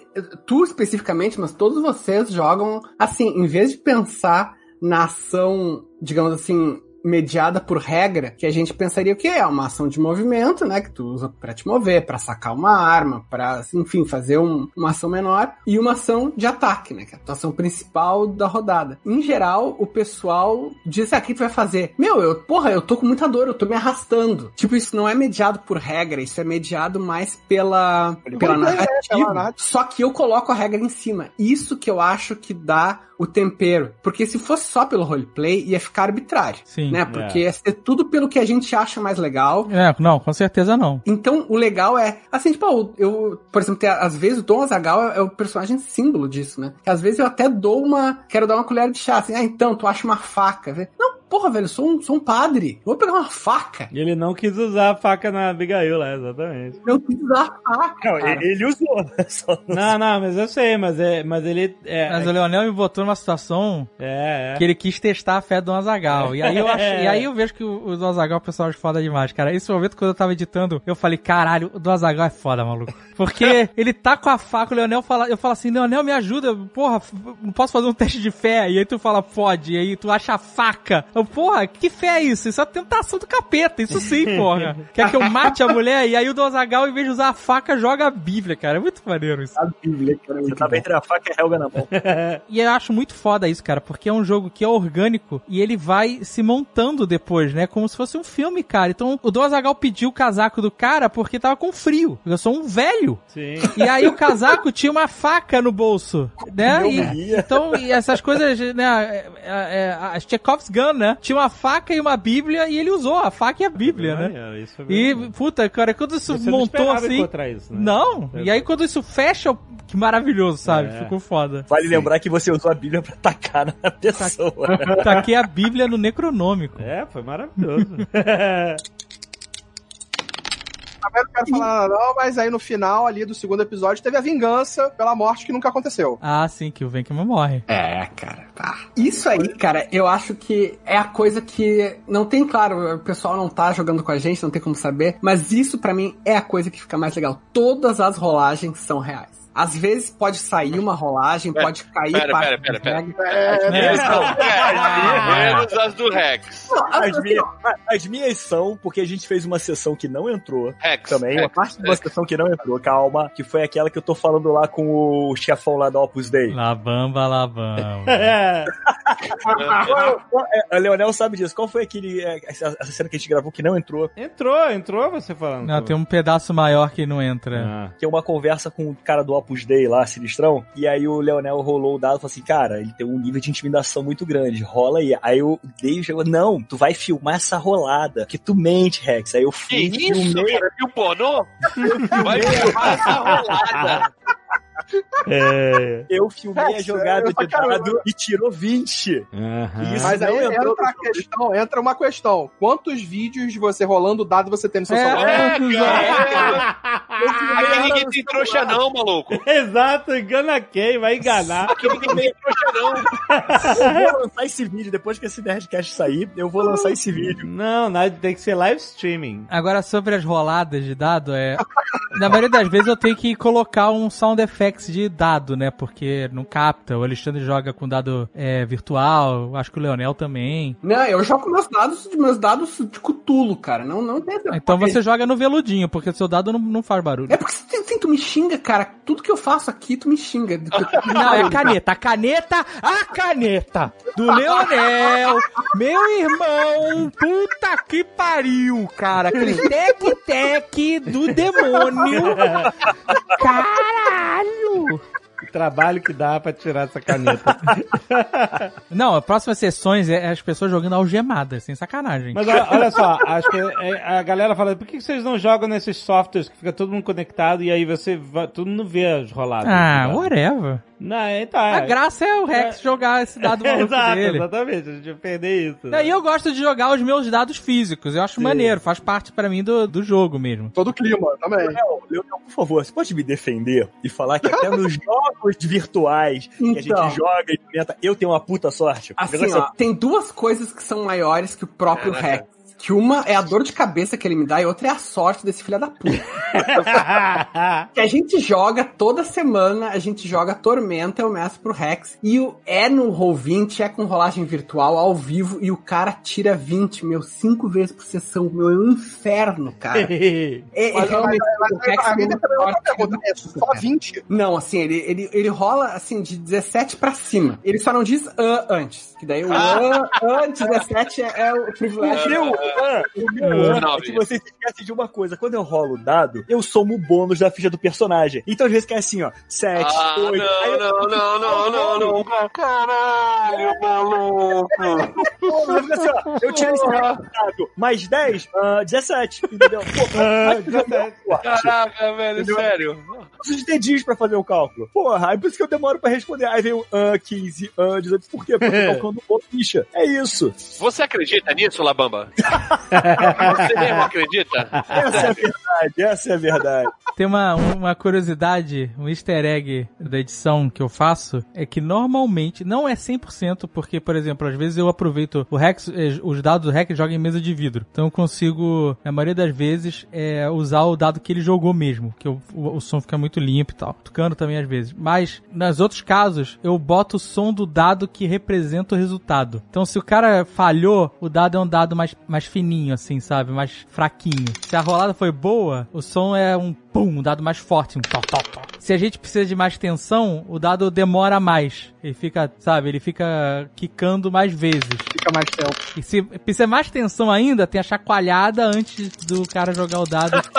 tu especificamente, mas todos vocês jogam assim, em vez de pensar na ação, digamos assim, mediada por regra, que a gente pensaria o que é uma ação de movimento, né, que tu usa pra te mover, pra sacar uma arma, pra, enfim, fazer um- uma ação menor, e uma ação de ataque, né, que é a tua ação principal da rodada. Em geral, o pessoal diz, ah, o que tu vai fazer? Meu, eu, porra, eu tô com muita dor, eu tô me arrastando. Tipo, isso não é mediado por regra, isso é mediado mais pela, pela É, narrativa. pela narrativa. Só que eu coloco a regra em cima. Isso que eu acho que dá o tempero. Porque se fosse só pelo roleplay, ia ficar arbitrário. Sim. Né? Porque ia ser tudo pelo que a gente acha mais legal. É, não, com certeza não. Então, o legal é, assim, tipo, eu, por exemplo, tem- às vezes o Tom Azagal é o personagem símbolo disso, né? Que às vezes eu até dou uma, quero dar uma colher de chá, assim, ah, então, tu acha uma faca? Não, porra, velho, eu sou um, sou um padre, eu vou pegar uma faca. E ele não quis usar a faca na Abigail lá, exatamente. Eu quis usar a faca, Não, cara. ele, ele usou, né? Só não- Não, não, mas eu sei, mas, é, mas ele. É, Mas o Leonel me botou numa situação é, é. que ele quis testar a fé do Azagal. E aí eu acho, É. e aí eu vejo que o, o do Azagal é um personagem foda demais, cara. Esse momento quando eu tava editando, eu falei, caralho, o do Azagal é foda, maluco. Porque ele tá com a faca, o Leonel fala, eu falo assim, Leonel, me ajuda, porra, não posso fazer um teste de fé. E aí tu fala, pode, e aí tu acha a faca. Eu, porra, que fé é isso? Isso é tentação do capeta, isso sim, porra. Quer que eu mate a mulher? E aí o do Azagal, em vez de usar a faca, joga a Bíblia, cara. É muito maneiro isso. A Bíblia, cara, é Você tava bom. entre a faca e a Helga na mão. E eu acho muito foda isso, cara, porque é um jogo que é orgânico e ele vai se montando depois, né? Como se fosse um filme, cara. Então o Dom Azagal pediu o casaco do cara porque tava com frio. Eu sou um velho. Sim. E aí o casaco tinha uma faca no bolso, né? E- então, e essas coisas, né? é, é, é, a Chekhov's Gun, né? Tinha uma faca e uma bíblia e ele usou a faca e a bíblia, né? Maneiro, isso foi E, puta, cara, quando isso Você não montou esperava assim. isso, né? Não, e aí quando isso fecha, que maravilhoso, sabe? É. Ficou foda. Vale lembrar que você usou a Bíblia pra atacar na pessoa. né? Taquei a Bíblia no Necronômico. É, foi maravilhoso. Também não quero falar nada não, mas aí no final ali do segundo episódio teve a vingança pela morte que nunca aconteceu. Ah, sim, que o Venkman morre. É, cara. Tá. Isso aí, cara, eu acho que é a coisa que não tem claro, o pessoal não tá jogando com a gente, não tem como saber, mas isso pra mim é a coisa que fica mais legal. Todas as rolagens são reais. Às vezes pode sair uma rolagem, Pera, pode cair pera, parte pera, da pera, regra. É, Minhas são- é, menos as do Rex. As minhas, as minhas são, porque a gente fez uma sessão que não entrou. Rex. Também, uma Rex, parte de uma sessão que não entrou, calma, que foi aquela que eu tô falando lá com o chefão lá da Opus Dei. Labamba, labamba. É. É, o Leonel sabe disso. Qual foi aquele, é, essa, cena que a gente gravou que não entrou? Entrou, entrou você falando. Não, tem um pedaço maior que não entra. Ah. Tem uma conversa com o cara do Opus Dei lá, sinistrão, e aí o Leonel rolou o dado e falou assim, cara, ele tem um nível de intimidação muito grande, rola aí. Aí o Dave chegou, não, tu vai filmar essa rolada, que tu mente, Rex. Aí eu fui, Que isso, filmei, cara? Viu pornô? Vai filmar essa rolada. É. eu filmei a Rex, jogada de dado e tirou 20. Aham. Isso Mas não aí entrou entra, a questão, entra uma questão. Quantos vídeos de você rolando dado você tem no seu É, celular? É, cara. Ela ninguém tem celular. trouxa não, maluco. Exato, engana quem? Vai enganar. Aqui ninguém tem trouxa não. Eu vou lançar esse vídeo, depois que esse Nerdcast sair, eu vou lançar esse vídeo. Não, nada, tem que ser live streaming. Agora, sobre as roladas de dado, é. Na maioria das vezes eu tenho que colocar um sound de dado, né? Porque não capta. O Alexandre joga com dado é, virtual, acho que o Leonel também. Não, eu jogo meus dados, meus dados de cutulo, cara. Não, não tem. Então você joga no veludinho, porque seu dado não, não faz barulho. É porque assim, tu me xinga, cara. Tudo que eu faço aqui, tu me xinga. Não, é a caneta. A caneta, a caneta do Leonel, meu irmão, puta que pariu, cara. Aquele tec-tec do demônio. Caralho! O trabalho que dá pra tirar essa caneta. Não, as próximas sessões é as pessoas jogando algemadas, sem sacanagem. Mas olha, olha só, que é, a galera fala, por que vocês não jogam nesses softwares que fica todo mundo conectado e aí você vai, todo mundo vê as roladas? Ah, whatever. Não, então, é. A graça é o Rex jogar esse dado maluco Exato, dele. exatamente, a gente vai perder isso. né? E eu gosto de jogar os meus dados físicos. Eu acho maneiro, faz parte pra mim do, do jogo mesmo. Todo o clima também. Leonel, Leonel, por favor, você pode me defender e falar que até nos jogos virtuais que a Então. gente joga e inventa, eu tenho uma puta sorte? Assim, ó, tem duas coisas que são maiores que o próprio Rex. Que uma é a dor de cabeça que ele me dá e outra é a sorte desse filho da puta. que a gente joga toda semana, a gente joga Tormenta, eu meço pro Rex. E o, é no Roll20, é com rolagem virtual, ao vivo, e o cara tira 20, meu, 5 vezes por sessão. Meu, é um inferno, cara. É, é Mas, realmente mas, o Rex é pergunta. É só 20? não, assim, ele, ele, ele rola assim de 17 pra cima. Ele só não diz ah antes. Que daí o ah, ah 17 é, é o privilégio. Meu, ah, o meu ah, é que você se esquece de uma coisa. Quando eu rolo o dado, eu somo o bônus da ficha do personagem. Então às vezes é assim, ó, 7, Ah, 8. não, não, não, não, não, não. Caralho, maluco. assim, ó, eu tirei esse dado, mais 10, ah, 17, entendeu? Pô, Ah, Caraca, velho, Entendeu? sério. Eu preciso de dedinhos pra fazer o cálculo. Porra, aí por isso que eu demoro pra responder. Aí vem o ah, 15, ah, 18. Por quê? Porque eu tô calculando boa ficha. É isso. Você acredita nisso, Labamba? Você mesmo acredita? Essa é a verdade, essa é a verdade. Tem uma, uma curiosidade, um easter egg da edição que eu faço, é que normalmente, não é 100%, porque, por exemplo, às vezes eu aproveito o Rex, eh, os dados do Rex jogam em mesa de vidro. Então eu consigo, na maioria das vezes, é, usar o dado que ele jogou mesmo, que o, o, o som fica muito limpo e tal. Tocando também às vezes. Mas, nos outros casos, eu boto o som do dado que representa o resultado. Então se o cara falhou, o dado é um dado mais, mais fininho, assim, sabe? Mais fraquinho. Se a rolada foi boa, o som é um pum, um dado mais forte, um tó, tó, tó. Se a gente precisa de mais tensão, o dado demora mais. Ele fica, sabe, ele fica quicando mais vezes. Fica mais tempo. E se precisa mais tensão ainda, tem a chacoalhada antes do cara jogar o dado.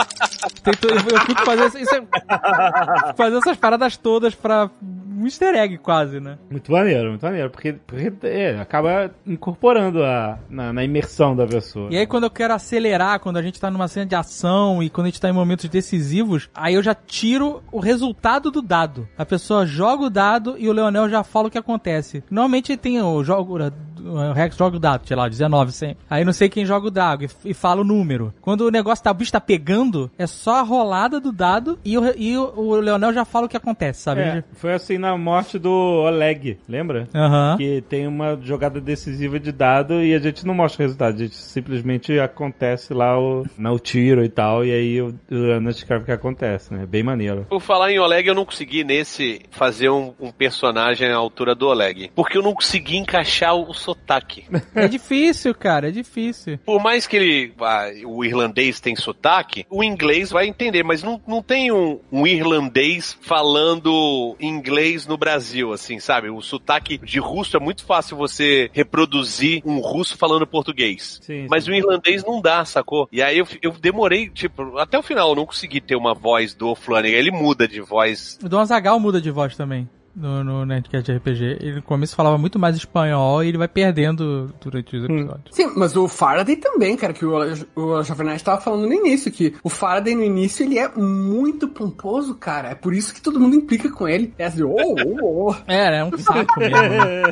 Tem tu- eu, eu fico fazendo isso, é- fazer essas paradas todas pra um easter egg quase, né? Muito maneiro, muito maneiro, porque, porque é, acaba incorporando a, na, na imersão da pessoa. E aí quando eu quero acelerar, quando a gente tá numa cena de ação e quando a gente tá em momentos decisivos, aí eu já tiro o resultado do dado. A pessoa joga o dado e o Leonel já fala o que acontece. Normalmente tem o jogo, o Rex joga o dado, sei lá, 19 sempre. Aí não sei quem joga o dado e, e fala o número. Quando o negócio tá, o bicho tá pegando, é só a rolada do dado e o, e o, o Leonel já fala o que acontece, sabe? É, foi assim na morte do Oleg, lembra? Aham. Que tem uma jogada decisiva de dado e a gente não mostra o resultado, a gente simplesmente acontece lá o, no tiro e tal, e aí o, o Ana descreve o que acontece, né? Bem maneiro. Por falar em Oleg, eu não consegui nesse fazer um, um personagem à altura do Oleg. Porque eu não consegui encaixar o, o sotaque. É difícil, cara, é difícil. Por mais que ele, ah, o irlandês tem sotaque, o inglês vai entender, mas não, não tem um, um irlandês falando inglês no Brasil, assim, sabe? O sotaque de russo é muito fácil você reproduzir um russo falando português. Sim, mas o irlandês não dá, sacou? E aí eu, eu demorei, tipo, até o final eu não consegui ter uma voz do Flanagan. Ele muda de voz. O Dom Azagal muda de voz também. No, no Nerdcast de RPG. Ele no começo falava muito mais espanhol e ele vai perdendo durante os episódios. Sim, mas o Faraday também, cara, que o, o Jovem Nerd tava falando no início, que o Faraday no início ele é muito pomposo, cara. É por isso que todo mundo implica com ele. É assim, oh, oh, oh. É, é um saco mesmo. né?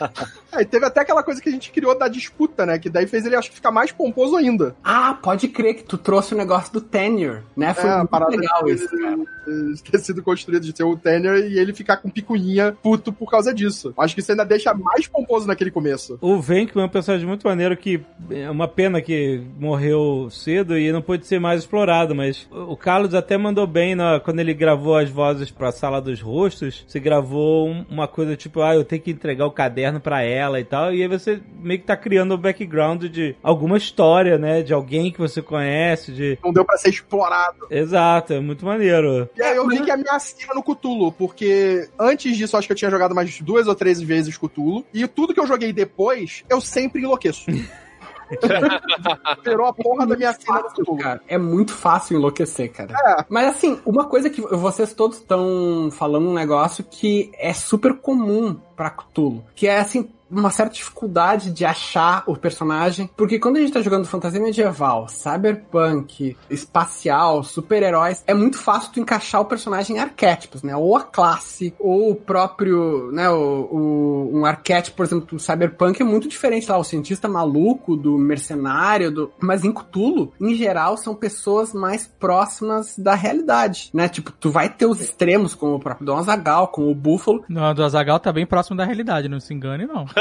É, e teve até aquela coisa que a gente criou da disputa, né? Que daí fez ele, acho que, ficar mais pomposo ainda. Ah, pode crer que tu trouxe o negócio do tenure, né? Foi É, muito parada legal de- isso, cara. ter sido construído de ter o tenure e ele ficar com picuinha puto por causa disso. Acho que isso ainda deixa mais pomposo naquele começo. O Venkman é um personagem muito maneiro que é uma pena que morreu cedo e não pôde ser mais explorado, mas o Carlos até mandou bem na- quando ele gravou as vozes pra Sala dos Rostos, você gravou um- uma coisa tipo, ah, eu tenho que entregar o caderno pra ela e tal, e aí você meio que tá criando o background de alguma história, né, de alguém que você conhece, de... Não deu pra ser explorado. Exato, é muito maneiro. E aí eu vi que a minha cena no Cthulhu, porque antes disso acho que eu tinha jogado mais duas ou três vezes Cthulhu, e tudo que eu joguei depois, eu sempre enlouqueço. Virou a porra da minha cena no Cthulhu. Cara, é muito fácil enlouquecer, cara. É. Mas assim, uma coisa que vocês todos estão falando um negócio que é super comum pra Cthulhu, que é assim, uma certa dificuldade de achar o personagem, porque quando a gente tá jogando fantasia medieval, cyberpunk, espacial, super-heróis, é muito fácil tu encaixar o personagem em arquétipos, né? Ou a classe, ou o próprio, né, o, o- um arquétipo, por exemplo, do cyberpunk é muito diferente lá, o cientista maluco, do mercenário, do... mas em Cthulhu, em geral, são pessoas mais próximas da realidade, né? Tipo, tu vai ter os extremos, como o próprio Don Azagal, como o Búfalo, Não, do Azagal tá bem próximo da realidade, não se engane, não.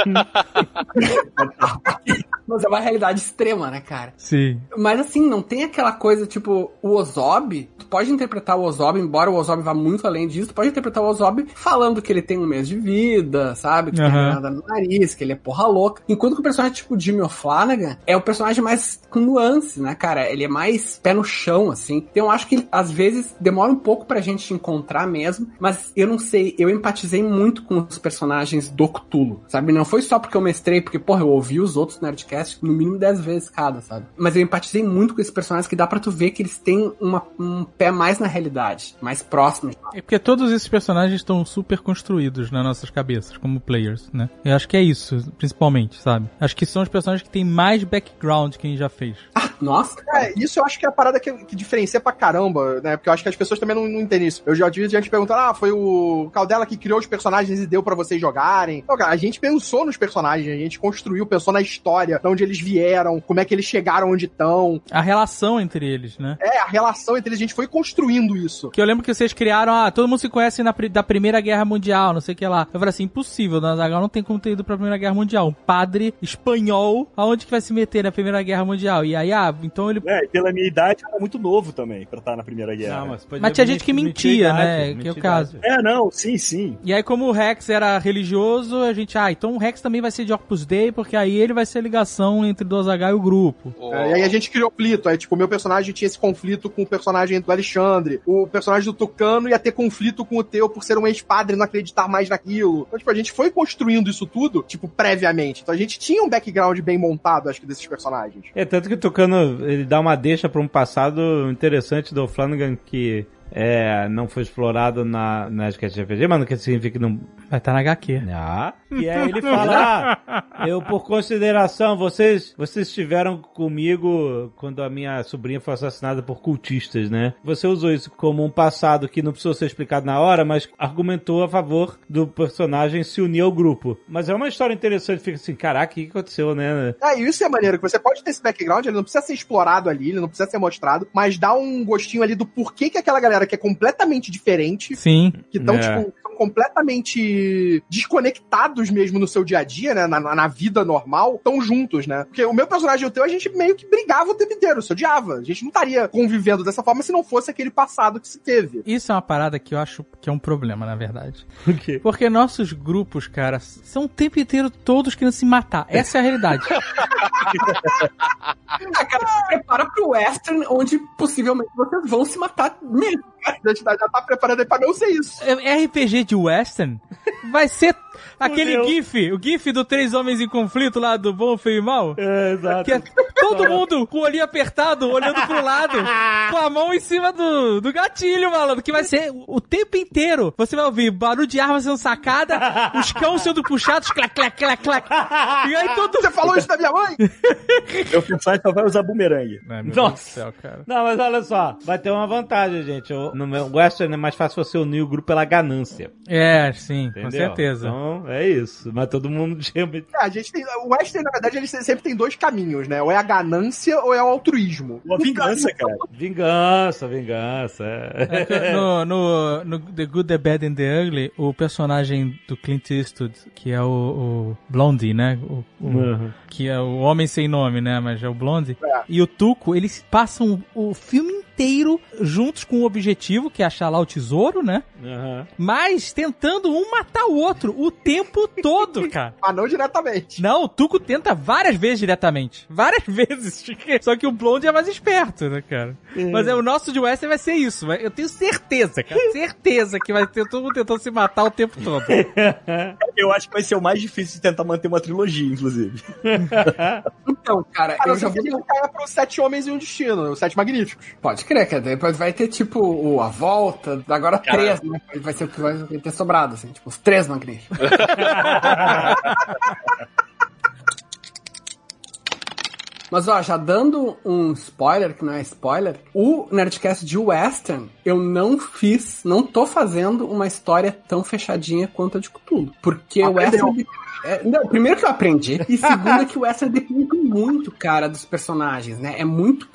mas é uma realidade extrema, né, cara? Sim. Mas assim, não tem aquela coisa, tipo, o Ozob, tu pode interpretar o Ozob, embora o Ozob vá muito além disso, tu pode interpretar o Ozob falando que ele tem um mês de vida, sabe? Que tem Aham. nada no nariz, que ele é porra louca. Enquanto que o personagem tipo Jimmy O'Flanagan é o personagem mais com nuance, né, cara? Ele é mais pé no chão, assim. Então eu acho que às vezes demora um pouco pra gente encontrar mesmo, mas eu não sei, eu empatizei muito com os personagens do Cthulhu, sabe? Não foi só porque eu mestrei, porque, porra, eu ouvi os outros Nerdcasts no mínimo 10 vezes cada, sabe? Mas eu empatizei muito com esses personagens que dá pra tu ver que eles têm uma- um pé mais na realidade, mais próximo. É porque todos esses personagens estão super construídos nas nossas cabeças, como players, né? Eu acho que é isso, principalmente, sabe? Acho que são os personagens que têm mais background que a gente já fez. Nossa, É, isso eu acho que é a parada que, que diferencia pra caramba, né? Porque eu acho que as pessoas também não, não entendem isso. Eu já tive gente perguntando, ah, foi o Caldela que criou os personagens e deu pra vocês jogarem. Não, cara, a gente pensou nos personagens, a gente construiu, pensou na história, de onde eles vieram, como é que eles chegaram onde estão. A relação entre eles, né? É, a relação entre eles, a gente foi construindo isso. Que eu lembro que vocês criaram, ah, todo mundo se conhece na, da Primeira Guerra Mundial, não sei o que lá. Eu falei assim, impossível, na Zagal não tem como ter ido pra Primeira Guerra Mundial. Um padre espanhol, aonde que vai se meter na Primeira Guerra Mundial? E aí, ah, então ele... É, e pela minha idade, era muito novo também pra estar na Primeira Guerra. Não, mas, Mas tinha gente que mentia, idade, né? mentir Que é o caso. É, não, sim, sim. E aí, como o Rex era religioso, a gente, ah, então o Rex também vai ser de Opus Dei, porque aí ele vai ser a ligação entre o Azaghal e o grupo. É, e aí a gente criou conflito. Aí, tipo, o meu personagem tinha esse conflito com o personagem do Alexandre. O personagem do Tucano ia ter conflito com o teu por ser um ex-padre e não acreditar mais naquilo. Então, tipo, a gente foi construindo isso tudo, tipo, previamente. Então a gente tinha um background bem montado, acho que, desses personagens. É, tanto que o Tucano, ele dá uma deixa pra um passado interessante do Flanagan que é, não foi explorado na, na Nerdcast RPG, mas não quer significa que não... Vai estar na HQ. Ah, e aí ele fala, ah, eu por consideração, vocês, vocês estiveram comigo quando a minha sobrinha foi assassinada por cultistas, né? Você usou isso como um passado que não precisou ser explicado na hora, mas argumentou a favor do personagem se unir ao grupo. Mas é uma história interessante, fica assim, caraca, o que aconteceu, né? É, e isso é maneiro, que você pode ter esse background, ele não precisa ser explorado ali, ele não precisa ser mostrado, mas dá um gostinho ali do porquê que aquela galera que é completamente diferente, Sim. que estão, É. tipo, completamente desconectados mesmo no seu dia a dia, né, na, na- vida normal, estão juntos, né? Porque o meu personagem e o teu, a gente meio que brigava o tempo inteiro, se odiava. A gente não estaria convivendo dessa forma se não fosse aquele passado que se teve. Isso é uma parada que eu acho que é um problema, na verdade. Por quê? Porque nossos grupos, cara, são o tempo inteiro todos querendo se matar. Essa é a realidade. Ah, cara, se prepara pro western, onde possivelmente vocês vão se matar mesmo. A gente já tá preparando aí pra não ser isso. É- RPG de western vai ser aquele Fudeu. gif, o gif do Três Homens em Conflito lá do Bom, Feio e Mal. É, exato. Que é todo mundo com o olhinho apertado, olhando pro lado, com a mão em cima do, do gatilho, malandro. Que vai ser o o tempo inteiro. Você vai ouvir barulho de arma sendo sacada, os cães sendo puxados, clac, clac, clac, clac. E aí todo Você falou isso da minha mãe? Meu personagem só vai usar bumerangue. Meu Nossa. Céu, cara. Não, mas olha só, vai ter uma vantagem, gente. O- No meu Western é mais fácil você unir o grupo pela ganância. É, sim, Entendeu? com certeza. Então, é isso. Mas todo mundo realmente. É, a gente tem. O Western, na verdade, ele sempre tem dois caminhos, né? Ou é a ganância ou é o altruísmo. Uma vingança, cara. Vingança, vingança. É. É no, no, no The Good, The Bad and The Ugly, o personagem do Clint Eastwood, que é o, o Blondie, né? O, o- Uhum. Que é o homem sem nome, né? Mas é o Blondie. E o Tuco, eles passam o filme inteiro juntos com o objetivo, que é achar lá o tesouro, né? Aham. Mas tentando um matar o outro o tempo todo, cara. Mas não diretamente. Não, o Tuco tenta várias vezes diretamente. Várias vezes. Só que o Blonde é mais esperto, né, cara? Mas é, o nosso de Western vai ser isso. Eu tenho certeza, cara. Certeza que vai ter todo mundo tentando se matar o tempo todo. Eu acho que vai ser o mais difícil de tentar manter uma trilogia, inclusive. Então, cara, A eu já vou. a gente caia pro Sete Homens e um Destino, os Sete Magníficos. Pode crer, que depois vai ter, tipo, o, a volta, agora três, né? Vai ser o que vai ter sobrado, assim, tipo, os três magníficos. Mas ó, já dando um spoiler, que não é spoiler, o Nerdcast de Western, eu não fiz, não tô fazendo uma história tão fechadinha quanto a de Cthulhu. Porque o. Western. É, não, primeiro que eu aprendi, e segundo é que o Western depende muito, cara, dos personagens, né? É muito,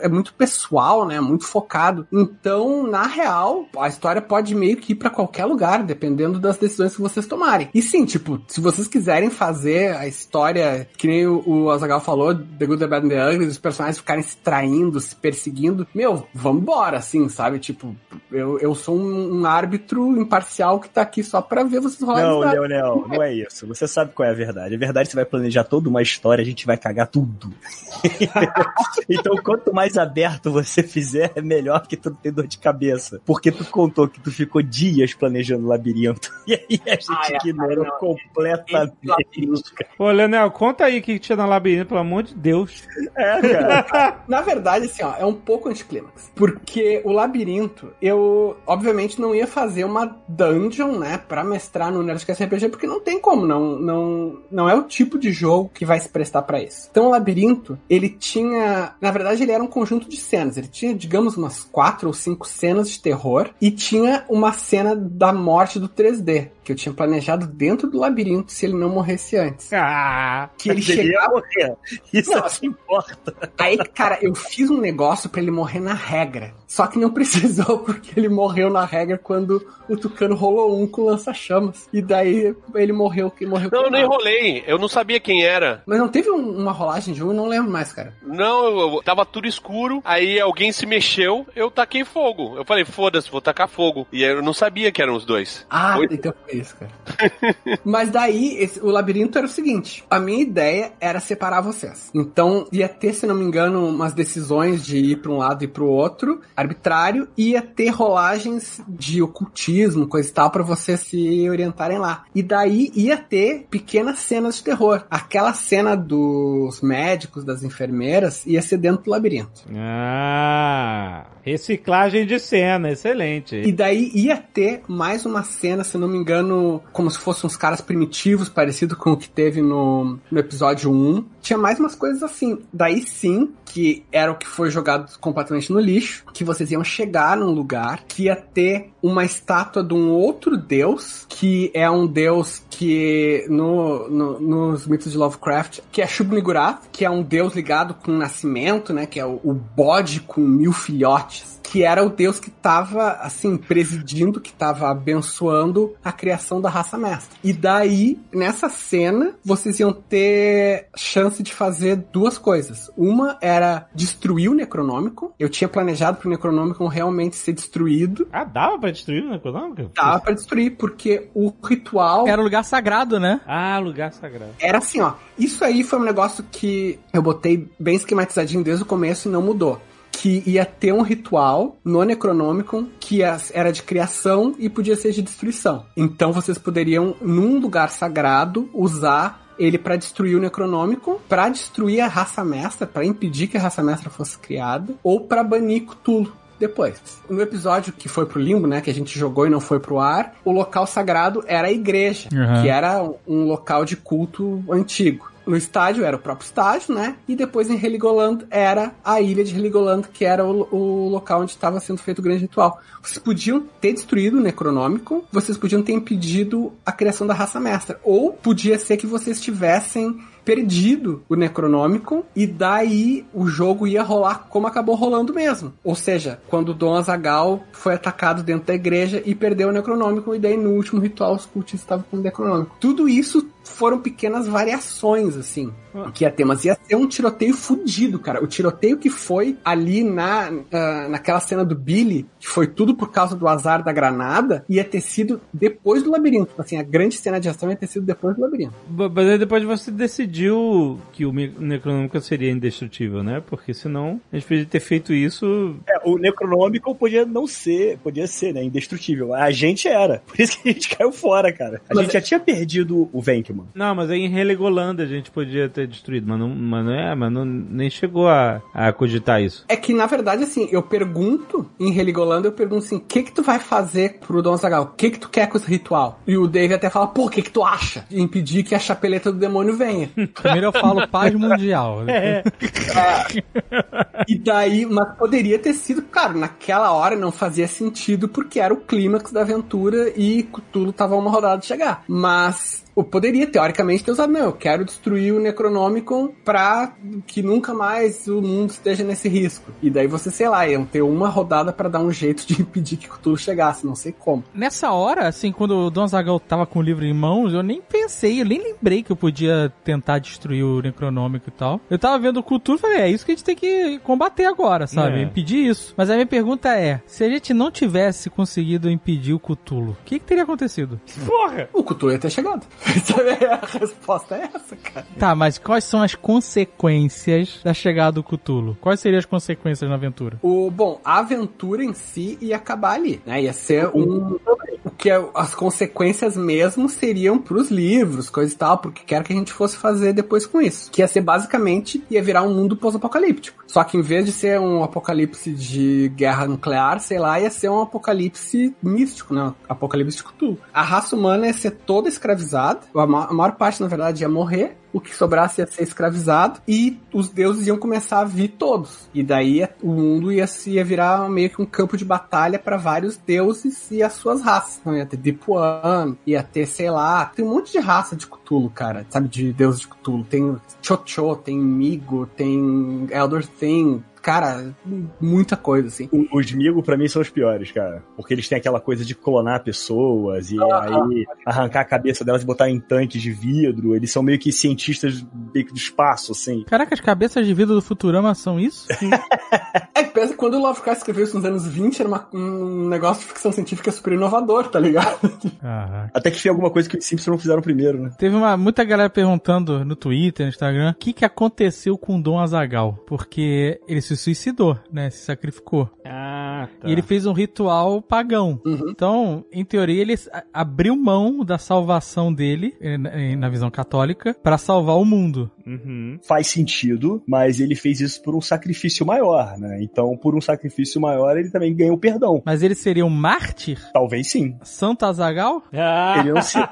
é muito pessoal, né? Muito focado. Então, na real, a história pode meio que ir pra qualquer lugar, dependendo das decisões que vocês tomarem. E sim, tipo, se vocês quiserem fazer a história, que nem o, o Azagal falou, The Good, The Bad and The Ugly, os personagens ficarem se traindo, se perseguindo, meu, vambora, assim, sabe? Tipo, eu, eu sou um, um árbitro imparcial que tá aqui só pra ver vocês rolarem Não. Leonel, não é isso. Você sabe qual é a verdade. A verdade é que você vai planejar toda uma história, a gente vai cagar tudo. então, quanto mais aberto você fizer, é melhor que tu não tem dor de cabeça. Porque tu contou que tu ficou dias planejando o labirinto. E aí a gente Ah, é, ignorou não. completamente. Ô, Leonel, conta aí o que tinha na labirinto, pelo amor de Deus. É, cara. Na verdade, assim, ó, é um pouco anticlímax. Porque o labirinto, eu, obviamente, não ia fazer uma dungeon, né, pra mestrar no Nerdcast RPG, porque não tem como, não, não, não é o tipo de jogo que vai se prestar pra isso. Então, o labirinto, ele tinha, na verdade, ele era um conjunto de cenas. Ele tinha, digamos, umas quatro ou cinco cenas de terror e tinha uma cena da morte do 3D. Que eu tinha planejado dentro do labirinto se ele não morresse antes. Ah, Que ele chegava. morrer. Isso Não, é que importa. Aí, cara, eu fiz um negócio pra ele morrer na regra. Só que não precisou, porque ele morreu na regra quando o Tucano rolou um com lança-chamas. E daí ele morreu que morreu Não, eu nem rolei. Eu não sabia quem era. Mas não teve um- uma rolagem de um, eu não lembro mais, cara. Não, eu, tava tudo escuro. Aí alguém se mexeu, eu taquei fogo. Eu falei, foda-se, vou tacar fogo. E eu não sabia que eram os dois. Ah, Oi? então foi isso, cara. Mas daí, esse- o labirinto era o seguinte: a minha ideia era separar vocês. Então, ia ter, se não me engano, umas decisões de ir pra um lado e pro outro. Arbitrário e ia ter rolagens de ocultismo, coisa e tal, pra vocês se orientarem lá. E daí ia ter pequenas cenas de terror. Aquela cena dos médicos, das enfermeiras, ia ser dentro do labirinto. Ah, reciclagem de cena, excelente. E daí ia ter mais uma cena, se não me engano, como se fossem uns caras primitivos, parecido com o que teve no, no episódio 1. Tinha mais umas coisas assim. Daí sim, que era o que foi jogado completamente no lixo, que vocês iam chegar num lugar que ia ter uma estátua de um outro deus, que é um deus que no, no- nos mitos de Lovecraft, que é Shub-Niggurath, que é um deus ligado com o nascimento, né, que é o, o bode com mil filhotes. Que era o deus que estava, assim, presidindo, que estava abençoando a criação da raça mestra. E daí, nessa cena, vocês iam ter chance de fazer duas coisas. Uma era destruir o Necronômico. Eu tinha planejado pro Necronômico realmente ser destruído. Ah, dava pra destruir o Necronômico? Dava pra destruir, porque o ritual. Era o lugar sagrado, né? Ah, lugar sagrado. Era assim, ó. Isso aí foi um negócio que eu botei bem esquematizadinho desde o começo e não mudou. Que ia ter um ritual no Necronomicon que era de criação e podia ser de destruição. Então vocês poderiam, num lugar sagrado, usar ele pra destruir o Necronômico, pra destruir a raça mestra, pra impedir que a raça mestra fosse criada, ou pra banir Cthulhu depois. No episódio que foi pro limbo, né, que a gente jogou e não foi pro ar, o local sagrado era a igreja, Uhum. que era um local de culto antigo. No estádio era o próprio estádio, né? E depois em Heligoland era a ilha de Heligoland, que era o, o local onde estava sendo feito o grande ritual. Vocês podiam ter destruído o Necronômico, vocês podiam ter impedido a criação da raça mestra. Ou podia ser que vocês tivessem perdido o Necronômico e daí o jogo ia rolar como acabou rolando mesmo. Ou seja, quando Dom Azagal foi atacado dentro da igreja e perdeu o Necronômico e daí no último ritual os cultistas estavam com o Necronômico. Tudo isso foram pequenas variações, assim, que ia ter, mas ia ser um tiroteio fudido, cara. O tiroteio que foi ali na, ah, naquela cena do Billy, que foi tudo por causa do azar da granada, ia ter sido depois do labirinto. Assim, a grande cena de ação ia ter sido depois do labirinto. Mas aí depois você decidiu que o Mi- Necronômico seria indestrutível, né? Porque senão a gente podia ter feito isso. É, o Necronômico podia não ser, podia ser, né, indestrutível. A gente era. Por isso que a gente caiu fora, cara. A Mas gente já tinha perdido o Venkman. Não, mas aí em Heligoland a gente podia ter destruído, mas não, mas não é, mas não, nem chegou a, a cogitar isso. É que, na verdade, assim, eu pergunto, em Heligoland, eu pergunto assim, o que que tu vai fazer pro Don Zagal? O que que tu quer com esse ritual? E o Dave até fala, pô, o que que tu acha? De impedir que a chapeleta do demônio venha. Primeiro eu falo paz mundial. É. E daí, mas poderia ter sido, claro, naquela hora não fazia sentido porque era o clímax da aventura e Cthulhu tava a uma rodada de chegar. Mas eu poderia, teoricamente, ter usado, não, eu quero destruir o Necronomicon pra que nunca mais o mundo esteja nesse risco. E daí você, sei lá, iam ter uma rodada pra dar um jeito de impedir que Cthulhu chegasse, não sei como. Nessa hora, assim, quando o Don Zagal tava com o livro em mãos, eu nem pensei, eu nem lembrei que eu podia tentar destruir o Necronômico e tal. Eu tava vendo o Cthulhu e falei, é isso que a gente tem que combater agora, sabe? É. Impedir isso. Mas a minha pergunta é, se a gente não tivesse conseguido impedir o Cthulhu, o que, que teria acontecido? Porra! O Cthulhu ia ter chegado. Sabe? a resposta é essa, cara. Tá, mas quais são as consequências da chegada do Cthulhu? Quais seriam as consequências na aventura? O, bom, a aventura em si ia acabar ali, né? Ia ser um. O que é- as consequências mesmo seriam pros livros, coisa e tal, porque quer que a gente fosse fazer depois com isso. Que ia ser basicamente, ia virar um mundo pós-apocalíptico. Só que em vez de ser um apocalipse de guerra nuclear, sei lá, ia ser um apocalipse místico, né? Apocalipse de. A raça humana ia ser toda escravizada, a maior parte, na verdade, ia morrer, o que sobrasse ia ser escravizado e os deuses iam começar a vir todos. E daí o mundo ia, se- ia virar meio que um campo de batalha para vários deuses e as suas raças. Então ia ter One, ia ter, sei lá, tem um monte de raça de Cthulhu, cara, sabe, de deuses de Cthulhu. Tem Chocho, tem Migo, tem Elder Thing, cara, muita coisa, assim. O- Os Migo, pra mim, são os piores, cara. Porque eles têm aquela coisa de clonar pessoas e aí arrancar a cabeça delas e botar em tanques de vidro. Eles são meio que cientistas meio que do espaço, assim. Caraca, as cabeças de vida do Futurama são isso? É que pensa que quando o Lovecraft escreveu isso nos anos 20, era uma- um negócio de ficção científica super inovador, tá ligado? Até que tinha alguma coisa que os Simpsons não fizeram primeiro, né? Teve uma, muita galera perguntando no Twitter, no Instagram, o que, que aconteceu com o Dom Azagal? Porque ele se suicidou, né? Se sacrificou. Ah, tá. E ele fez um ritual pagão. Então, em teoria, ele abriu mão da salvação dele, eh, na- eh, na visão católica, pra salvar o mundo. Uhum. Faz sentido, mas ele fez isso por um sacrifício maior, né? Então, por um sacrifício maior, ele também ganhou perdão. Mas ele seria um mártir? Talvez sim. Santo Azagal? Ah. Ele não se, é,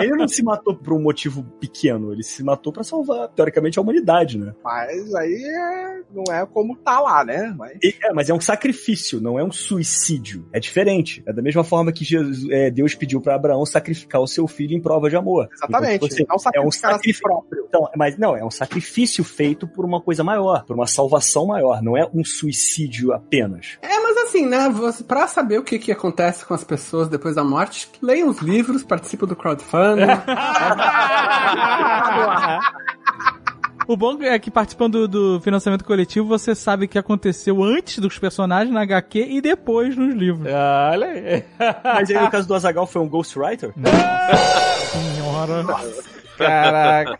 ele, ele não se matou por um motivo pequeno, ele se matou pra salvar, teoricamente, a humanidade, né? Mas aí é- não é como tá lá, né? Mas... É, mas é um sacrifício, não é um suicídio. É diferente. É da mesma forma que Jesus- é, Deus pediu pra Abraão sacrificar o seu filho em prova de amor. Exatamente. Tipo assim, Não é um sacrificar a si sacrifício próprio. Então, mas não, é um sacrifício feito por uma coisa maior, por uma salvação maior, não é um suicídio apenas. É, mas assim, né? Você, pra saber o que, que acontece com as pessoas depois da morte, leiam os livros, participem do crowdfunding. O bom é que participando do, do financiamento coletivo, você sabe o que aconteceu antes dos personagens na HQ e depois nos livros. Olha aí. Mas aí no caso do Azagal foi um Ghostwriter? Senhora. Caraca.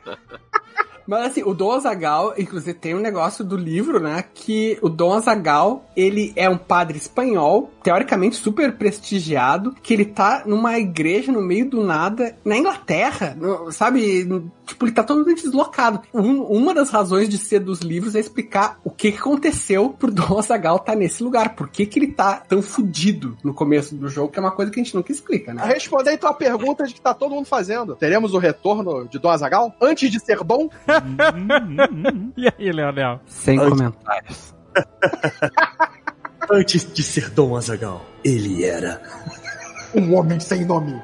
Mas assim, o Dom Azagal, inclusive, tem um negócio do livro, né? Que o Dom Azagal, ele é um padre espanhol, teoricamente super prestigiado, que ele tá numa igreja no meio do nada, na Inglaterra, no- sabe? Tipo, ele tá totalmente deslocado. Um- uma das razões de ser dos livros é explicar o que, que aconteceu pro Dom Azagal estar nesse lugar. Por que, que ele tá tão fudido no começo do jogo, que é uma coisa que a gente nunca explica, né? Responder então a pergunta de que tá todo mundo fazendo. Teremos o retorno de Dom Azagal antes de ser bom? E aí, Leonel? Sem comentários. Antes de ser Dom Azagal, ele era. Um homem sem nome.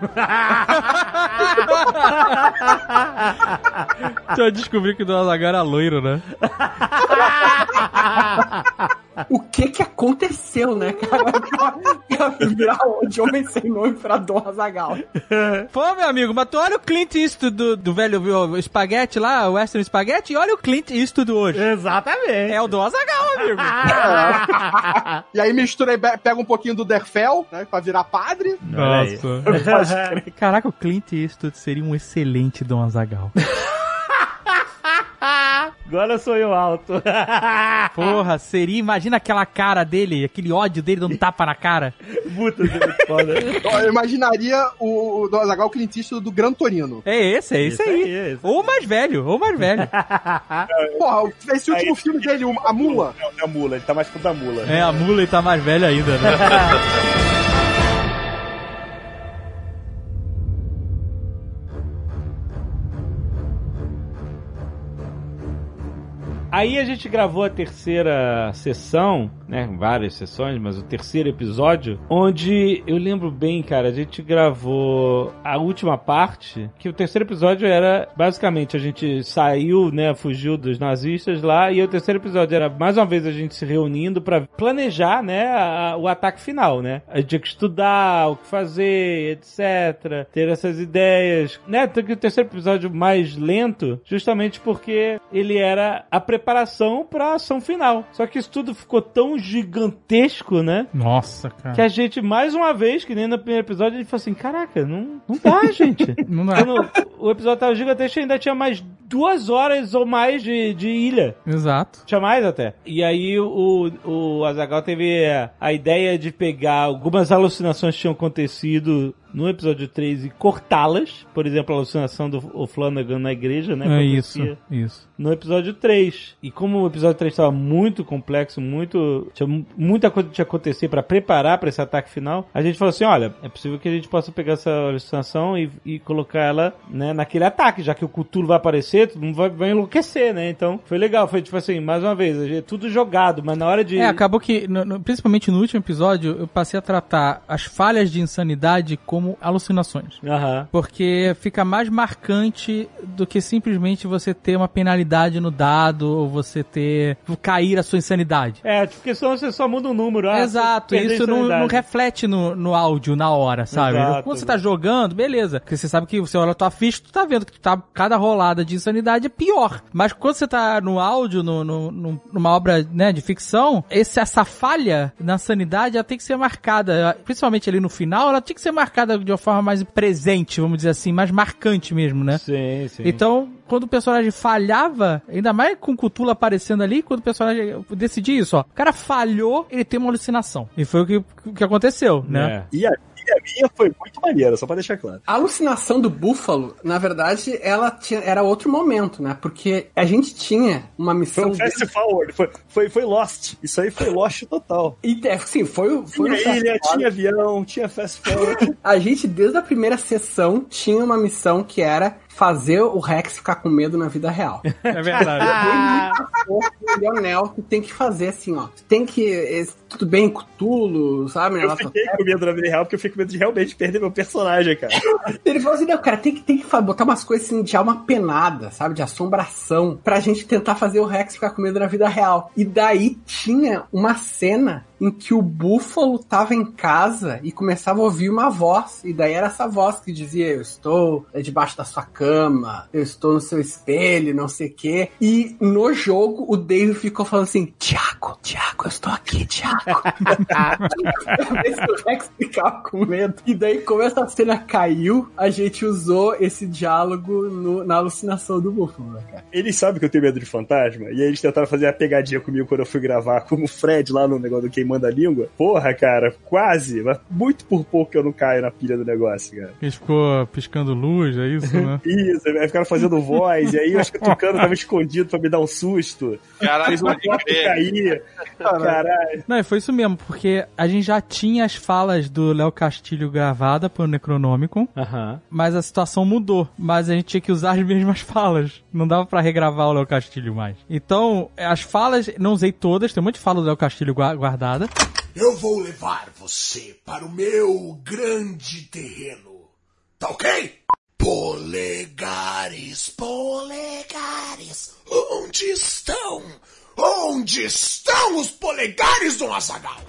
Tu descobriu que o Dom Azagal era loiro, né? O que que aconteceu, né, cara? Pra virar de homem sem nome pra Dom Azagal. Pô, meu amigo, mas tu olha o Clint Eastwood do, do velho espaguete lá, o Western Spaghetti, e olha o Clint Eastwood hoje. Exatamente. É o Dom Azagal, amigo. E aí mistura e pega um pouquinho do Derfel, né? Pra virar padre. Nossa. Caraca, o Clint Eastwood seria um excelente Dom Azagal. Agora sou eu alto. Porra, seria, imagina aquela cara dele, aquele ódio dele dando tapa na cara. Puta, foda. Eu imaginaria o, o Dom Azagal Clint Eastwood do Gran Torino. É esse, é esse, Isso aí. aí, é esse. Ou mais velho, ou mais velho. Porra, esse último filme dele, o- a mula. Não, é a mula, ele tá mais pro da mula. É, a mula e tá mais velho ainda, né? Aí a gente gravou a terceira sessão, né? Várias sessões, mas o terceiro episódio, onde eu lembro bem, cara, a gente gravou a última parte, que o terceiro episódio era basicamente a gente saiu, né? Fugiu dos nazistas lá, e o terceiro episódio era mais uma vez a gente se reunindo pra planejar, né? a- o ataque final, né? A gente tinha que estudar o que fazer, etc. Ter essas ideias, né? Tanto que o terceiro episódio mais lento, justamente porque ele era a preparação pra ação final. Só que isso tudo ficou tão gigantesco, né? Nossa, cara. Que a gente, mais uma vez, que nem no primeiro episódio, a gente falou assim: caraca, não, não dá, gente. Não dá. Quando o episódio tava gigantesco, ainda tinha mais duas horas ou mais de, de ilha. Exato. Tinha mais até. E aí o, o Azagal teve a, a ideia de pegar algumas alucinações que tinham acontecido no episódio 3 e cortá-las. Por exemplo, a alucinação do Flanagan na igreja, né? É isso, isso. No episódio 3. E como o episódio 3 estava muito complexo, muito. Tinha mu- muita coisa que tinha acontecer para preparar para esse ataque final, a gente falou assim: olha, é possível que a gente possa pegar essa alucinação e, e colocar ela né, naquele ataque, já que o Cthulhu vai aparecer, todo mundo vai, vai enlouquecer, né? Então foi legal, foi tipo assim, mais uma vez, é tudo jogado, mas na hora de. É, acabou que, no- no- principalmente no último episódio, eu passei a tratar as falhas de insanidade como como alucinações. Aham. Porque fica mais marcante do que simplesmente você ter uma penalidade no dado ou você ter cair a sua insanidade. É, porque senão você só muda um número. ah, Exato, isso não, não reflete no, no áudio na hora, sabe? Exato. Quando você tá jogando, beleza. Porque você sabe que você olha a tua ficha, tu tá vendo que tu tá, cada rolada de insanidade é pior. Mas quando você tá no áudio, no, no- no- numa obra né, de ficção, esse, essa falha na sanidade ela tem que ser marcada, principalmente ali no final, ela tem que ser marcada de uma forma mais presente, vamos dizer assim, mais marcante mesmo, né? Sim, sim. Então, quando o personagem falhava, ainda mais com o Cthulhu aparecendo ali, quando o personagem eu decidi isso, ó. O cara falhou, ele tem uma alucinação. E foi o que, que aconteceu, né? É. E a minha, foi muito maneira, só pra deixar claro. A alucinação do búfalo, na verdade, ela tinha, era outro momento, né? Porque a gente tinha uma Foi missão. um fast forward, foi, foi, foi Lost. Isso aí foi Lost total. E, é, sim, foi, foi Tinha ilha, forward. tinha avião, tinha fast forward. A gente, desde a primeira sessão, tinha uma missão que era fazer o Rex ficar com medo na vida real. É verdade. o Leonel que tem que fazer assim, ó. Tem que. esse- tudo bem, Cutulo, sabe? Eu fiquei com medo na vida real, porque eu fiquei com medo de realmente perder meu personagem, cara. Ele falou assim, não, cara, tem que, tem que botar umas coisas assim, de alma penada, sabe? De assombração, pra gente tentar fazer o Rex ficar com medo na vida real. E daí tinha uma cena em que o búfalo tava em casa e começava a ouvir uma voz. E daí era essa voz que dizia: Eu estou debaixo da sua cama, eu estou no seu espelho, não sei o quê. E no jogo o Dave ficou falando assim: Tiago, Tiago, eu estou aqui, Tiago. O Rex ficava com medo. E daí, como essa cena caiu, a gente usou esse diálogo no- na alucinação do búfalo, né, cara? Eles sabem que eu tenho medo de fantasma, e aí eles tentaram fazer a pegadinha comigo quando eu fui gravar como o Fred lá no negócio do Queimando a Língua. Porra, cara, quase, mas muito por pouco que eu não caio na pilha do negócio, cara. Ele ficou piscando luz, é isso, né? Isso, aí ficaram fazendo voz, e aí eu acho que o Tucano tava escondido pra me dar um susto. Caralho, Fez uma foto cair. Caralho. Não, e foi isso mesmo, porque a gente já tinha as falas do Léo Castilho gravada pro Necronômico, Aham. mas a situação mudou. Mas a gente tinha que usar as mesmas falas. Não dava pra regravar o Léo Castilho mais. Então, as falas, não usei todas, tem um monte de fala do Léo Castilho gua- Eu vou levar você para o meu grande terreno. Tá ok? Polegares, polegares, onde estão? Onde estão os polegares do Azagal?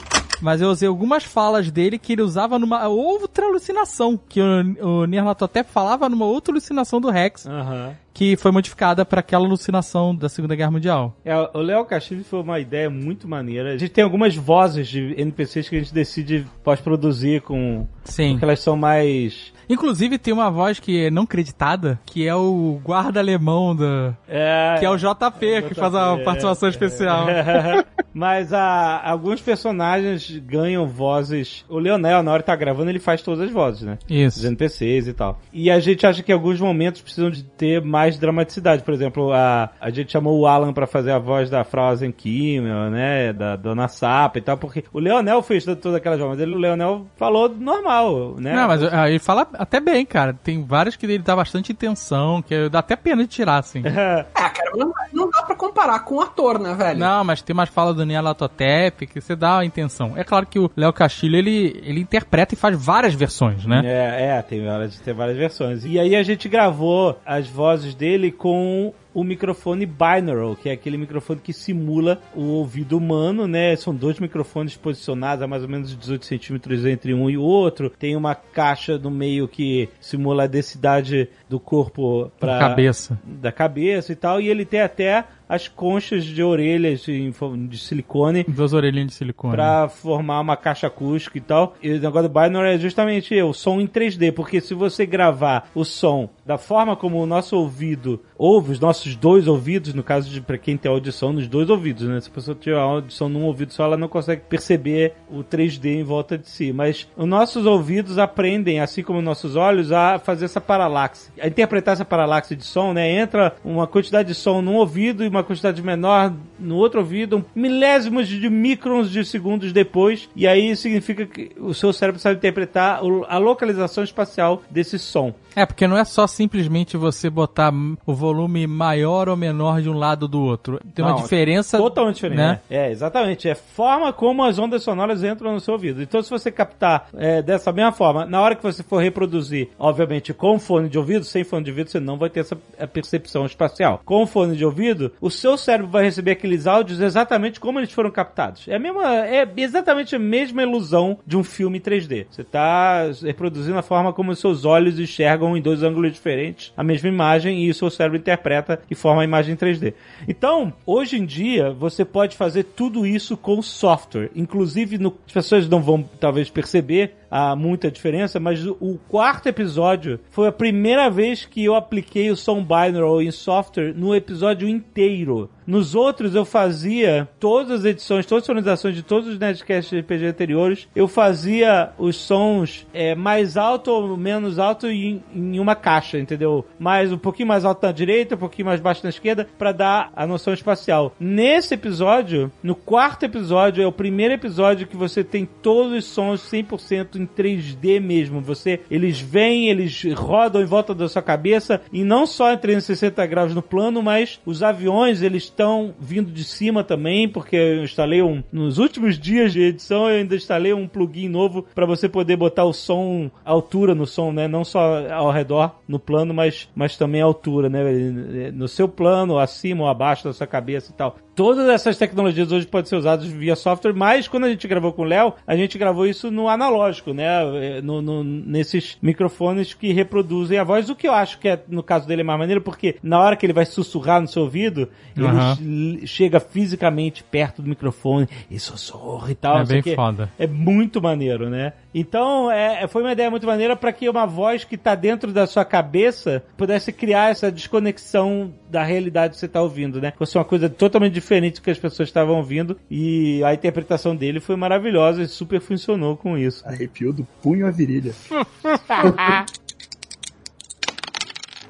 Mas eu usei algumas falas dele que ele usava numa outra alucinação. Que o, o Nyarlathotep falava numa outra alucinação do Rex. Aham. Que foi modificada para aquela alucinação da Segunda Guerra Mundial. É, o Léo Castilho foi uma ideia muito maneira. A gente tem algumas vozes de NPCs que a gente decide pós-produzir com. Sim. Porque elas são mais. Inclusive tem uma voz que é não creditada, que é o guarda alemão da. É, Que é o JP, que faz a JP, participação é. especial. Mas a, alguns personagens ganham vozes. O Leonel, na hora que tá gravando, ele faz todas as vozes, né? Isso. Os NPCs e tal. E a gente acha que alguns momentos precisam de ter mais dramaticidade. Por exemplo, a, a gente chamou o Alan pra fazer a voz da Frozen Kimmel, né? Da Dona Sapa e tal, porque o Leonel fez todas aquelas vozes, mas ele, o Leonel falou normal, né? Não, mas ah, ele fala até bem, cara. Tem vários que ele dá bastante intenção, que dá até pena de tirar, assim. É, cara, não, não dá pra comparar com o ator, né, velho? Não, mas tem mais fala do Nyarlathotep que você dá a intenção. É claro que o Léo Castilho, ele, ele interpreta e faz várias versões, né? É, é, tem várias, tem várias versões. E aí a gente gravou as vozes dele com o microfone binaural, que é aquele microfone que simula o ouvido humano, né? São dois microfones posicionados a mais ou menos 18 centímetros entre um e o outro. Tem uma caixa no meio que simula a densidade do corpo para Cabeça. da cabeça e tal. E ele tem até as conchas de orelhas de, silicone Duas orelhinhas de silicone. Pra formar uma caixa acústica e tal. E o negócio do binaural é justamente o som em 3D, porque se você gravar o som da forma como o nosso ouvido ouve, os nossos dois ouvidos, no caso de pra quem tem audição nos dois ouvidos, né? Se a pessoa tiver audição num ouvido só, ela não consegue perceber o 3D em volta de si. Mas os nossos ouvidos aprendem, assim como nossos olhos, a fazer essa paralaxe. A interpretar essa paralaxe de som, né? Entra uma quantidade de som num ouvido e uma quantidade menor no outro ouvido, milésimos de microns de segundos depois, e aí significa que o seu cérebro sabe interpretar a localização espacial desse som. É, porque não é só simplesmente você botar o volume maior ou menor de um lado do outro. Tem uma Não, diferença. Totalmente diferente, né? né? É, exatamente. É forma como as ondas sonoras entram no seu ouvido. Então, se você captar é, dessa mesma forma, na hora que você for reproduzir, obviamente, com fone de ouvido, sem fone de ouvido, você não vai ter essa é, percepção espacial. Com fone de ouvido, o seu cérebro vai receber aqueles áudios exatamente como eles foram captados. É a mesma, é exatamente a mesma ilusão de um filme em 3D. Você está reproduzindo a forma como os seus olhos enxergam em dois ângulos diferentes a mesma imagem e o seu cérebro interpreta e forma a imagem em 3D. Então, hoje em dia, você pode fazer tudo isso com software. Inclusive, no, as pessoas não vão talvez perceber há muita diferença, mas o, quarto episódio foi a primeira vez que eu apliquei o som binaural em software no episódio inteiro. Nos outros eu fazia todas as edições, todas as sonorizações de todos os Nerdcasts de RPG anteriores, eu fazia os sons é, mais alto ou menos alto em, em uma caixa, entendeu? Mais um pouquinho mais alto na direita, um pouquinho mais baixo na esquerda, para dar a noção espacial. Nesse episódio, no quarto episódio, é o primeiro episódio que você tem todos os sons 100% em 3D mesmo. Você, eles vêm, eles rodam em volta da sua cabeça e não só em 360 graus no plano, mas os aviões eles estão vindo de cima também, porque eu instalei um nos últimos dias de edição eu ainda instalei um plugin novo para você poder botar o som altura no som, né? Não só ao redor no plano, mas mas também a altura, né? No seu plano, acima ou abaixo da sua cabeça e tal. Todas essas tecnologias hoje podem ser usadas via software, mas quando a gente gravou com o Léo, a gente gravou isso no analógico, né? No, no- nesses microfones que reproduzem a voz, o que eu acho que é, no caso dele é mais maneiro, porque na hora que ele vai sussurrar no seu ouvido, Aham. ele chega fisicamente perto do microfone e sussurra e tal. É bem foda. É muito maneiro, né? Então, é, foi uma ideia muito maneira para que uma voz que tá dentro da sua cabeça pudesse criar essa desconexão da realidade que você tá ouvindo, né? Fosse uma coisa totalmente diferente do que as pessoas estavam ouvindo e a interpretação dele foi maravilhosa e super funcionou com isso. Arrepio do punho à virilha.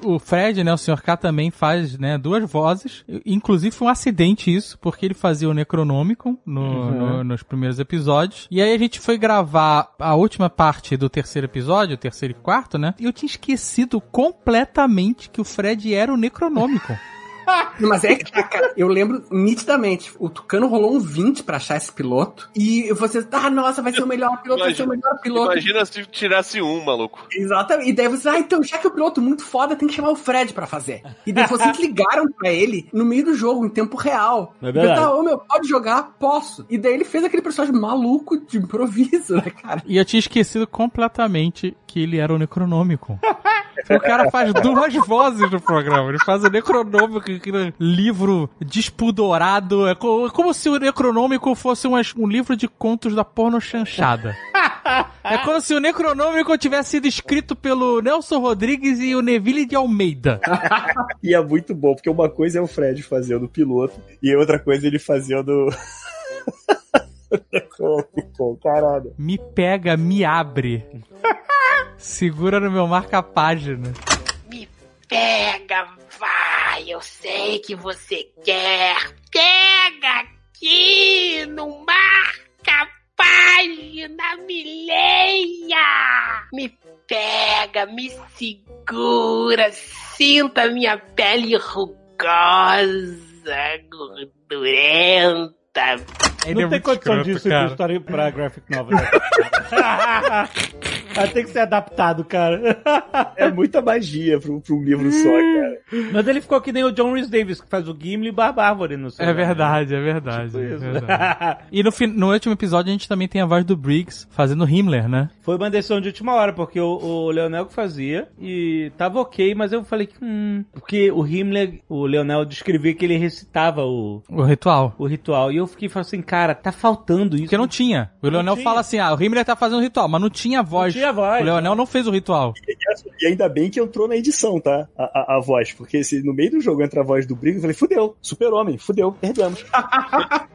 O Fred, né, o Sr. K também faz, né, duas vozes. Inclusive foi um acidente isso, porque ele fazia o Necronomicon no- Uhum. no- nos primeiros episódios. E aí a gente foi gravar a última parte do terceiro episódio, o terceiro e quarto, né? E eu tinha esquecido completamente que o Fred era o Necronomicon. Mas é que, tá, cara, eu lembro nitidamente. O Tucano rolou um 20 pra achar esse piloto. E você, ah, nossa, vai ser o melhor piloto, vai ser o melhor piloto. Imagina se tirasse um, maluco. Exatamente. E daí você, ah, então, já que o piloto é muito foda, tem que chamar o Fred pra fazer. E daí vocês ligaram pra ele no meio do jogo, em tempo real. É verdade. eu tava, ô meu, pode jogar? Posso. E daí ele fez aquele personagem maluco de improviso, né, cara? E eu tinha esquecido completamente que ele era o Necronômico. O cara faz duas vozes no programa. Ele faz o Necronômico, aquele livro despudorado. É co- como se o Necronômico fosse um, um livro de contos da porno chanchada. É como se o Necronômico tivesse sido escrito pelo Nelson Rodrigues e o Neville de Almeida. E é muito bom, porque uma coisa é o Fred fazendo piloto e outra coisa ele fazendo. Caralho. Me pega, me abre. Segura no meu marca-página. Pega, vai, eu sei que você quer. Pega aqui no marca página, me leia. Me pega, me segura, sinta minha pele rugosa, gordurenta. Ele não é tem condição escroto, disso cara. história pra graphic novel. Vai ter que ser adaptado, cara. É muita magia pra um pra um livro só, cara. Mas ele ficou que nem o John Rhys Davis, que faz o Gimli e o Barbárvore no seu É verdade, é verdade. Tipo é isso. verdade. E no, no último episódio a gente também tem a voz do Briggs fazendo Himmler, né? Foi uma decisão de última hora, porque o, o Leonel que fazia e tava ok, mas eu falei que. Hum, porque o Himmler, o Leonel descrevia que ele recitava o, O ritual. o ritual. E eu fiquei falando assim, cara, tá faltando isso. Porque não tinha. O Leonel tinha. fala assim: ah, o Himmler tá fazendo o ritual, mas não tinha voz. tinha voz. O Leonel não fez o ritual. E ainda bem que entrou na edição, tá? A, a, a voz. Porque se no meio do jogo entra a voz do Briggs, eu falei, fudeu, super-homem, fudeu, perdemos.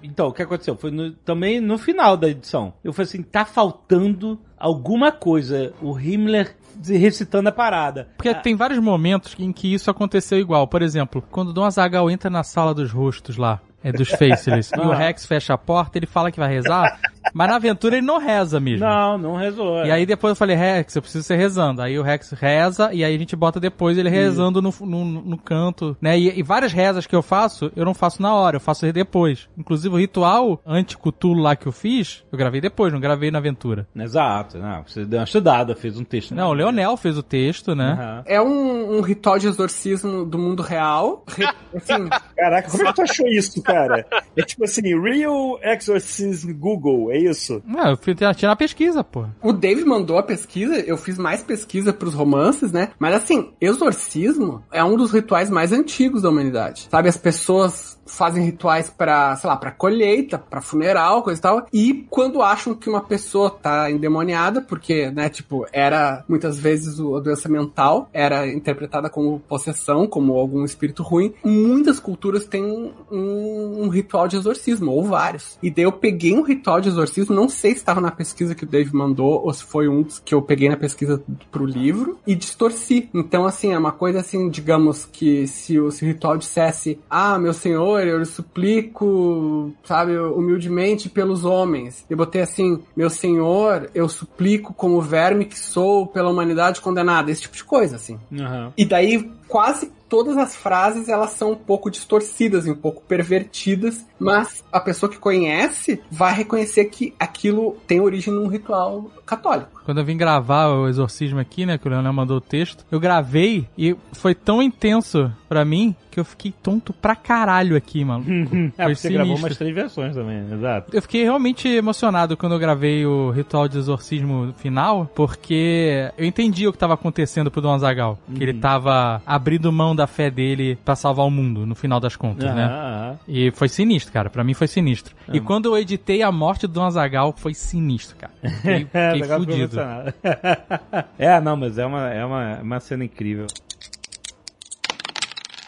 Então, o que aconteceu? Foi no- também no final da edição. Eu falei assim, tá faltando alguma coisa. O Himmler recitando a parada. Porque tem vários momentos em que isso aconteceu igual. Por exemplo, quando o Dom Azagal entra na sala dos rostos lá. É dos Faceless. e o Ah. Rex fecha a porta, ele fala que vai rezar. Mas na aventura ele não reza mesmo. Não, não rezou. E aí depois eu falei, Rex, eu preciso ser rezando. Aí o Rex reza, e aí a gente bota depois ele rezando no, no, no canto, né? E, e várias rezas que eu faço, eu não faço na hora, eu faço depois. Inclusive o ritual anti-cutulo lá que eu fiz, eu gravei depois, não gravei na aventura. Exato, não, você deu uma estudada, fez um texto. Não, o Leonel fez o texto, né? É um, um ritual de exorcismo do mundo real. Re- Assim, Caraca, como é que tu achou isso, cara? É tipo assim, Real Exorcism Google, é isso? Não, eu fui tinha na pesquisa, pô. o Dave mandou a pesquisa, eu fiz mais pesquisa pros romances, né? Mas assim, exorcismo é um dos rituais mais antigos da humanidade. Sabe, as pessoas fazem rituais pra, sei lá, pra colheita, pra funeral, coisa e tal. E quando acham que uma pessoa tá endemoniada, porque, né, tipo, era muitas vezes a doença mental era interpretada como possessão, como algum espírito ruim. Muitas culturas têm um, um ritual de exorcismo, ou vários. E daí eu peguei um ritual de exorcismo, não sei se estava na pesquisa que o Dave mandou, ou se foi um que eu peguei na pesquisa pro livro, e distorci. Então, assim, é uma coisa assim, digamos que se se o ritual dissesse, ah, meu senhor, eu lhe suplico, sabe, humildemente pelos homens. Eu botei assim, meu senhor, eu suplico como verme que sou pela humanidade condenada. Esse tipo de coisa, assim. Aham. E daí quase todas as frases elas são um pouco distorcidas, e um pouco pervertidas, mas a pessoa que conhece vai reconhecer que aquilo tem origem num ritual católico. Quando eu vim gravar o exorcismo aqui, né, que o Leonel mandou o texto, eu gravei e foi tão intenso pra mim que eu fiquei tonto pra caralho aqui, mano. É, Foi você gravou sinistro. umas três versões também, exato. Eu fiquei realmente emocionado quando eu gravei o ritual de exorcismo final, porque eu entendi o que estava acontecendo pro Don Azagal. Que ele tava abrindo mão da fé dele pra salvar o mundo, no final das contas, né? aham. E foi sinistro, cara. Pra mim foi sinistro. E Ah. quando eu editei a morte do Don Azagal, foi sinistro, cara. Fiquei, É, fiquei ficou fudido. é, não, mas é uma, é uma, uma cena incrível.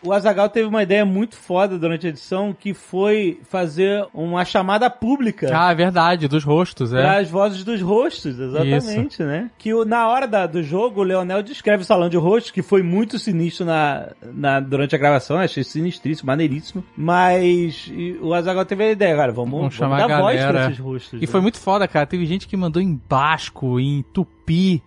O Azagal teve uma ideia muito foda durante a edição que foi fazer uma chamada pública Ah, é verdade, dos rostos, é. para as vozes dos rostos, exatamente, né? Que na hora da- do jogo, o Leonel descreve o salão de rostos, que foi muito sinistro na, na- durante a gravação, achei sinistríssimo, maneiríssimo. Mas e o Azagal teve a ideia, cara, vamos, Vamos vamos chamar dar a voz pra galera. esses rostos. E né? foi muito foda, cara. Teve gente que mandou em basco, em tupi,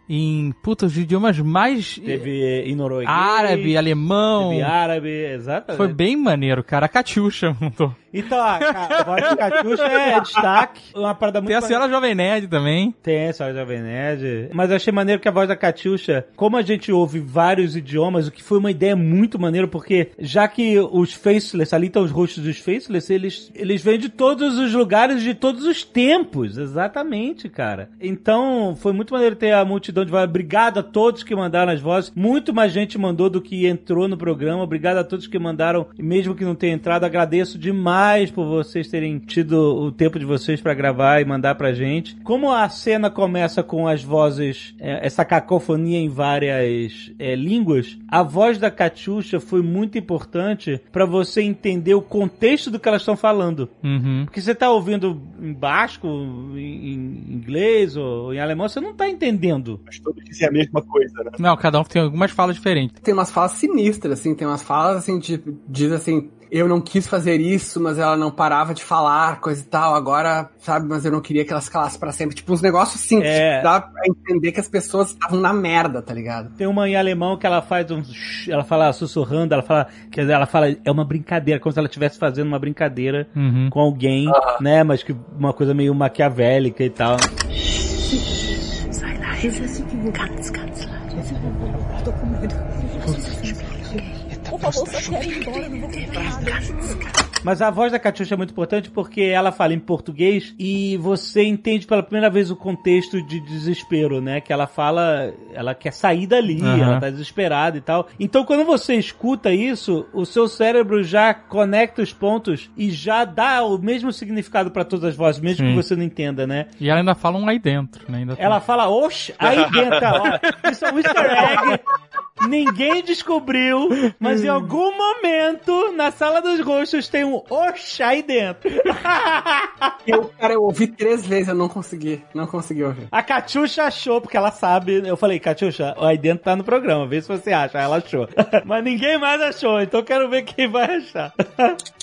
em puta, os idiomas mais Teve em norueguês, árabe, alemão. teve árabe, exatamente. Foi bem maneiro, cara. A Catiuxa mandou. Então, a, a voz de Catiuxa é destaque. Uma parada muito Tem a senhora Jovem Nerd também. Tem, só Jovem Nerd. Mas eu achei maneiro que a voz da Catiuxa, como a gente ouve vários idiomas, o que foi uma ideia muito maneiro, porque já que os Faceless, ali estão os rostos dos Faceless, eles, eles vêm de todos os lugares, de todos os tempos. Exatamente, cara. Então, foi muito maneiro ter a multidão de vozes. Obrigado a todos que mandaram as vozes. Muito mais gente mandou do que entrou no programa. Obrigado a todos que mandaram, e mesmo que não tenha entrado. Agradeço demais por vocês terem tido o tempo de vocês pra gravar e mandar pra gente. Como a cena começa com as vozes, é, essa cacofonia em várias é, línguas, a voz da Catiuxa foi muito importante pra você entender o contexto do que elas estão falando. Uhum. Porque você tá ouvindo em basco, em, em inglês ou em alemão, você não tá entendendo. Mas todos dizem a mesma coisa, né? Não, cada um tem algumas falas diferentes. Tem umas falas sinistras, assim, tem umas falas assim, de, diz assim, eu não quis fazer isso, mas ela não parava de falar, coisa e tal, agora, sabe, mas eu não queria que ela se calasse pra sempre. Tipo, uns negócios assim, É. que dá pra entender que as pessoas estavam na merda, tá ligado? Tem uma em alemão que ela faz um. Ela fala sussurrando, ela fala. Quer dizer, ela fala. É uma brincadeira, como se ela estivesse fazendo uma brincadeira Uhum. com alguém, né? Mas que uma coisa meio maquiavélica e tal. Sei ganz favor, só quero ir embora, não vou comer nada. Mas a voz da Catiuxa é muito importante porque ela fala em português e você entende pela primeira vez o contexto de desespero, né? Que ela fala, ela quer sair dali, Aham. ela tá desesperada e tal. Então quando você escuta isso, o seu cérebro já conecta os pontos e já dá o mesmo significado pra todas as vozes, mesmo Sim. que você não entenda, né? E ela ainda fala um aí dentro, né? Ainda Ela fala, oxe, aí dentro, ó, isso é um easter egg. Ninguém descobriu, mas em algum momento, na sala dos rostos, tem um oxe aí dentro. Eu, cara, eu ouvi três vezes, eu não consegui, não consegui ouvir. A Catiuxa achou, porque ela sabe. Eu falei, Catiuxa, aí dentro tá no programa, vê se você acha. Ela achou. Mas ninguém mais achou, então quero ver quem vai achar.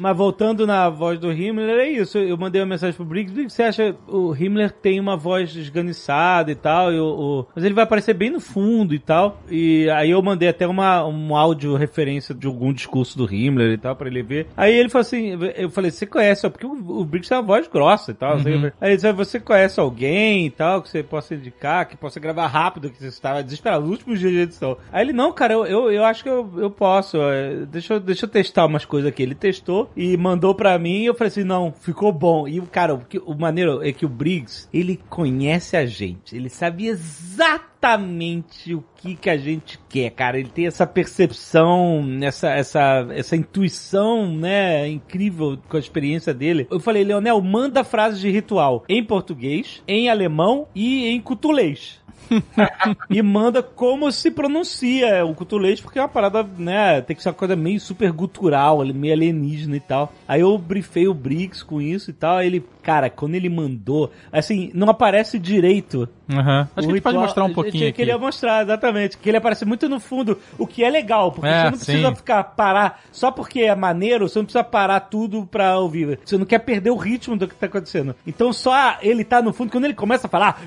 Mas voltando na voz do Himmler, é isso. Eu mandei uma mensagem pro Briggs. Briggs, você acha o Himmler tem uma voz esganiçada e tal, e o, o- mas ele vai aparecer bem no fundo e tal. E aí eu mandei até uma, um áudio referência de algum discurso do Himmler e tal, pra ele ver. Aí ele falou assim, eu falei, você conhece, ó, porque o, o Briggs tem uma voz grossa e tal. Uhum. Aí ele disse, você conhece alguém e tal, que você possa indicar, que possa gravar rápido, que você estava desesperado, últimos dias de edição. Aí ele, não, cara, eu, eu, eu acho que eu, eu posso, é, deixa, eu- deixa eu testar umas coisas aqui. Ele testou e mandou pra mim e eu falei assim, não, ficou bom. E o cara, o, que- o maneiro é que o Briggs, ele conhece a gente, ele sabe exatamente o que que a gente quer, cara. Ele tem essa percepção, essa, essa, essa intuição, né, incrível com a experiência dele. Eu falei, Leonel, manda frases de ritual em português, em alemão e em cutulês. e manda como se pronuncia o cutulês, porque é uma parada, né? Tem que ser uma coisa meio super gutural, meio alienígena e tal. Aí eu brifei o Briggs com isso e tal. Aí ele, cara, quando ele mandou, assim, não aparece direito. Aham. Acho que a gente pode mostrar um eu pouquinho aqui. Queria mostrar, exatamente. Que ele aparece muito no fundo, o que é legal, porque É, você não precisa sim. ficar parar só porque é maneiro, você não precisa parar tudo pra ouvir. Você não quer perder o ritmo do que tá acontecendo. Então só ele tá no fundo, quando ele começa a falar.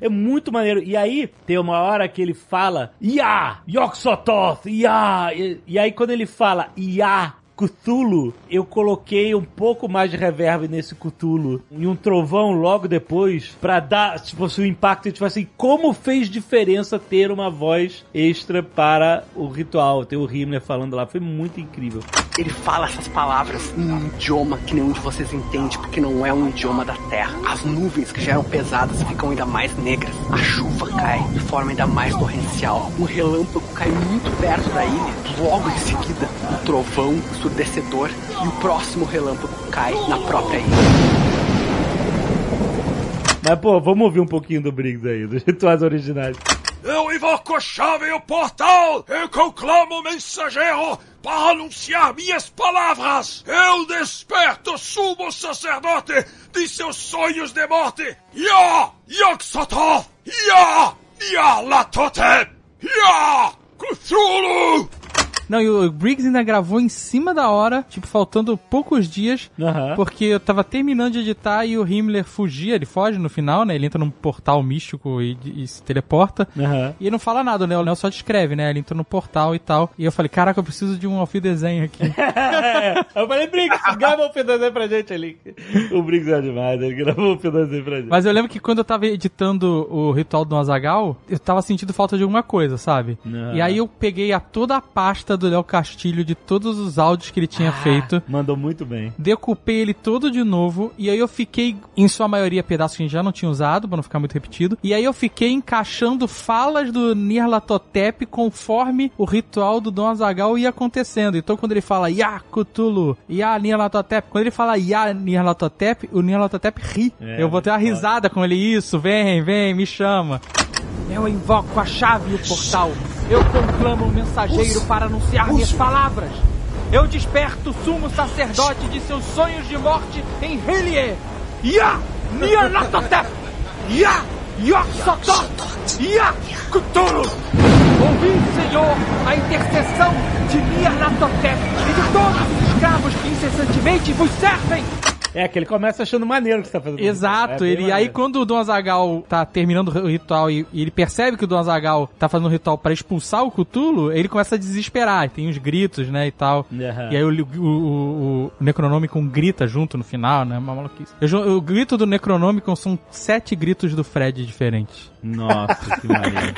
É muito maneiro. E aí, tem uma hora que ele fala. Ya! Yogg-Sothoth! Ya! E, e aí, quando ele fala Ya! Cthulhu, eu coloquei um pouco mais de reverb nesse Cthulhu e um trovão logo depois pra dar, tipo assim, o impacto, tipo assim, como fez diferença ter uma voz extra para o ritual, ter o Himmler falando lá, foi muito incrível. Ele fala essas palavras em um idioma que nenhum de vocês entende, porque não é um idioma da Terra. As nuvens que já eram pesadas ficam ainda mais negras. A chuva cai de forma ainda mais torrencial. Um relâmpago cai muito perto da ilha. Logo em seguida, um trovão ensurdecedor e o próximo relâmpago cai na própria ilha. Mas, pô, vamos ouvir um pouquinho do Briggs aí, dos rituais originais. Eu invoco a chave e o portal! Eu conclamo o mensageiro para anunciar minhas palavras! Eu desperto o sumo sacerdote de seus sonhos de morte! Ya! Yog-Sothoth! Ya! Yalatotep! Ya! Cthulhu! Não, e o Briggs ainda gravou em cima da hora, tipo, faltando poucos dias, porque eu tava terminando de editar e o Himmler fugia, ele foge no final, né? Ele entra num portal místico e, e se teleporta. E ele não fala nada, né? O Léo só descreve, né? Ele entra no portal e tal. E eu falei, caraca, eu preciso de um off desenho aqui. eu falei, Briggs, grava um pedaço pra gente ali. O Briggs é demais, ele gravou um pedaço pra gente. Mas eu lembro que quando eu tava editando o ritual do Azagal, eu tava sentindo falta de alguma coisa, sabe? E aí eu peguei a toda a pasta do Léo Castilho de todos os áudios que ele tinha feito. Mandou muito bem. Decupei ele todo de novo e aí eu fiquei, em sua maioria, pedaços que a gente já não tinha usado, pra não ficar muito repetido. E aí eu fiquei encaixando falas do Nirlatotep conforme o ritual do Dom Azagal ia acontecendo. Então quando ele fala Ya Cthulhu, Ya Nirlatotep, quando ele fala Ya Nirlatotep, o Nirlatotep ri. É, eu vou ter uma risada com ele, isso, vem, vem, me chama. Eu invoco a chave e o portal. Eu conclamo o mensageiro para anunciar minhas palavras. Eu desperto o sumo sacerdote de seus sonhos de morte em Hylie. Ya! Nyarlathotep! Ya! Yog-Sothoth! Ya! Cthulhu! Ouvi, Senhor, a intercessão de Nyarlathotep e de todos os escravos que incessantemente vos servem. É, que ele começa achando maneiro o que você tá fazendo. Exato, É ele aí quando o Dom Azagal tá terminando o ritual e, e ele percebe que o Dom Azagal tá fazendo o ritual pra expulsar o Cthulhu, ele começa a desesperar, tem uns gritos, né, e tal. Aham. E aí o, o, o, o Necronomicon grita junto no final, né, uma maluquice. Eu O, grito do Necronomicon são sete gritos do Fred diferentes. Nossa, que maneiro.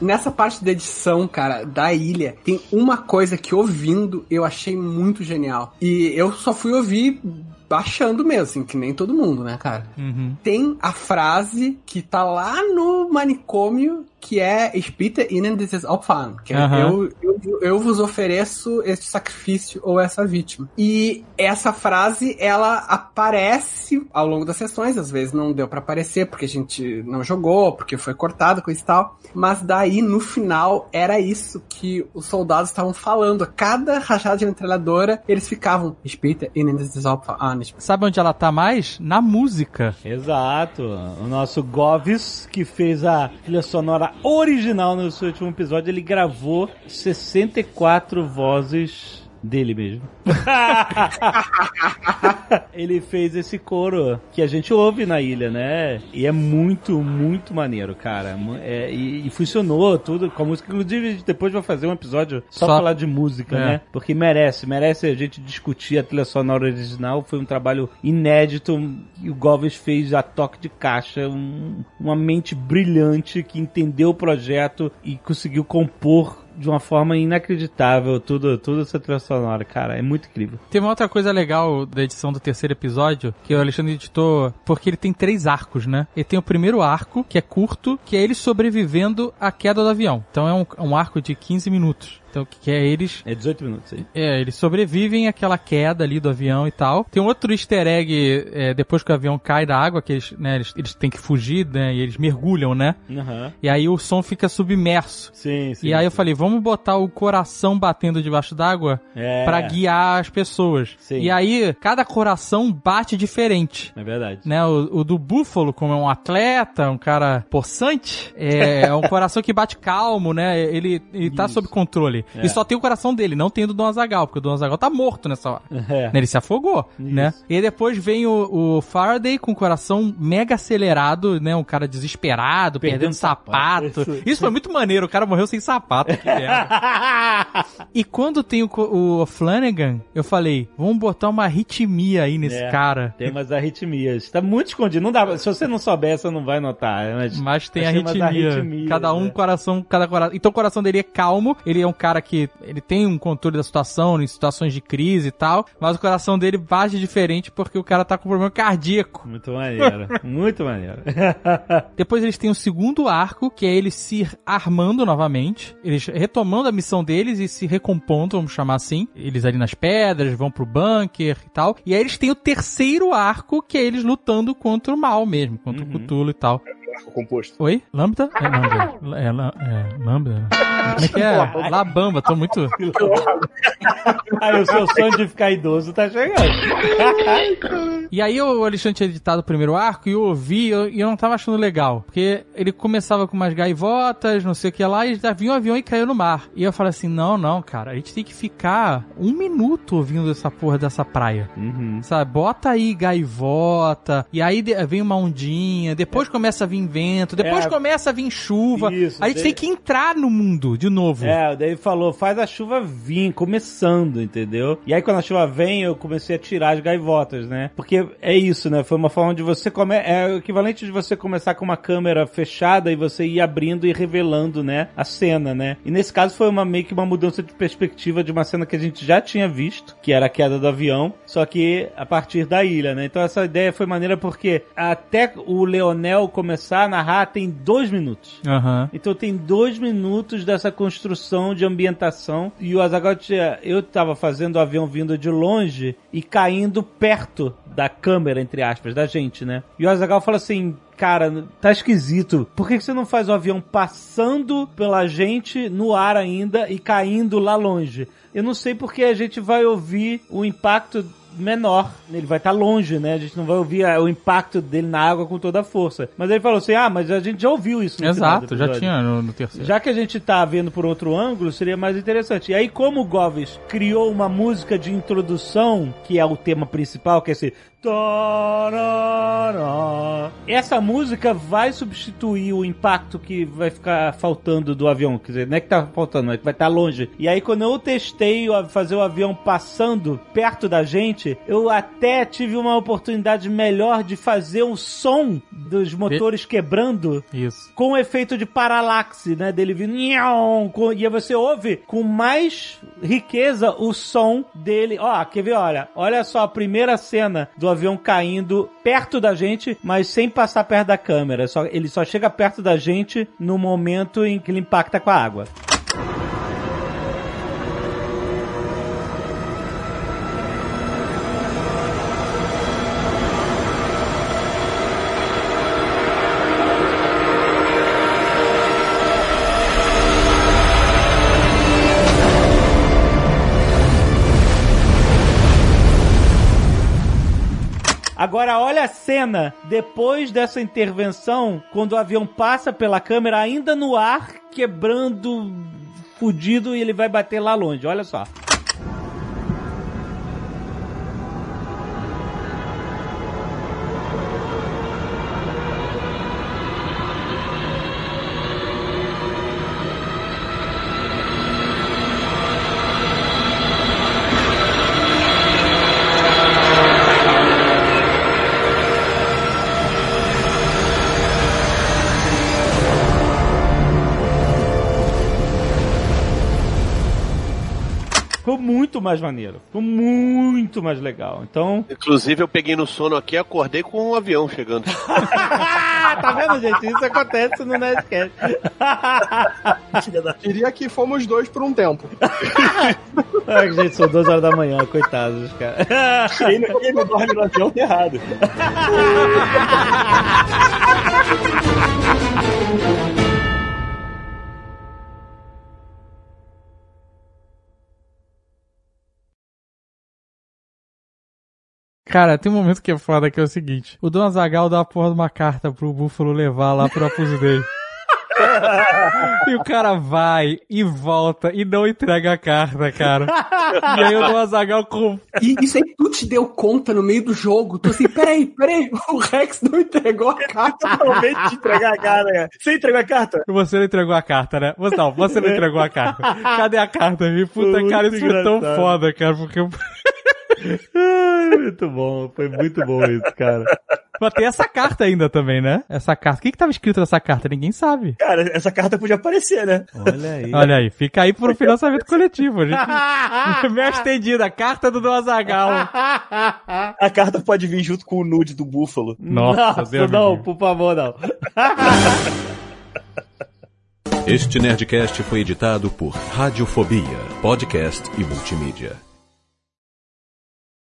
Nessa parte da edição, cara, da ilha, tem uma coisa que ouvindo eu achei muito genial. E eu só fui ouvir baixando mesmo, assim, que nem todo mundo, né, cara? Uhum. Tem a frase que tá lá no manicômio que é Spita ihnen dieses Opfern, que é eu, eu, eu vos ofereço este sacrifício ou essa vítima. E essa frase, ela aparece ao longo das sessões, às vezes não deu pra aparecer porque a gente não jogou, porque foi cortado, coisa e tal, mas daí no final era isso que os soldados estavam falando. A cada rajada de metralhadora, eles ficavam Spita ihnen dieses Opfern. Sabe onde ela tá mais? Na música. Exato. O nosso Govis, que fez a trilha sonora original no seu último episódio, ele gravou 64 vozes dele mesmo. ele fez esse coro que a gente ouve na ilha, né? E é muito, muito maneiro, cara. É, e, e funcionou tudo com a música. Inclusive, depois vai fazer um episódio só, Só- falar de música, É. né? Porque merece, merece a gente discutir a trilha sonora original. Foi um trabalho inédito e o Goves fez a toque de caixa, um- uma mente brilhante que entendeu o projeto e conseguiu compor de uma forma inacreditável tudo, tudo essa trilha sonora, cara. É muito incrível. Tem uma outra coisa legal da edição do terceiro episódio, que o Alexandre editou, porque ele tem três arcos, né? Ele tem o primeiro arco, que é curto, que é ele sobrevivendo à queda do avião. Então é um, um arco de 15 minutos. Então, que que é eles... É 18 minutos aí. É, eles sobrevivem àquela queda ali do avião e tal. Tem um outro easter egg, é, depois que o avião cai da água, que eles, né, eles, eles têm que fugir, né, e eles mergulham, né? Aham. E aí o som fica submerso. Sim, sim. E aí eu falei, vamos botar o coração batendo debaixo d'água É. pra guiar as pessoas. Sim. E aí, cada coração bate diferente. É verdade. Né, o, o do búfalo, como é um atleta, um cara possante, é, é um coração que bate calmo, né? Ele, ele tá sob controle. É. E só tem o coração dele, não tem o do Dom Azagal, porque o Dom Azagal tá morto nessa hora. É. Né, Ele se afogou, né? E aí depois vem o, o Faraday com o coração mega acelerado, né? Um cara desesperado, perdendo, Perdendo sapato. sapato. Isso foi muito maneiro, o cara morreu sem sapato. Que e quando tem o, o Flanagan, eu falei, vamos botar uma arritmia aí nesse É, cara. Tem umas arritmias. Tá muito escondido. Não dá, se você não souber, você não vai notar. Mas, Mas tem arritmia. arritmias, Cada um né? coração, cada coração. Então o coração dele é calmo. Ele é um cara que ele tem um controle da situação, em situações de crise e tal. Mas o coração dele bate diferente porque o cara tá com problema cardíaco. Muito maneiro. muito maneiro. Depois eles têm o segundo arco, que é eles se armando novamente, eles retomando a missão deles e se recompondo, vamos chamar assim. Eles ali nas pedras, vão pro bunker e tal. E aí eles têm o terceiro arco, que é eles lutando contra o mal mesmo, contra Uhum. o Cthulhu e tal. Arco composto. Oi? Lambda? É Lambda. É, la, é Lambda. Como é que é? Labamba, tô muito... Aí o seu sonho de ficar idoso tá chegando. E aí o Alexandre tinha editado o primeiro arco e eu ouvi e eu, e eu não tava achando legal. Porque ele começava com umas gaivotas, não sei o que lá, e já vinha um avião e caiu no mar. E eu falei assim, não, não, cara, a gente tem que ficar um minuto ouvindo essa porra dessa praia. Uhum. Sabe, bota aí gaivota, e aí vem uma ondinha, depois começa a vir vento, depois É. começa a vir chuva. Isso, a gente daí- tem que entrar no mundo de novo. É, daí falou, faz a chuva vir, começando, entendeu? E aí quando a chuva vem, eu comecei a tirar as gaivotas, né? Porque é isso, né? Foi uma forma de você comer, é o equivalente de você começar com uma câmera fechada e você ir abrindo e revelando, né, a cena, né? E nesse caso foi uma meio que uma mudança de perspectiva de uma cena que a gente já tinha visto, que era a queda do avião, só que a partir da ilha, né? Então essa ideia foi maneira porque até o Leonel começar a narrar tem dois minutos. Aham. Então tem dois minutos dessa construção de ambientação. E o Azaghal tinha. Eu tava fazendo o avião vindo de longe e caindo perto da câmera, entre aspas, da gente, né? E o Azaghal fala assim. Cara, tá esquisito. Por que você não faz o avião passando pela gente no ar ainda e caindo lá longe? Eu não sei porque a gente vai ouvir o impacto menor. Ele vai estar longe, né? A gente não vai ouvir ah, o impacto dele na água com toda a força. Mas ele falou assim: ah, mas a gente já ouviu isso no Exato, já tinha no, no terceiro. Já que a gente tá vendo por outro ângulo, seria mais interessante. E aí, como o Goves criou uma música de introdução, que é o tema principal, que é esse. Essa música vai substituir o impacto que vai ficar faltando do avião. Quer dizer, não é que tá faltando, é que vai estar longe. E aí, quando eu testei fazer o avião passando perto da gente, eu até tive uma oportunidade melhor de fazer o som dos motores quebrando Isso. com o efeito de paralaxe, né? Dele vindo. E aí você ouve com mais riqueza o som dele. Ó, quer ver? Olha, olha só a primeira cena do avião caindo perto da gente, mas sem passar perto da câmera. Só, ele só chega perto da gente no momento em que ele impacta com a água. Agora olha a cena depois dessa intervenção, quando o avião passa pela câmera ainda no ar, quebrando fudido e ele vai bater lá longe. Olha só. Mais maneiro. Ficou muito mais legal. Então. Inclusive, eu peguei no sono aqui e acordei com um avião chegando. tá vendo, gente? Isso acontece no Nerdcast. Diria que fomos dois por um tempo. Ai, gente, são duas horas da manhã, coitados, cara. Quem não, quem não dorme no avião tá errado. Cara, tem um momento que é foda que é o seguinte: o Don Azagal dá a porra de uma carta pro Búfalo levar lá pro Opus Dei. e o cara vai e volta e não entrega a carta, cara. E aí o Don Azagal com. E isso aí tu te deu conta no meio do jogo. Tu assim, peraí, peraí, o Rex não entregou a carta. Realmente entregar a carta, cara. Você entregou a carta? Você não entregou a carta, né? Você não, você não entregou a carta. Cadê a carta? E puta, Muito cara, isso foi tão foda, cara, porque. Muito bom, foi muito bom isso, cara. Mas tem essa carta ainda também, né? Essa carta. O que que tava escrito nessa carta? Ninguém sabe. Cara, essa carta podia aparecer, né? Olha aí. Olha aí, fica aí pro financiamento coletivo. A gente... Meia estendida, carta do Azagal. A carta pode vir junto com o nude do búfalo. Nossa, Deus não, por favor, não. Este Nerdcast foi editado por Radiofobia, podcast e multimídia.